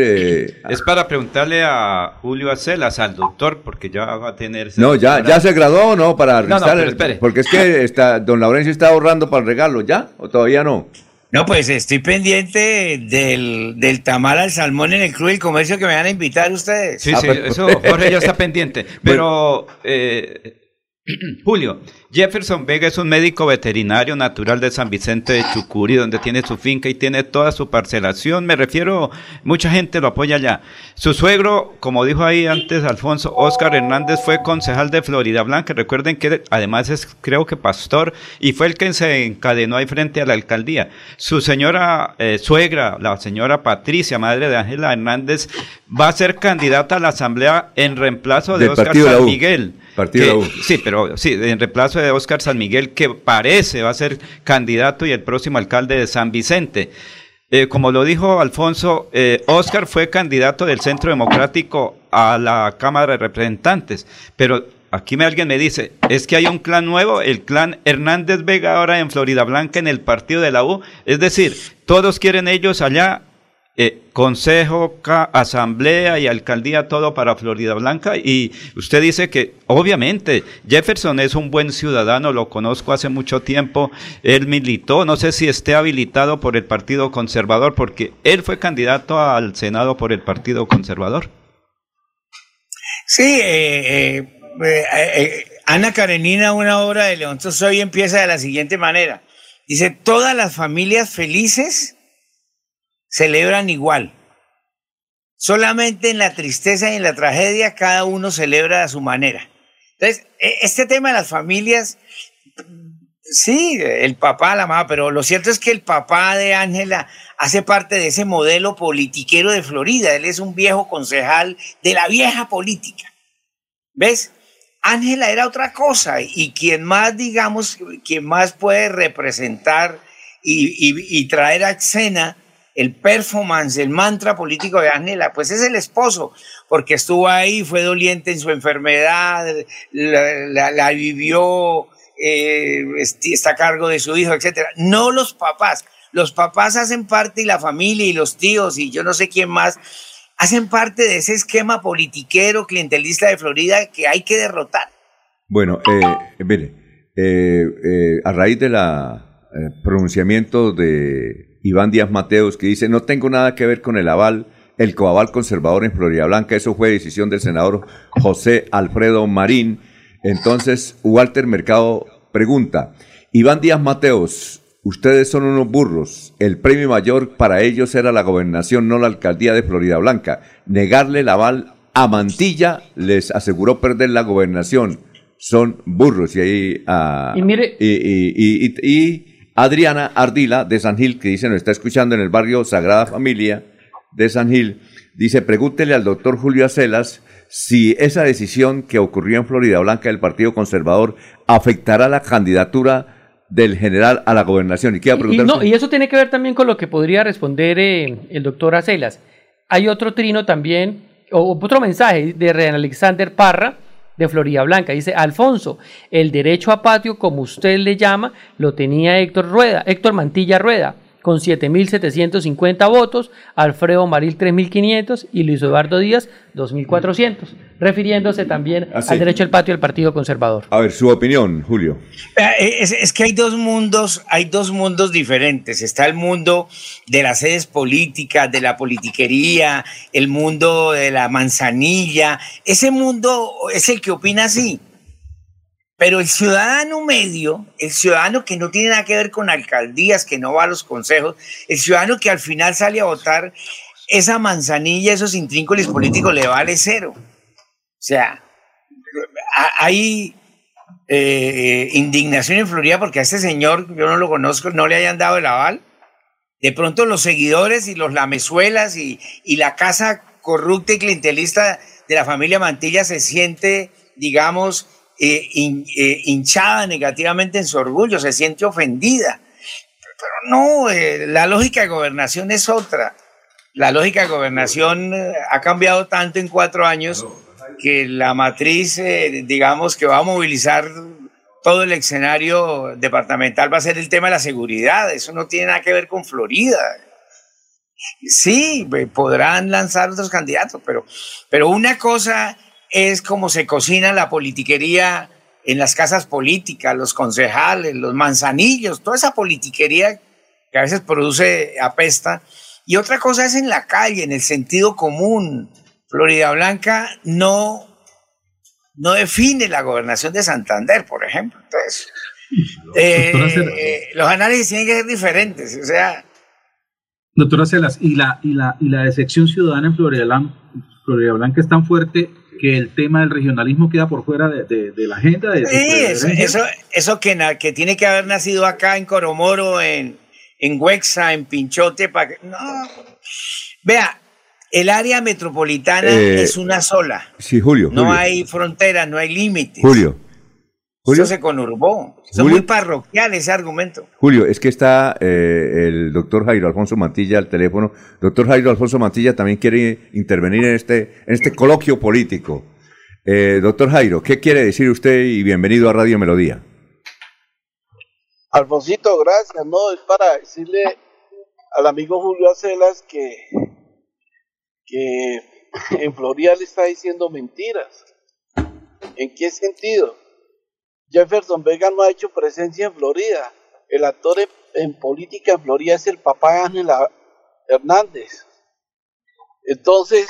es para preguntarle a Julio Acelas, al doctor, porque ya va a tener... No, ya, ya se graduó, ¿no? Para no, no, pero espere. Porque es que está, don Laurencio está ahorrando para el regalo, ¿ya? ¿O todavía no? No, pues estoy pendiente del, del tamal al salmón en el Club del Comercio que me van a invitar ustedes. Sí, ah, sí, pero, eso Jorge ya está pendiente. Pero, eh, Julio, Jefferson Vega es un médico veterinario natural de San Vicente de Chucuri, donde tiene su finca y tiene toda su parcelación. Me refiero, mucha gente lo apoya allá. Su suegro, como dijo ahí antes Alfonso, Oscar Hernández fue concejal de Florida Blanca. Recuerden que además es, creo que pastor, y fue el que se encadenó ahí frente a la alcaldía. Su señora eh, suegra, la señora Patricia, madre de Ángela Hernández, va a ser candidata a la asamblea en reemplazo de Del Oscar San. Miguel. Partido que- de la U. Sí, pero sí, en reemplazo de Oscar San Miguel, que parece va a ser candidato y el próximo alcalde de San Vicente. Eh, como lo dijo Alfonso, eh, Oscar fue candidato del Centro Democrático a la Cámara de Representantes, pero aquí me, alguien me dice, es que hay un clan nuevo, el clan Hernández Vega ahora en Florida Blanca en el partido de la U, es decir, todos quieren ellos allá eh, consejo, asamblea y alcaldía, todo para Florida Blanca. Y usted dice que, obviamente, Jefferson es un buen ciudadano, lo conozco hace mucho tiempo, él militó, no sé si esté habilitado por el Partido Conservador, porque él fue candidato al Senado por el Partido Conservador. Sí, eh, eh, Ana Karenina, una obra de León Tolstoy, empieza de la siguiente manera. Dice, todas las familias felices celebran igual. Solamente en la tristeza y en la tragedia cada uno celebra a su manera. Entonces, e- este tema de las familias, sí, el papá, la mamá, pero lo cierto es que el papá de Ángela hace parte de ese modelo politiquero de Florida. Él es un viejo concejal de la vieja política. ¿Ves? Ángela era otra cosa y quien más, digamos, quien más puede representar y, traer a escena el performance, el mantra político de Ángela, pues es el esposo, porque estuvo ahí, fue doliente en su enfermedad, la, la- la vivió, eh, está a cargo de su hijo, etcétera. No los papás. Los papás hacen parte y la familia y los tíos y yo no sé quién más hacen parte de ese esquema politiquero, clientelista de Florida que hay que derrotar. Bueno, eh, mire, eh, eh, a raíz del pronunciamiento de Iván Díaz Mateos que dice, no tengo nada que ver con el aval, el coaval conservador en Florida Blanca, eso fue decisión del senador José Alfredo Marín. Entonces, Walter Mercado pregunta, Iván Díaz Mateos, ustedes son unos burros, el premio mayor para ellos era la gobernación, no la alcaldía de Florida Blanca. Negarle el aval a Mantilla les aseguró perder la gobernación. Son burros. Y ahí. ah, Y mire- y, y- y- y- y Adriana Ardila de San Gil, que dice, nos está escuchando en el barrio Sagrada Familia de San Gil, dice, pregúntele al doctor Julio Acelas si esa decisión que ocurrió en Florida Blanca del Partido Conservador afectará la candidatura del general a la gobernación. ¿Y Y, no, y eso tiene que ver también con lo que podría responder eh, el doctor Acelas. Hay otro trino también, o otro mensaje de Rean Alexander Parra, de Florida Blanca. Dice, Alfonso, el derecho a patio, como usted le llama, lo tenía Héctor Rueda, Héctor Mantilla Rueda, con 7.750 votos, Alfredo Maril 3.500 y Luis Eduardo Díaz 2.400, refiriéndose también Ah, al derecho al patio del Partido Conservador. A ver, su opinión, Julio. Eh, Es, es que hay dos mundos, hay dos mundos diferentes. Está el mundo de las sedes políticas, de la politiquería, el mundo de la manzanilla. Ese mundo es el que opina así. Pero el ciudadano medio, el ciudadano que no tiene nada que ver con alcaldías, que no va a los consejos, el ciudadano que al final sale a votar, esa manzanilla, esos intrínculos políticos le vale cero. O sea, hay eh, indignación en Florida porque a este señor, yo no lo conozco, no le hayan dado el aval. De pronto los seguidores y los lamezuelas y la casa corrupta y clientelista de la familia Mantilla se siente, digamos, eh, hin- eh, hinchada negativamente en su orgullo, se siente ofendida. Pero no, eh, la lógica de gobernación es otra. La lógica de gobernación ha cambiado tanto en cuatro años que la matriz, digamos, que va a movilizar todo el escenario departamental va a ser el tema de la seguridad. Eso no tiene nada que ver con Florida. Sí, podrán lanzar otros candidatos, pero, pero una cosa es cómo se cocina la politiquería en las casas políticas, los concejales, los manzanillos, toda esa politiquería que a veces produce apesta. Y otra cosa es en la calle, en el sentido común. Florida Blanca no no define la gobernación de Santander, por ejemplo. Entonces, eh, eh, los análisis tienen que ser diferentes. O sea, Doctora Celas, ¿y la, y la, y la decepción ciudadana en Florida Blanca, Florida Blanca es tan fuerte que el tema del regionalismo queda por fuera de, de, la agenda? De, sí, eso, eso, eso, que, que tiene que haber nacido acá en Coromoro, en, en Huexa, en Pinchote, para que... No. Vea, el área metropolitana Eh, es una sola. Sí, Julio. No Julio. hay fronteras, no hay límites. Julio. Julio. Eso se conurbó. Es muy parroquial ese argumento. Julio, es que está eh, el doctor Jairo Alfonso Mantilla al teléfono. Doctor Jairo Alfonso Mantilla también quiere intervenir en este, en este coloquio político. Eh, doctor Jairo, ¿qué quiere decir usted y bienvenido a Radio Melodía? Alfonsito, gracias. No, es para decirle al amigo Julio Acelas que, que en Florida le está diciendo mentiras. ¿En qué sentido? Jefferson Vega no ha hecho presencia en Florida. El actor en, política en Florida es el papá Ángela Hernández. Entonces,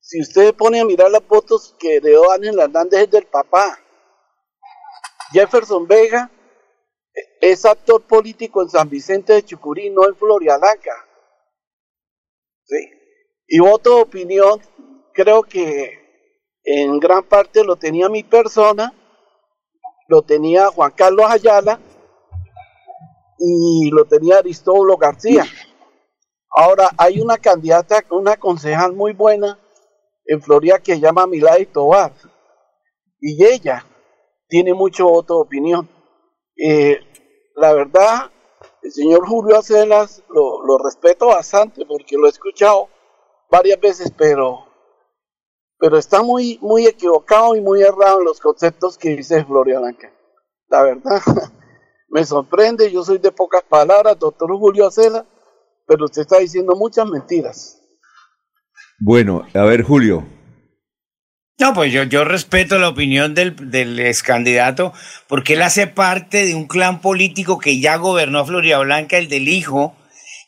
si usted pone a mirar las fotos que heredó Ángela Hernández es del papá. Jefferson Vega es actor político en San Vicente de Chucurí, no en Floriananca. ¿Sí? Y voto de opinión, creo que en gran parte lo tenía mi persona, lo tenía Juan Carlos Ayala y lo tenía Aristóbulo García. Ahora hay una candidata, una concejal muy buena en Florida que se llama Milady Tobar y ella tiene mucho voto de opinión. Eh, la verdad, el señor Julio Acelas lo, lo respeto bastante porque lo he escuchado varias veces, pero, pero está muy, muy equivocado y muy errado en los conceptos que dice Floria Blanca. La verdad, me sorprende, yo soy de pocas palabras, doctor Julio Acelas, pero usted está diciendo muchas mentiras. Bueno, a ver, Julio. No, pues yo, yo respeto la opinión del, del ex candidato porque él hace parte de un clan político que ya gobernó a Florida Blanca, el del hijo,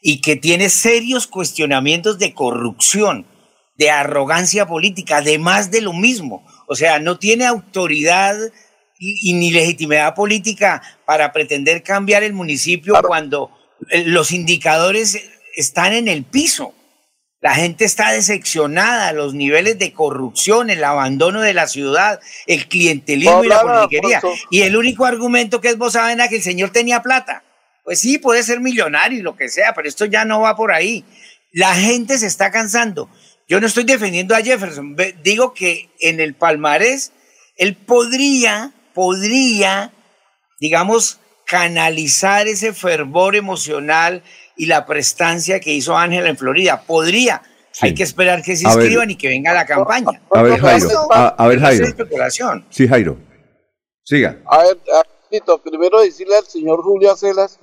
y que tiene serios cuestionamientos de corrupción, de arrogancia política, además de lo mismo. O sea, no tiene autoridad y, y ni legitimidad política para pretender cambiar el municipio cuando eh, los indicadores están en el piso. La gente está decepcionada, los niveles de corrupción, el abandono de la ciudad, el clientelismo y la Hola, politiquería. Y el único argumento que es vos saben es que el señor tenía plata. Pues sí, puede ser millonario y lo que sea, pero esto ya no va por ahí. La gente se está cansando. Yo no estoy defendiendo a Jefferson, digo que en el palmarés él podría, podría, digamos, canalizar ese fervor emocional y la prestancia que hizo Ángela en Florida. Podría. Hay que esperar que se inscriban y que venga la campaña. A ver, Jairo. A, a ver, Jairo. especulación. Sí, Jairo. Siga. A ver, primero decirle al señor Julio Acelas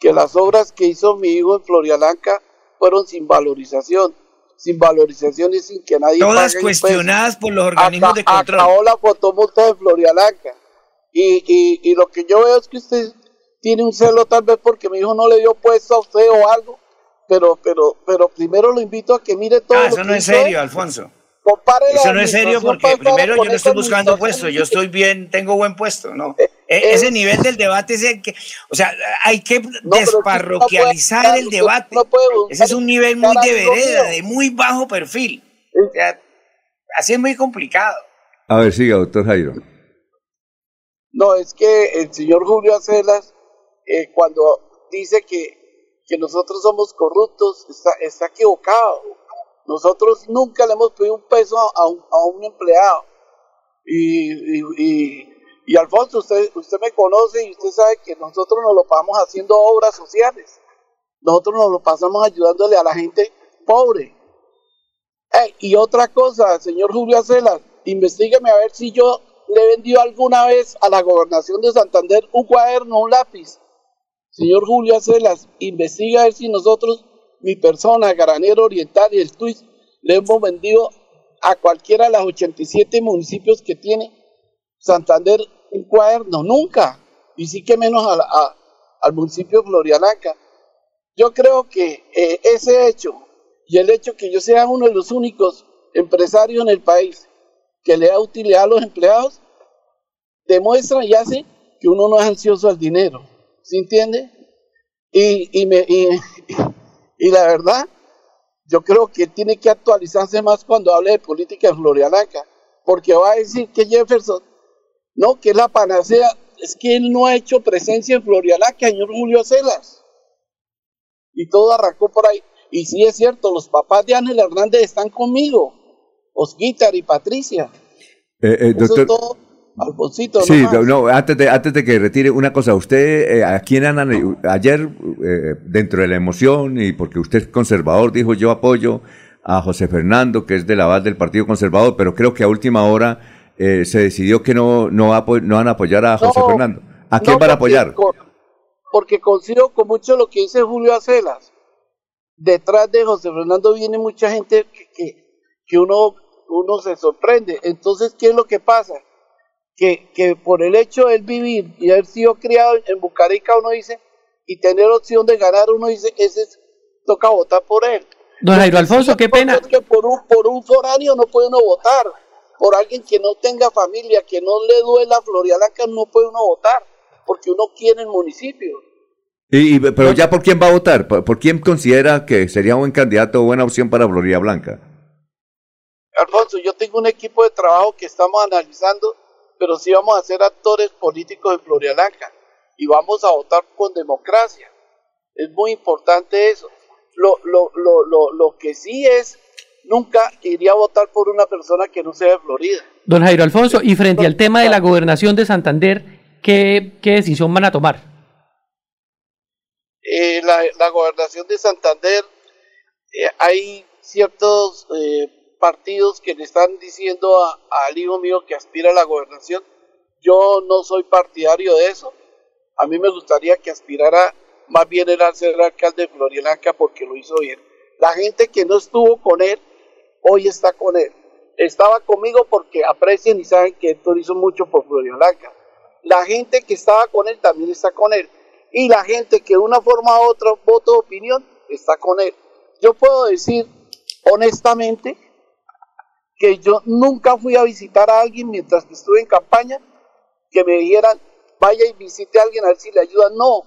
que las obras que hizo mi hijo en Florialanca fueron sin valorización, sin valorización y sin que nadie Todas pague cuestionadas por los organismos de control. Acabó la fotomulta de Florialanca. Y, y, y lo que yo veo es que usted tiene un celo tal vez porque mi hijo no le dio puesto a usted o algo, pero, pero, pero primero lo invito a que mire todo Ah, lo eso que no es serio. Alfonso. Compare Eso no es serio porque primero yo no estoy buscando administración. puesto, yo estoy bien, tengo buen puesto, ¿no? E- Ese nivel del debate es el que, o sea, hay que desparroquializar el debate. Ese es un nivel muy de vereda, de muy bajo perfil. O sea, así es muy complicado. A ver, siga, doctor Jairo. No, es que el señor Julio Acelas, eh, cuando dice que, que nosotros somos corruptos, está, está equivocado. Nosotros nunca le hemos pedido un peso a un, empleado. Y, y, y, y, Alfonso, usted, usted me conoce y usted sabe que nosotros nos lo pasamos haciendo obras sociales. Nosotros nos lo pasamos ayudándole a la gente pobre. Y otra cosa, señor Julio Acelas, investígueme a ver si yo le he vendido alguna vez a la gobernación de Santander un cuaderno, un lápiz. Señor Julio Acelas, investiga a ver si nosotros, mi persona, Garanero Oriental y el TWIS, le hemos vendido a cualquiera de los 87 municipios que tiene Santander un cuaderno. Nunca. Y sí que menos al municipio de. Yo creo que eh, ese hecho y el hecho que yo sea uno de los únicos empresarios en el país que le da utilidad a los empleados, demuestra y hace que uno no es ansioso al dinero. ¿Sí entiende? Y, y, me, y la verdad, yo creo que tiene que actualizarse más cuando hable de política en Floriananca, porque va a decir que Jefferson, no, que es la panacea, es que él no ha hecho presencia en Floriananca, señor Julio Celas. Y todo arrancó por ahí. Y sí es cierto, los papás de Ángel Hernández están conmigo, Osguitar y Patricia. Eh, eh, Eso doctor, es todo, Alfonsito. Sí, nomás. no, antes de, antes de que retire una cosa, usted, eh, aquí en Ana, ayer, eh, dentro de la emoción y porque usted es conservador, dijo yo apoyo a José Fernando, que es de la base del Partido Conservador, pero creo que a última hora eh, se decidió que no, no, va a no van a apoyar a José No, Fernando. ¿A quién No, van a apoyar? Porque considero con mucho lo que dice Julio Acelas. Detrás de José Fernando viene mucha gente que, que, que uno, uno se sorprende. Entonces, ¿qué es lo que pasa? Que, que por el hecho de él vivir y haber sido criado en Bucarica, uno dice, y tener opción de ganar, uno dice, ese es, toca votar por él. Don Jairo Alfonso, qué pena. Que por un, por un foráneo no puede uno votar. Por alguien que no tenga familia, que no le duela Floriananca, no puede uno votar. Porque uno quiere el municipio. Y, y- pero ya por quién va a votar, ¿Por, por quién considera que sería un buen candidato o buena opción para Florida Blanca? Alfonso, yo tengo un equipo de trabajo que estamos analizando, pero sí vamos a ser actores políticos en Floriananca y vamos a votar con democracia. Es muy importante eso. Lo, lo, lo, lo, lo que sí es, nunca iría a votar por una persona que no sea de Florida. Don Jairo Alfonso, y frente al tema de la gobernación de Santander, ¿qué, qué decisión van a tomar? Eh, la, la gobernación de Santander, eh, hay ciertos eh, partidos que le están diciendo a- al hijo mío que aspira a la gobernación. Yo no soy partidario de eso. A mí me gustaría que aspirara más bien era ser alcalde de Floriananca porque lo hizo bien. La gente que no estuvo con él, hoy está con él. Estaba conmigo porque aprecian y saben que Héctor hizo mucho por Floriananca. La gente que estaba con él también está con él. Y la gente que de una forma u otra voto de opinión está con él. Yo puedo decir honestamente que yo nunca fui a visitar a alguien mientras que estuve en campaña que me dijeran vaya y visite a alguien a ver si le ayuda. No,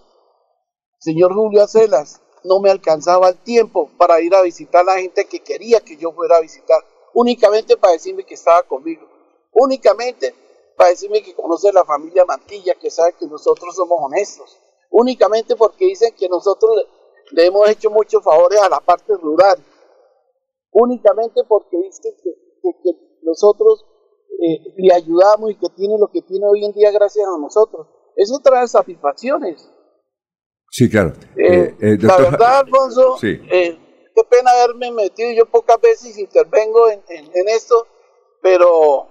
señor Julio Acelas, no me alcanzaba el tiempo para ir a visitar a la gente que quería que yo fuera a visitar, únicamente para decirme que estaba conmigo, únicamente para decirme que conoce la familia Mantilla, que sabe que nosotros somos honestos, únicamente porque dicen que nosotros le, hemos hecho muchos favores a la parte rural, únicamente porque dicen que, que- que nosotros eh, le ayudamos y que tiene lo que tiene hoy en día gracias a nosotros. Eso trae satisfacciones. Sí, claro. Eh, Eh, eh, la doctor- verdad, Alfonso, Sí. eh, qué pena haberme metido. Yo pocas veces intervengo en, en- en esto, pero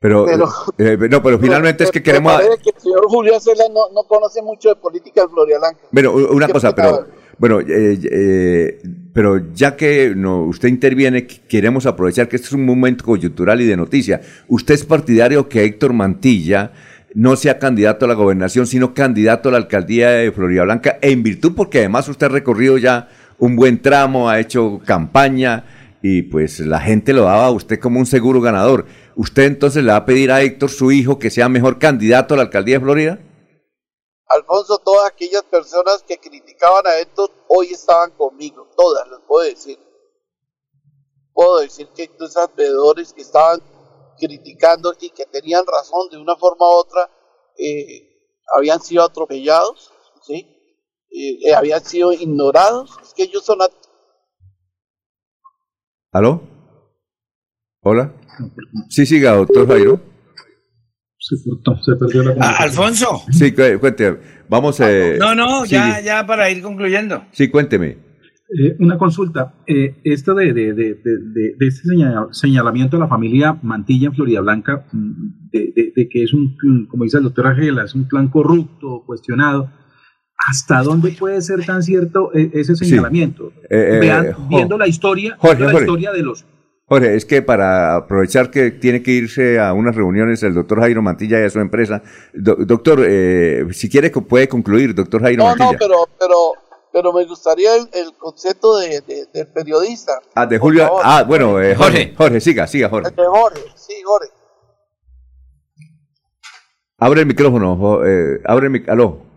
Pero, Pero- eh, no, pero finalmente es que queremos... que el señor Julio Acela no, no conoce mucho de política en Floriananca. Bueno, una cosa, pero bueno, eh, eh, pero ya que no, usted interviene, qu- queremos aprovechar que este es un momento coyuntural y de noticia. ¿Usted es partidario que Héctor Mantilla no sea candidato a la gobernación, sino candidato a la alcaldía de Florida Blanca, en virtud porque además usted ha recorrido ya un buen tramo, ha hecho campaña y pues la gente lo daba a usted como un seguro ganador. ¿Usted entonces le va a pedir a Héctor, su hijo, que sea mejor candidato a la alcaldía de Florida? Alfonso, todas aquellas personas que criticaban a Héctor hoy estaban conmigo, todas, les puedo decir. Puedo decir que esos veedores que estaban criticando y que tenían razón de una forma u otra, eh, habían sido atropellados, ¿sí? Eh, eh, habían sido ignorados, es que ellos son ¿Aló? ¿Hola? Sí, siga, doctor Jairo. Se cortó, se perdió la Ah, Alfonso. Sí, cu- cuente. Vamos. Eh, No, no, ya, ya para ir concluyendo. Sí, cuénteme. Eh, una consulta. Eh, esto de, de, de, de, de- de este señala- señalamiento a la familia Mantilla en Florida Blanca, mm, de, de- de que es un, como dice el doctor Argela, es un plan corrupto, cuestionado. ¿Hasta dónde puede ser tan cierto eh, ese señalamiento? Eh, eh, Vean, Jo- viendo la historia, Jorge, viendo la Jorge. historia de los Jorge, es que para aprovechar que tiene que irse a unas reuniones el doctor Jairo Mantilla y a su empresa, do- doctor, eh, si quiere puede concluir, doctor Jairo No, Mantilla. no, pero, pero, pero me gustaría el, el concepto de, de- del periodista. Ah, de Julio. favor. Ah, bueno, eh, Jorge, Jorge, siga, siga, Jorge. El de Jorge, sí. Jorge. Abre el micrófono, eh, abre el mic- aló.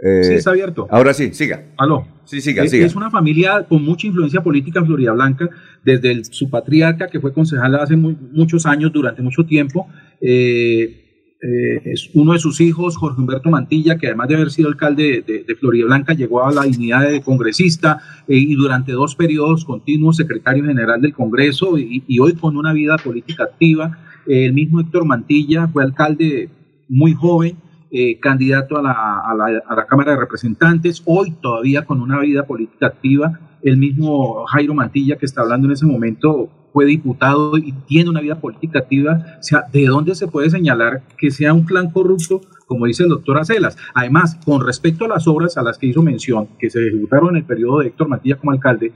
Eh, Sí, está abierto. Ahora sí, siga. Aló. Sí, siga, es, siga. es una familia con mucha influencia política en Florida Blanca, desde el- su patriarca, que fue concejal hace mu- muchos años, durante mucho tiempo. eh, eh, es uno de sus hijos, Jorge Humberto Mantilla, que además de haber sido alcalde de, de Florida Blanca, llegó a la dignidad de congresista eh, y durante dos periodos continuos secretario general del Congreso y, y hoy con una vida política activa. Eh, el mismo Héctor Mantilla fue alcalde muy joven, eh, candidato a la, a, la, Cámara de Representantes, hoy todavía con una vida política activa. El mismo Jairo Mantilla, que está hablando en ese momento, fue diputado y tiene una vida política activa. O sea, ¿de dónde se puede señalar que sea un clan corrupto, como dice el doctor Acelas? Además, con respecto a las obras a las que hizo mención, que se ejecutaron en el periodo de Héctor Mantilla como alcalde,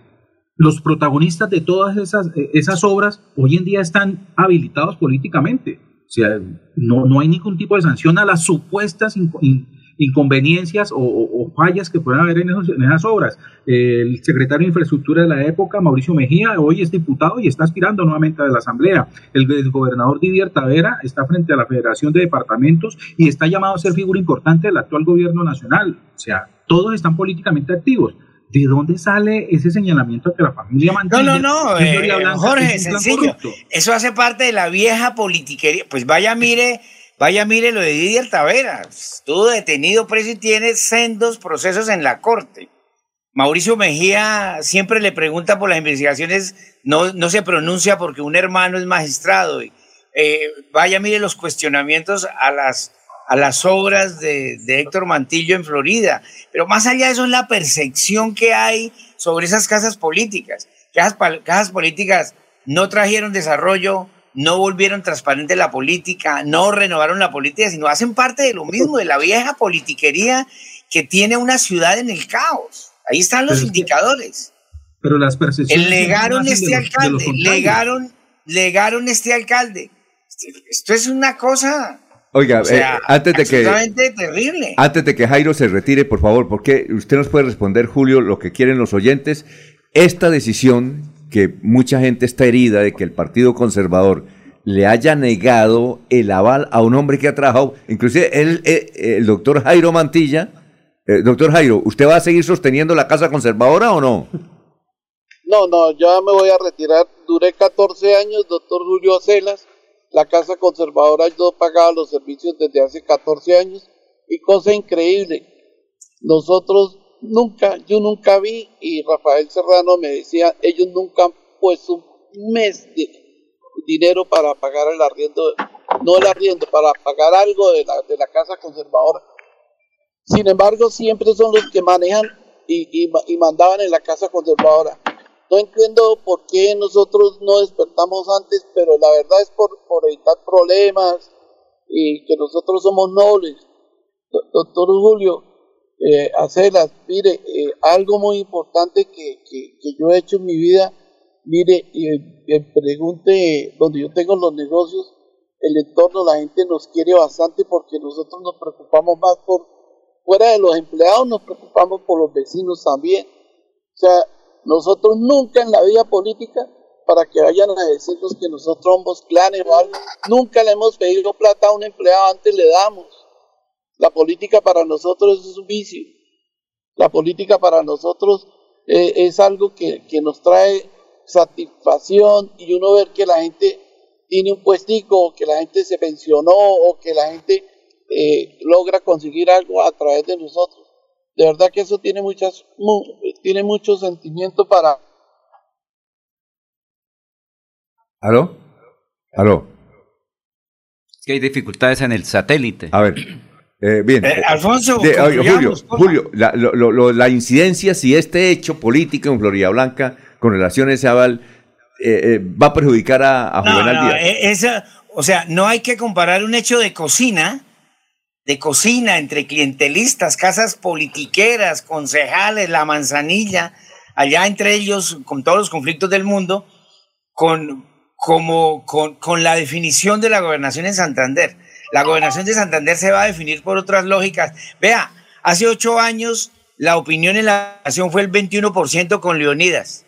los protagonistas de todas esas, eh, esas obras hoy en día están habilitados políticamente. Sea, no, no hay ningún tipo de sanción a las supuestas inco- in- inconveniencias o, fallas que puedan haber en, esos- esas obras. El secretario de Infraestructura de la época, Mauricio Mejía, hoy es diputado y está aspirando nuevamente a la Asamblea. El, el gobernador Didier Tavera está frente a la Federación de Departamentos y está llamado a ser figura importante del actual gobierno nacional. O sea, todos están políticamente activos. ¿De dónde sale ese señalamiento que la familia No, Mantilla... no, no, eh, Blanca Jorge, es sencillo. Eso hace parte de la vieja politiquería. Pues vaya, mire, vaya, mire lo de Didier Tavera. Estuvo detenido, preso y tiene sendos procesos en la corte. Mauricio Mejía siempre le pregunta por las investigaciones, no, no se pronuncia porque un hermano es magistrado. Eh, vaya, mire los cuestionamientos a las, a las obras de, de Héctor Mantillo en Florida. Pero más allá de eso es la percepción que hay sobre esas casas políticas. Casas políticas no trajeron desarrollo, no volvieron transparente la política, no renovaron la política, sino hacen parte de lo mismo, de la vieja politiquería que tiene una ciudad en el caos. Ahí están los Pero indicadores. Pero las percepciones... Legaron nacen de este los- alcalde, legaron, legaron este alcalde. Esto es una cosa Oiga, o sea, eh, antes de que terrible. antes de que Jairo se retire, por favor, porque usted nos puede responder, Julio, lo que quieren los oyentes. Esta decisión que mucha gente está herida de que el Partido Conservador le haya negado el aval a un hombre que ha trabajado, inclusive el, el, el doctor Jairo Mantilla. Eh, doctor Jairo, ¿usted va a seguir sosteniendo la casa conservadora o no? No, no, ya me voy a retirar. Duré 14 años, doctor Julio Celas. La Casa Conservadora yo pagaba los servicios desde hace 14 años. Y cosa increíble, nosotros nunca, yo nunca vi, y Rafael Serrano me decía, ellos nunca han puesto un mes de dinero para pagar el arriendo, no el arriendo, para pagar algo de la, de la Casa Conservadora. Sin embargo, siempre son los que manejan y, y, ma- y mandaban en la Casa Conservadora. No entiendo por qué nosotros no despertamos antes, pero la verdad es por, por evitar problemas y que nosotros somos nobles. Do- Doctor Julio, eh, Acelas, mire, eh, algo muy importante que, que, yo he hecho en mi vida, mire, y pregunte donde yo tengo los negocios, el entorno, la gente nos quiere bastante porque nosotros nos preocupamos más por, fuera de los empleados, nos preocupamos por los vecinos también. O sea, nosotros nunca en la vida política, para que vayan a decirnos que nosotros somos clanes o algo, nunca le hemos pedido plata a un empleado, antes le damos. La política para nosotros es un vicio. La política para nosotros eh, es algo que, que nos trae satisfacción y uno ver que la gente tiene un puestico, que la gente se pensionó, o que la gente eh, logra conseguir algo a través de nosotros. De verdad que eso tiene muchas, mu- tiene mucho sentimiento para, ¿Aló? ¿Aló? Es que hay dificultades en el satélite. A ver, eh, bien. Eh, Alfonso, De- Julio. Julio la, lo- lo- lo- la incidencia, si este hecho político en Florida Blanca con relación a ese aval eh, eh, va a perjudicar a, a No, Juvenal no, Díaz. e- esa, o sea, no hay que comparar un hecho de cocina, de cocina entre clientelistas, casas politiqueras, concejales, la manzanilla, allá entre ellos, con todos los conflictos del mundo, con, como, con, con la definición de la gobernación en Santander. La gobernación de Santander se va a definir por otras lógicas. Vea, hace ocho años la opinión en la nación fue el 21% con Leonidas.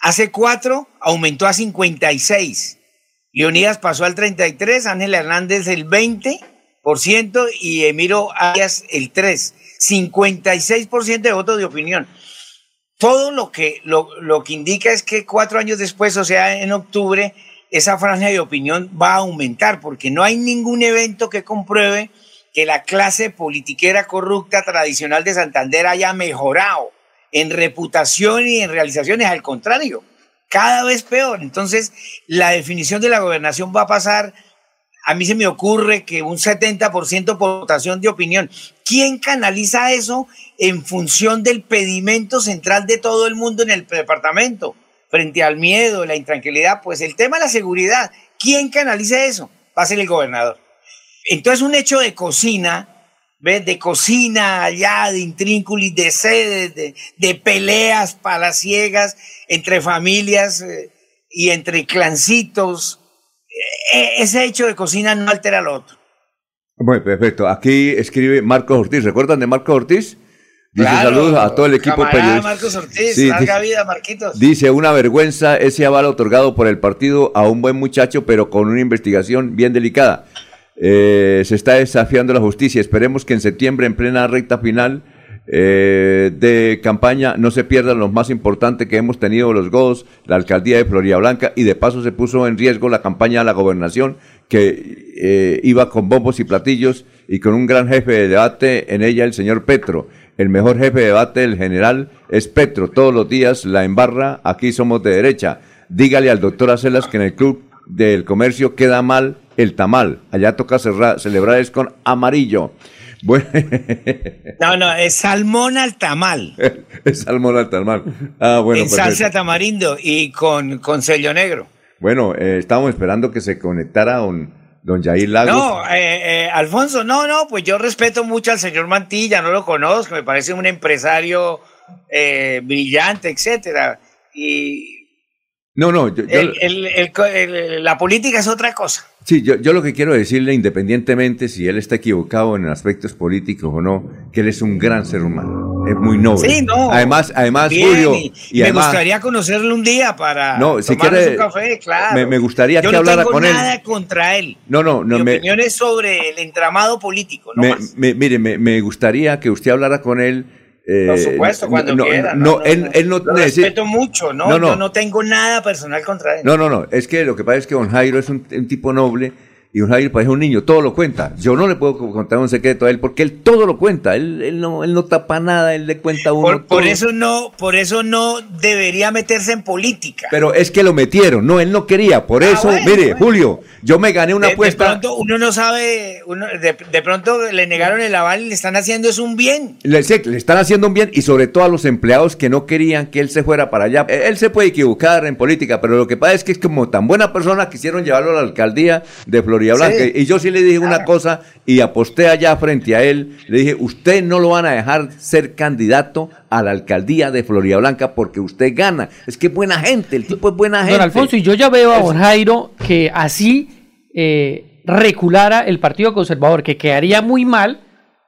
Hace cuatro aumentó a 56. Leonidas pasó al 33%, Ángel Hernández el 20% y Emiro Arias el 3%. 56% de votos de opinión. Todo lo que, lo, lo que indica es que cuatro años después, o sea, en octubre, esa franja de opinión va a aumentar, porque no hay ningún evento que compruebe que la clase politiquera corrupta tradicional de Santander haya mejorado en reputación y en realizaciones, al contrario, cada vez peor. Entonces, la definición de la gobernación va a pasar, a mí se me ocurre que un 70% por votación de opinión. ¿Quién canaliza eso en función del pedimento central de todo el mundo en el departamento? Frente al miedo, la intranquilidad, pues el tema de la seguridad. ¿Quién canaliza eso? Va a ser el gobernador. Entonces, un hecho de cocina, ¿ves? De cocina allá, de intrínculis, de sedes, de, de peleas palaciegas entre familias eh, y entre clancitos. E- ese hecho de cocina no altera al otro. Bueno, perfecto. Aquí escribe Marcos Ortiz. ¿Recuerdan de Marcos Ortiz? Dice Claro, saludos a todo el equipo periodista. Marcos Ortiz, Sí, larga dice- vida, Marquitos. Dice, una vergüenza ese aval otorgado por el partido a un buen muchacho, pero con una investigación bien delicada. Eh, se está desafiando la justicia. Esperemos que en septiembre, en plena recta final eh, de campaña, no se pierdan lo más importante que hemos tenido los GODOS, la alcaldía de Florida Blanca, y de paso se puso en riesgo la campaña a la gobernación, que eh, iba con bombos y platillos y con un gran jefe de debate en ella, el señor Petro. El mejor jefe de debate del general es Petro. Todos los días la embarra. Aquí somos de derecha. Dígale al doctor Acelas que en el club del comercio queda mal el tamal. Allá toca cerrar, celebrar es con amarillo. Bueno, No, no, es salmón al tamal. es salmón al tamal. Ah, bueno, en perfecto. salsa tamarindo y con, con sello negro. Bueno, eh, estábamos esperando que se conectara don, don Jair Lagos. No, eh, eh, Alfonso, no, no, pues yo respeto mucho al señor Mantilla, no lo conozco, me parece un empresario eh, brillante, etcétera. Y No, no, yo, yo- el- el- el la política es otra cosa. sí, yo, yo lo que quiero decirle, independientemente si él está equivocado en aspectos políticos o no, que él es un gran ser humano, es muy noble. Sí, no. Además, además, Bien, Julio, y y me además, gustaría conocerlo un día para No, si quiere, un café, claro. me, me gustaría Yo que no hablara tengo con él. nada contra él. No, no, no, Mi me, opinión es sobre el entramado político, no me- más. mire, me gustaría que usted hablara con él. Eh, Por supuesto, cuando no, quiera. No, él, él no Lo respeto mucho, ¿no? No, no. Yo no tengo nada personal contra él. No, no, no. Es que lo que pasa es que don Jairo es un, un tipo noble y don Jairo parece un niño, todo lo cuenta. Yo no le puedo contar un secreto a él porque él todo lo cuenta. Él, él, no, él no tapa nada, él le cuenta a uno Por, eso no, por eso no debería meterse en política. Pero es que lo metieron, no, él no quería. Por Ah, eso, bueno, mire, bueno. Julio, yo me gané una de, de apuesta. pronto uno no sabe, uno, de, de pronto le negaron el aval y le están haciendo es un bien. Le, le están haciendo un bien y sobre todo a los empleados que no querían que él se fuera para allá. Eh, Él se puede equivocar en política, pero lo que pasa es que es como tan buena persona quisieron llevarlo a la alcaldía de Florida Sí. Y yo sí le dije una cosa y aposté allá frente a él. Le dije, usted no lo van a dejar ser candidato a la alcaldía de Florida Blanca porque usted gana. Es que es buena gente, el tipo es buena gente. Don Alfonso, y yo ya veo a Don Jairo que así eh, reculara el Partido Conservador, que quedaría muy mal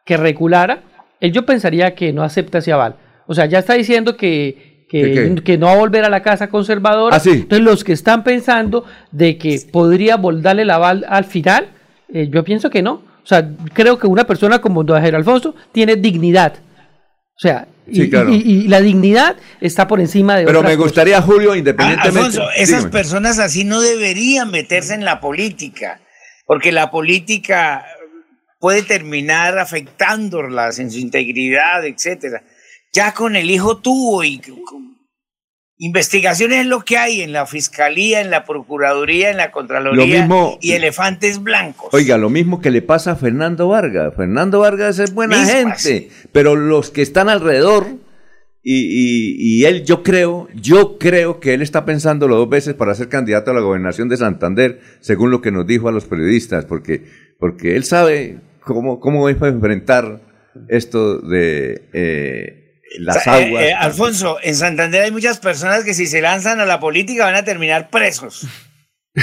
que reculara. Él yo pensaría que no acepta ese aval. O sea, ya está diciendo que, que, no va a volver a la casa conservadora. Ah, sí. Entonces, los que están pensando de que podría vol- darle el aval al final, eh, yo pienso que no. O sea, creo que una persona como Don Jairo Alfonso tiene dignidad. O sea, y, Sí, claro. y- y la dignidad está por encima de Pero otras me cosas. gustaría, Julio, independientemente. Alfonso, esas Dígame. personas así no deberían meterse en la política, porque la política puede terminar afectándolas en su integridad, etcétera. Ya con el hijo tuvo y investigaciones es lo que hay en la fiscalía, en la procuraduría, en la contraloría mismo- y elefantes blancos. Oiga, lo mismo que le pasa a Fernando Vargas. Fernando Vargas es buena Mismas. gente, pero los que están alrededor, y, y- y él, yo creo, yo creo que él está pensándolo dos veces para ser candidato a la gobernación de Santander, según lo que nos dijo a los periodistas, porque, porque él sabe cómo, cómo es para enfrentar esto de eh, las O sea, eh, aguas. eh, Alfonso, en Santander hay muchas personas que si se lanzan a la política van a terminar presos.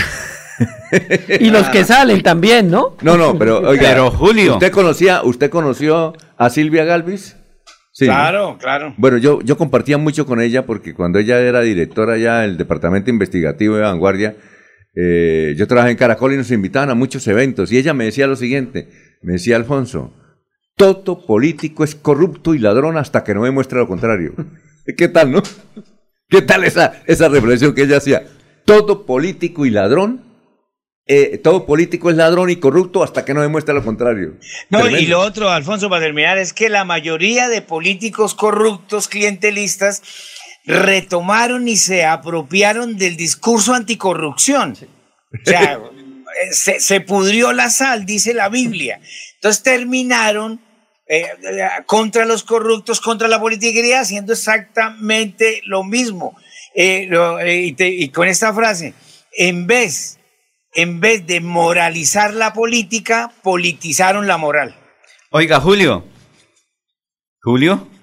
Y los que salen también, ¿no? No, no, pero oiga, Pero, Julio. ¿usted conocía, usted conoció a Silvia Galvis? Sí, claro, claro. Bueno, yo, yo compartía mucho con ella porque cuando ella era directora ya del Departamento Investigativo de Vanguardia, eh, yo trabajé en Caracol y nos invitaban a muchos eventos. Y ella me decía lo siguiente, me decía Alfonso, todo político es corrupto y ladrón hasta que no demuestre lo contrario. ¿Qué tal, no? ¿Qué tal esa, esa reflexión que ella hacía? Todo político y ladrón, eh, todo político es ladrón y corrupto hasta que no demuestre lo contrario. No, y lo otro, Alfonso, para terminar, es que la mayoría de políticos corruptos, clientelistas, retomaron y se apropiaron del discurso anticorrupción. O sea, se, se pudrió la sal, dice la Biblia. Entonces terminaron eh, contra los corruptos, contra la politiquería, haciendo exactamente lo mismo. Eh, eh, y, y con esta frase, en vez, en vez de moralizar la política, politizaron la moral. Oiga, Julio. Julio.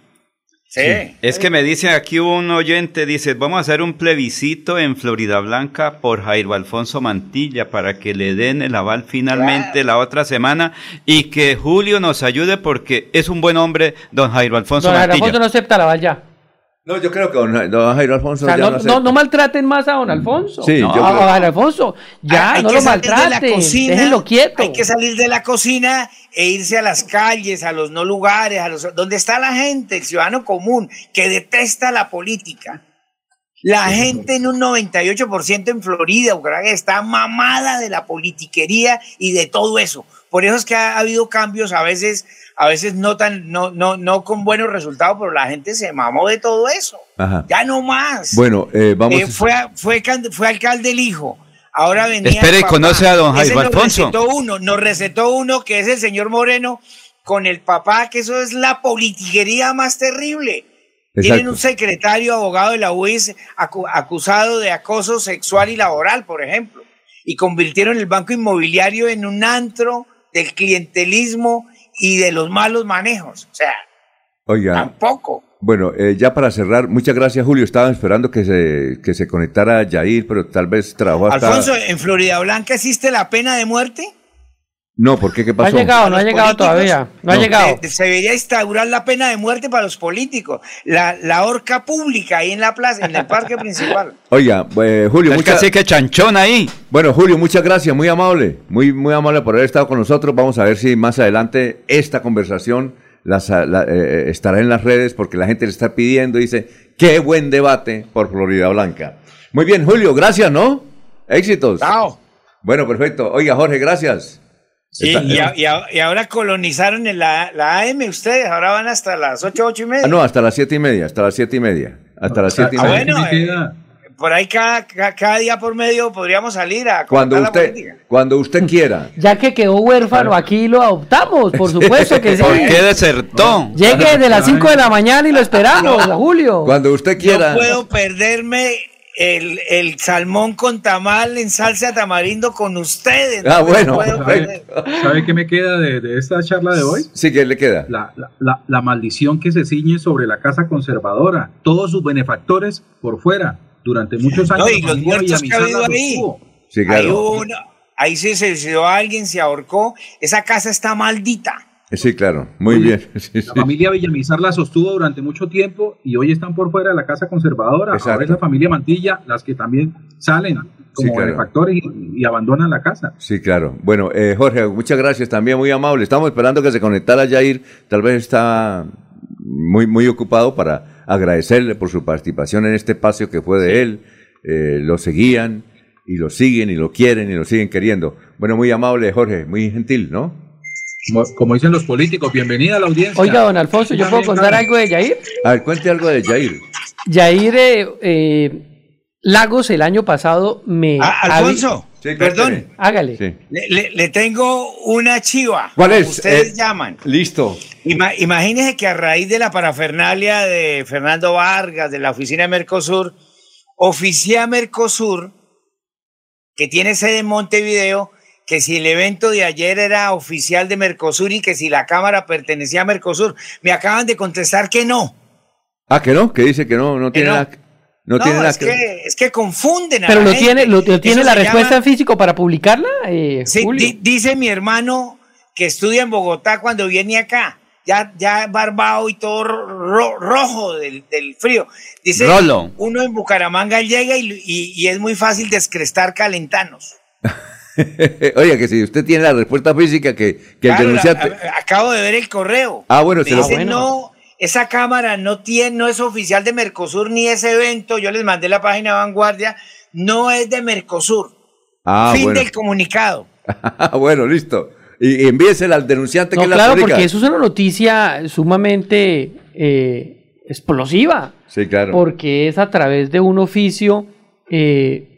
Sí. Es que me dice aquí un oyente, dice, vamos a hacer un plebiscito en Florida Blanca por Jairo Alfonso Mantilla para que le den el aval finalmente la otra semana y que Julio nos ayude porque es un buen hombre, don Jairo Alfonso Don Jairo Mantilla. Alfonso no acepta la valla. No, yo creo que don, don Jairo Alfonso O sea, ya no, no, no, acepta. no maltraten más a don Alfonso. Sí, no, yo a don Alfonso. Ya, Hay no que lo salir de la maltraten. cocina, Déjenlo quieto. Hay que salir de la cocina e irse a las calles, a los no lugares, a los donde está la gente, el ciudadano común, que detesta la política. La gente en un 98% en Florida, Bucaramanga, está mamada de la politiquería y de todo eso. Por eso es que ha habido cambios a veces, a veces no tan, no, no, no con buenos resultados, pero la gente se mamó de todo eso. Ajá. Ya no más. Bueno, eh, vamos. Eh, fue, a- fue, fue alcalde el hijo. Ahora venía. Espere. ¿conoce a don Jairo nos Alfonso? recetó uno, nos recetó uno que es el señor Moreno con el papá, que eso es la politiquería más terrible. Tienen un secretario abogado de la UIS acu- acusado de acoso sexual y laboral, por ejemplo. Y convirtieron el banco inmobiliario en un antro del clientelismo y de los malos manejos. O sea, Oiga. tampoco. Bueno, eh, ya para cerrar, muchas gracias Julio. Estaba esperando que se, que se conectara Yair, pero tal vez trabajó hasta... Alfonso, ¿en Florida Blanca existe la pena de muerte? No, ¿por qué? ¿Qué No ha pasó? llegado, no ha llegado todavía. No, ha llegado. se debería instaurar la pena de muerte para los políticos. La, la horca pública ahí en la plaza, en el parque principal. Oiga, eh, Julio, muchas cacique chanchón ahí. Bueno, Julio, muchas gracias, muy amable, muy, muy amable por haber estado con nosotros. Vamos a ver si más adelante esta conversación las, ah, la- eh, estará en las redes porque la gente le está pidiendo, dice, qué buen debate por Florida Blanca. Muy bien, Julio, gracias, ¿no? Éxitos. Chao. Bueno, perfecto. Oiga, Jorge, gracias. Sí, Está- y, a- y a- y ahora colonizaron en la, la AM ustedes, ahora van hasta las 8, 8 y media. Ah, no, hasta las siete y media, hasta las siete y media. Hasta las siete y Ah, media. bueno, eh, por ahí cada, cada, cada día por medio podríamos salir a Cuando la usted, política. cuando usted quiera. Ya que quedó huérfano, aquí lo adoptamos, por supuesto que sí. ¿Por qué desertó? Llegue desde las 5 de la mañana y lo esperamos, a Julio. Cuando usted quiera. No puedo perderme el, el salmón con tamal en salsa tamarindo con ustedes. Ah, No bueno, perder. ¿Sabe qué me queda de, de esta charla de hoy? Sí, ¿qué le queda? La, la- la- la maldición que se ciñe sobre la casa conservadora. Todos sus benefactores por fuera. Durante muchos años. No, y los muertos que ha habido ahí. Sí, Ahí, claro. hubo una- ahí se suicidó a alguien, se ahorcó. Esa casa está maldita. Sí, claro. Muy bien. Sí, sí. La familia Villamizar la sostuvo durante mucho tiempo y hoy están por fuera de la casa conservadora. Exacto. Ahora es la familia Mantilla las que también salen como Sí, claro. benefactores y, y abandonan la casa. Sí, claro. Bueno, eh, Jorge, muchas gracias también, muy amable. Estamos esperando que se conectara Jair. Tal vez está muy, muy ocupado para agradecerle por su participación en este espacio que fue de él. Eh, lo seguían y lo siguen y lo quieren y lo siguen queriendo. Bueno, muy amable, Jorge, muy gentil, ¿no? Como, como dicen los políticos, bienvenida a la audiencia. Oiga, don Alfonso, ¿yo puedo contar algo de Yair? A ver, cuente algo de Jair. Yair eh, eh, Lagos el año pasado me... Ah, Alfonso, Sí, perdón. Hágale. Sí. le, le- le tengo una chiva. ¿Cuál es? Ustedes Eh, llaman. Listo. Ima- imagínense que a raíz de la parafernalia de Fernando Vargas, de la oficina de Mercosur, oficia Mercosur, que tiene sede en Montevideo, que si el evento de ayer era oficial de Mercosur y que si la Cámara pertenecía a Mercosur. Me acaban de contestar que no. Ah, que no, que dice que no, no tiene no. nada. No, tiene nada es que, es que confunden a Pero la lo gente. tiene, lo, lo tiene la respuesta llama- en físico para publicarla, eh, Sí, Julio. di- dice mi hermano que estudia en Bogotá cuando viene acá. ya, ya barbado y todo ro- rojo del, del frío. Dice, Rolo. uno en Bucaramanga llega y, y- y es muy fácil descrestar calentanos. Oiga, que si usted tiene la respuesta física que, que Claro, el la- denunciante... a- acabo de ver el correo. Ah, bueno, se lo- Dice, bueno. no, esa cámara no tiene, no es oficial de Mercosur ni ese evento. Yo les mandé la página de Vanguardia. No es de Mercosur. Ah, fin bueno. del comunicado. bueno, listo. Y, y envíesela al denunciante No, que la claro, porque eso es una noticia sumamente eh, explosiva, Sí, claro. porque es a través de un oficio eh,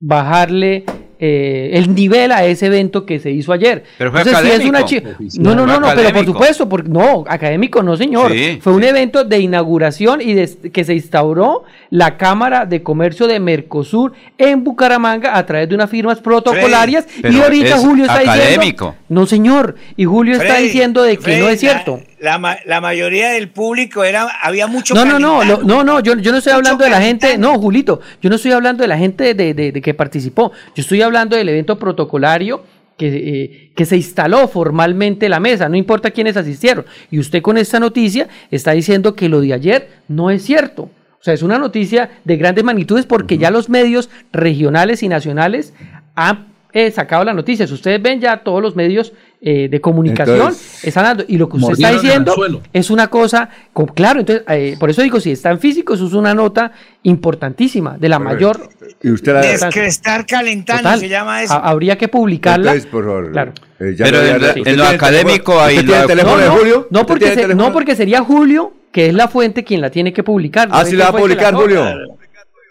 bajarle eh, el nivel a ese evento que se hizo ayer. Pero fue Entonces, si es una académico. chi- No, no, no, no, pero por académico. supuesto, porque, no, académico no, señor. Sí, fue un evento de inauguración y de- que se instauró la Cámara de Comercio de Mercosur en Bucaramanga a través de unas firmas protocolarias y ahorita es Julio está académico. diciendo... No, señor, y Julio está Freddy, diciendo de que Freddy, no es cierto. La, la ma- la mayoría del público era, había mucho No, no, no, lo- no, no, yo, yo no estoy hablando de la gente, no, Julito, yo no estoy hablando de la gente de, de- de que participó, yo estoy hablando del evento protocolario que, eh, que se instaló formalmente la mesa, no importa quiénes asistieron. Y usted con esta noticia está diciendo que lo de ayer no es cierto. O sea, es una noticia de grandes magnitudes porque ya los medios regionales y nacionales han eh, sacado la noticia. Si ustedes ven ya todos los medios eh, de comunicación Entonces, están dando. Y lo que usted está diciendo es una cosa, co- claro, entonces, eh, por eso digo, si está en físico, eso es una nota importantísima, de la mayor. Y usted la... Descrestar calentano Total. se llama eso. Ha- habría que publicarla. Entonces, por favor. Claro. eh, ya Pero en lo- la- ¿usted en tiene lo el académico ahí ¿Usted tiene el teléfono no, de no, Julio? no ¿Usted porque, se- teléfono? no, porque sería Julio, que es la fuente quien la tiene que publicar. Ah, no sí es la que va a que publicar, Julio.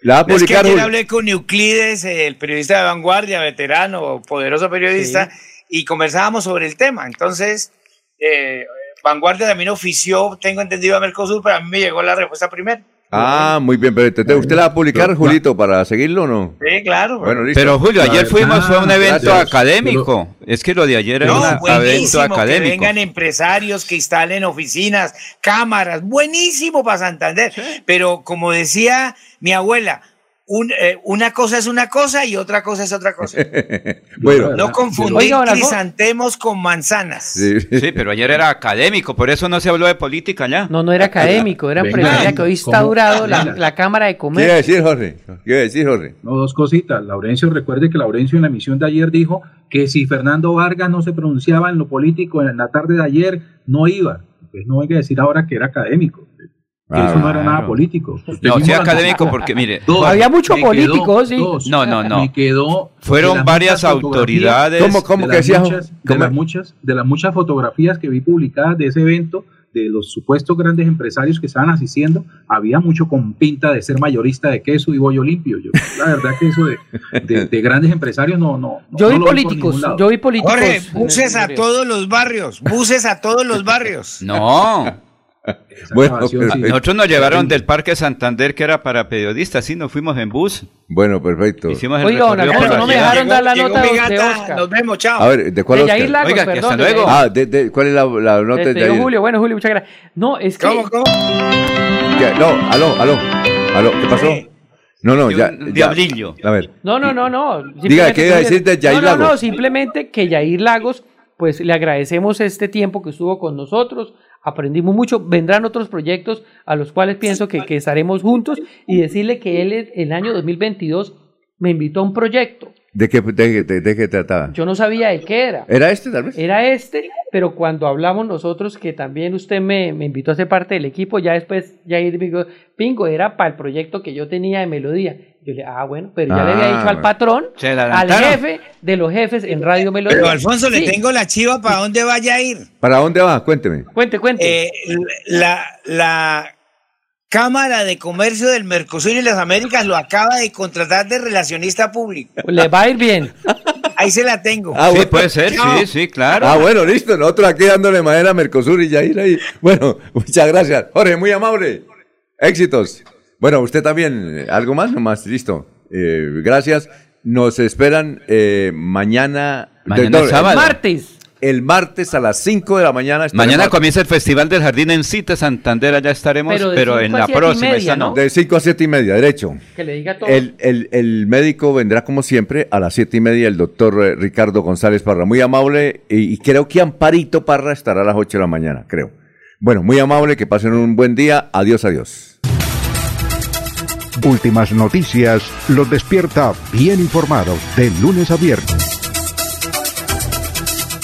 La va a Es que publicar, ayer Julio. hablé con Euclides, el periodista de vanguardia, veterano, poderoso periodista, y conversábamos sobre el tema. Entonces, eh, Vanguardia también ofició, tengo entendido, a Mercosur, pero a mí me llegó la respuesta primero. Ah, muy bien, pero ¿usted la va a publicar, Julito, para seguirlo o no? Sí, claro. Bueno, listo. Pero Julio, ayer verdad, fuimos, fue un evento gracias. académico. Es que lo de ayer era No, un evento buenísimo, que académico. vengan empresarios, que instalen oficinas, cámaras, buenísimo para Santander. Pero como decía mi abuela, un- eh, una cosa es una cosa y otra cosa es otra cosa. bueno, No confundir crisantemos con manzanas. Sí. Sí, pero ayer era académico, por eso no se habló de política ya. No, no era académico, era empresarial, que hoy está durado la, la Cámara de ¿Qué iba a Comercio. decir, Jorge? ¿Qué iba a decir, Jorge? No, dos cositas. Laurencio, recuerde que Laurencio en la emisión de ayer dijo que si Fernando Vargas no se pronunciaba en lo político en la tarde de ayer, no iba. Pues no venga a decir ahora que era académico. Ah, eso no era nada político. No, sí académico porque, mire, Dos, Había mucho me quedó- político, sí. dos. No, no, no. Me quedó. Fueron varias autoridades. ¿Cómo, cómo de que las decía? muchas, de las muchas de las muchas fotografías que vi publicadas de ese evento de los supuestos grandes empresarios que estaban asistiendo había mucho con pinta de ser mayorista de queso y bollo limpio yo la verdad que eso de, de- de grandes empresarios no no Yo no vi políticos, yo vi políticos. Jorge, buses a todos los barrios, buses a todos los barrios. no. Bueno, pero- sí. Nosotros nos llevaron del Parque Santander, que era para periodistas, sí, nos fuimos en bus. Bueno, perfecto. Hicimos el Oiga, don Alfonso, no me dejaron dar la Llegó nota mi de, de Oscar. Nos vemos, chao. A ver, ¿de cuál De Oscar? Yair Lagos, Oiga, perdón, hasta de luego. Ah, de, de- ¿cuál es la, la nota de Yair? Julio, bueno, Julio, muchas gracias. No, es que ¿Cómo, cómo? ¿Qué? No, aló, aló, aló, ¿qué pasó? No, no, ya, diablillo. A ver, No, no, no, no. Diga, ¿qué iba a decir de Yair no, no, no, Lagos? simplemente que Yair Lagos, pues le agradecemos este tiempo que estuvo con nosotros, aprendimos mucho, vendrán otros proyectos a los cuales pienso que, que estaremos juntos y decirle que él en el año 2022 me invitó a un proyecto. ¿De qué, de, de- de qué trataba? Yo no sabía de qué era. ¿Era este, tal vez? Era este, pero cuando hablamos nosotros, que también usted me, me invitó a ser parte del equipo, ya después Yair me dijo, Pingo, era para el proyecto que yo tenía de Melodía. Yo le ah, bueno, pero ya le había Ah, dicho al patrón, al jefe de los jefes en Radio Melodía. Pero Alfonso, le tengo la chiva para dónde vaya a ir. ¿Para dónde va? Cuénteme. Cuente, cuente. Eh, la, la Cámara de Comercio del Mercosur y las Américas lo acaba de contratar de relacionista público. Le va a ir bien. Ahí se la tengo. Ah, Sí, bueno. puede ser, sí, sí, claro. Ah, bueno, listo. Nosotros aquí dándole madera a Mercosur y Yair ahí. Bueno, muchas gracias. Jorge, muy amable. Éxitos. Bueno, usted también. ¿Algo más? Nomás, listo. Eh, gracias. Nos esperan eh, mañana. Mañana es sábado. Martes. El martes a las 5 de la mañana. Mañana comienza el Festival del Jardín en Cita Santander, allá estaremos, Pero en la próxima, media, no. De 5 a 7 y media, derecho. Que le diga todo. El, el- el médico vendrá como siempre a las siete y media, el doctor eh, Ricardo González Parra, muy amable, y, y creo que Amparito Parra estará a las 8 de la mañana, creo. Bueno, muy amable, que pasen un buen día. Adiós, adiós. Últimas noticias los despierta bien informados de lunes a viernes.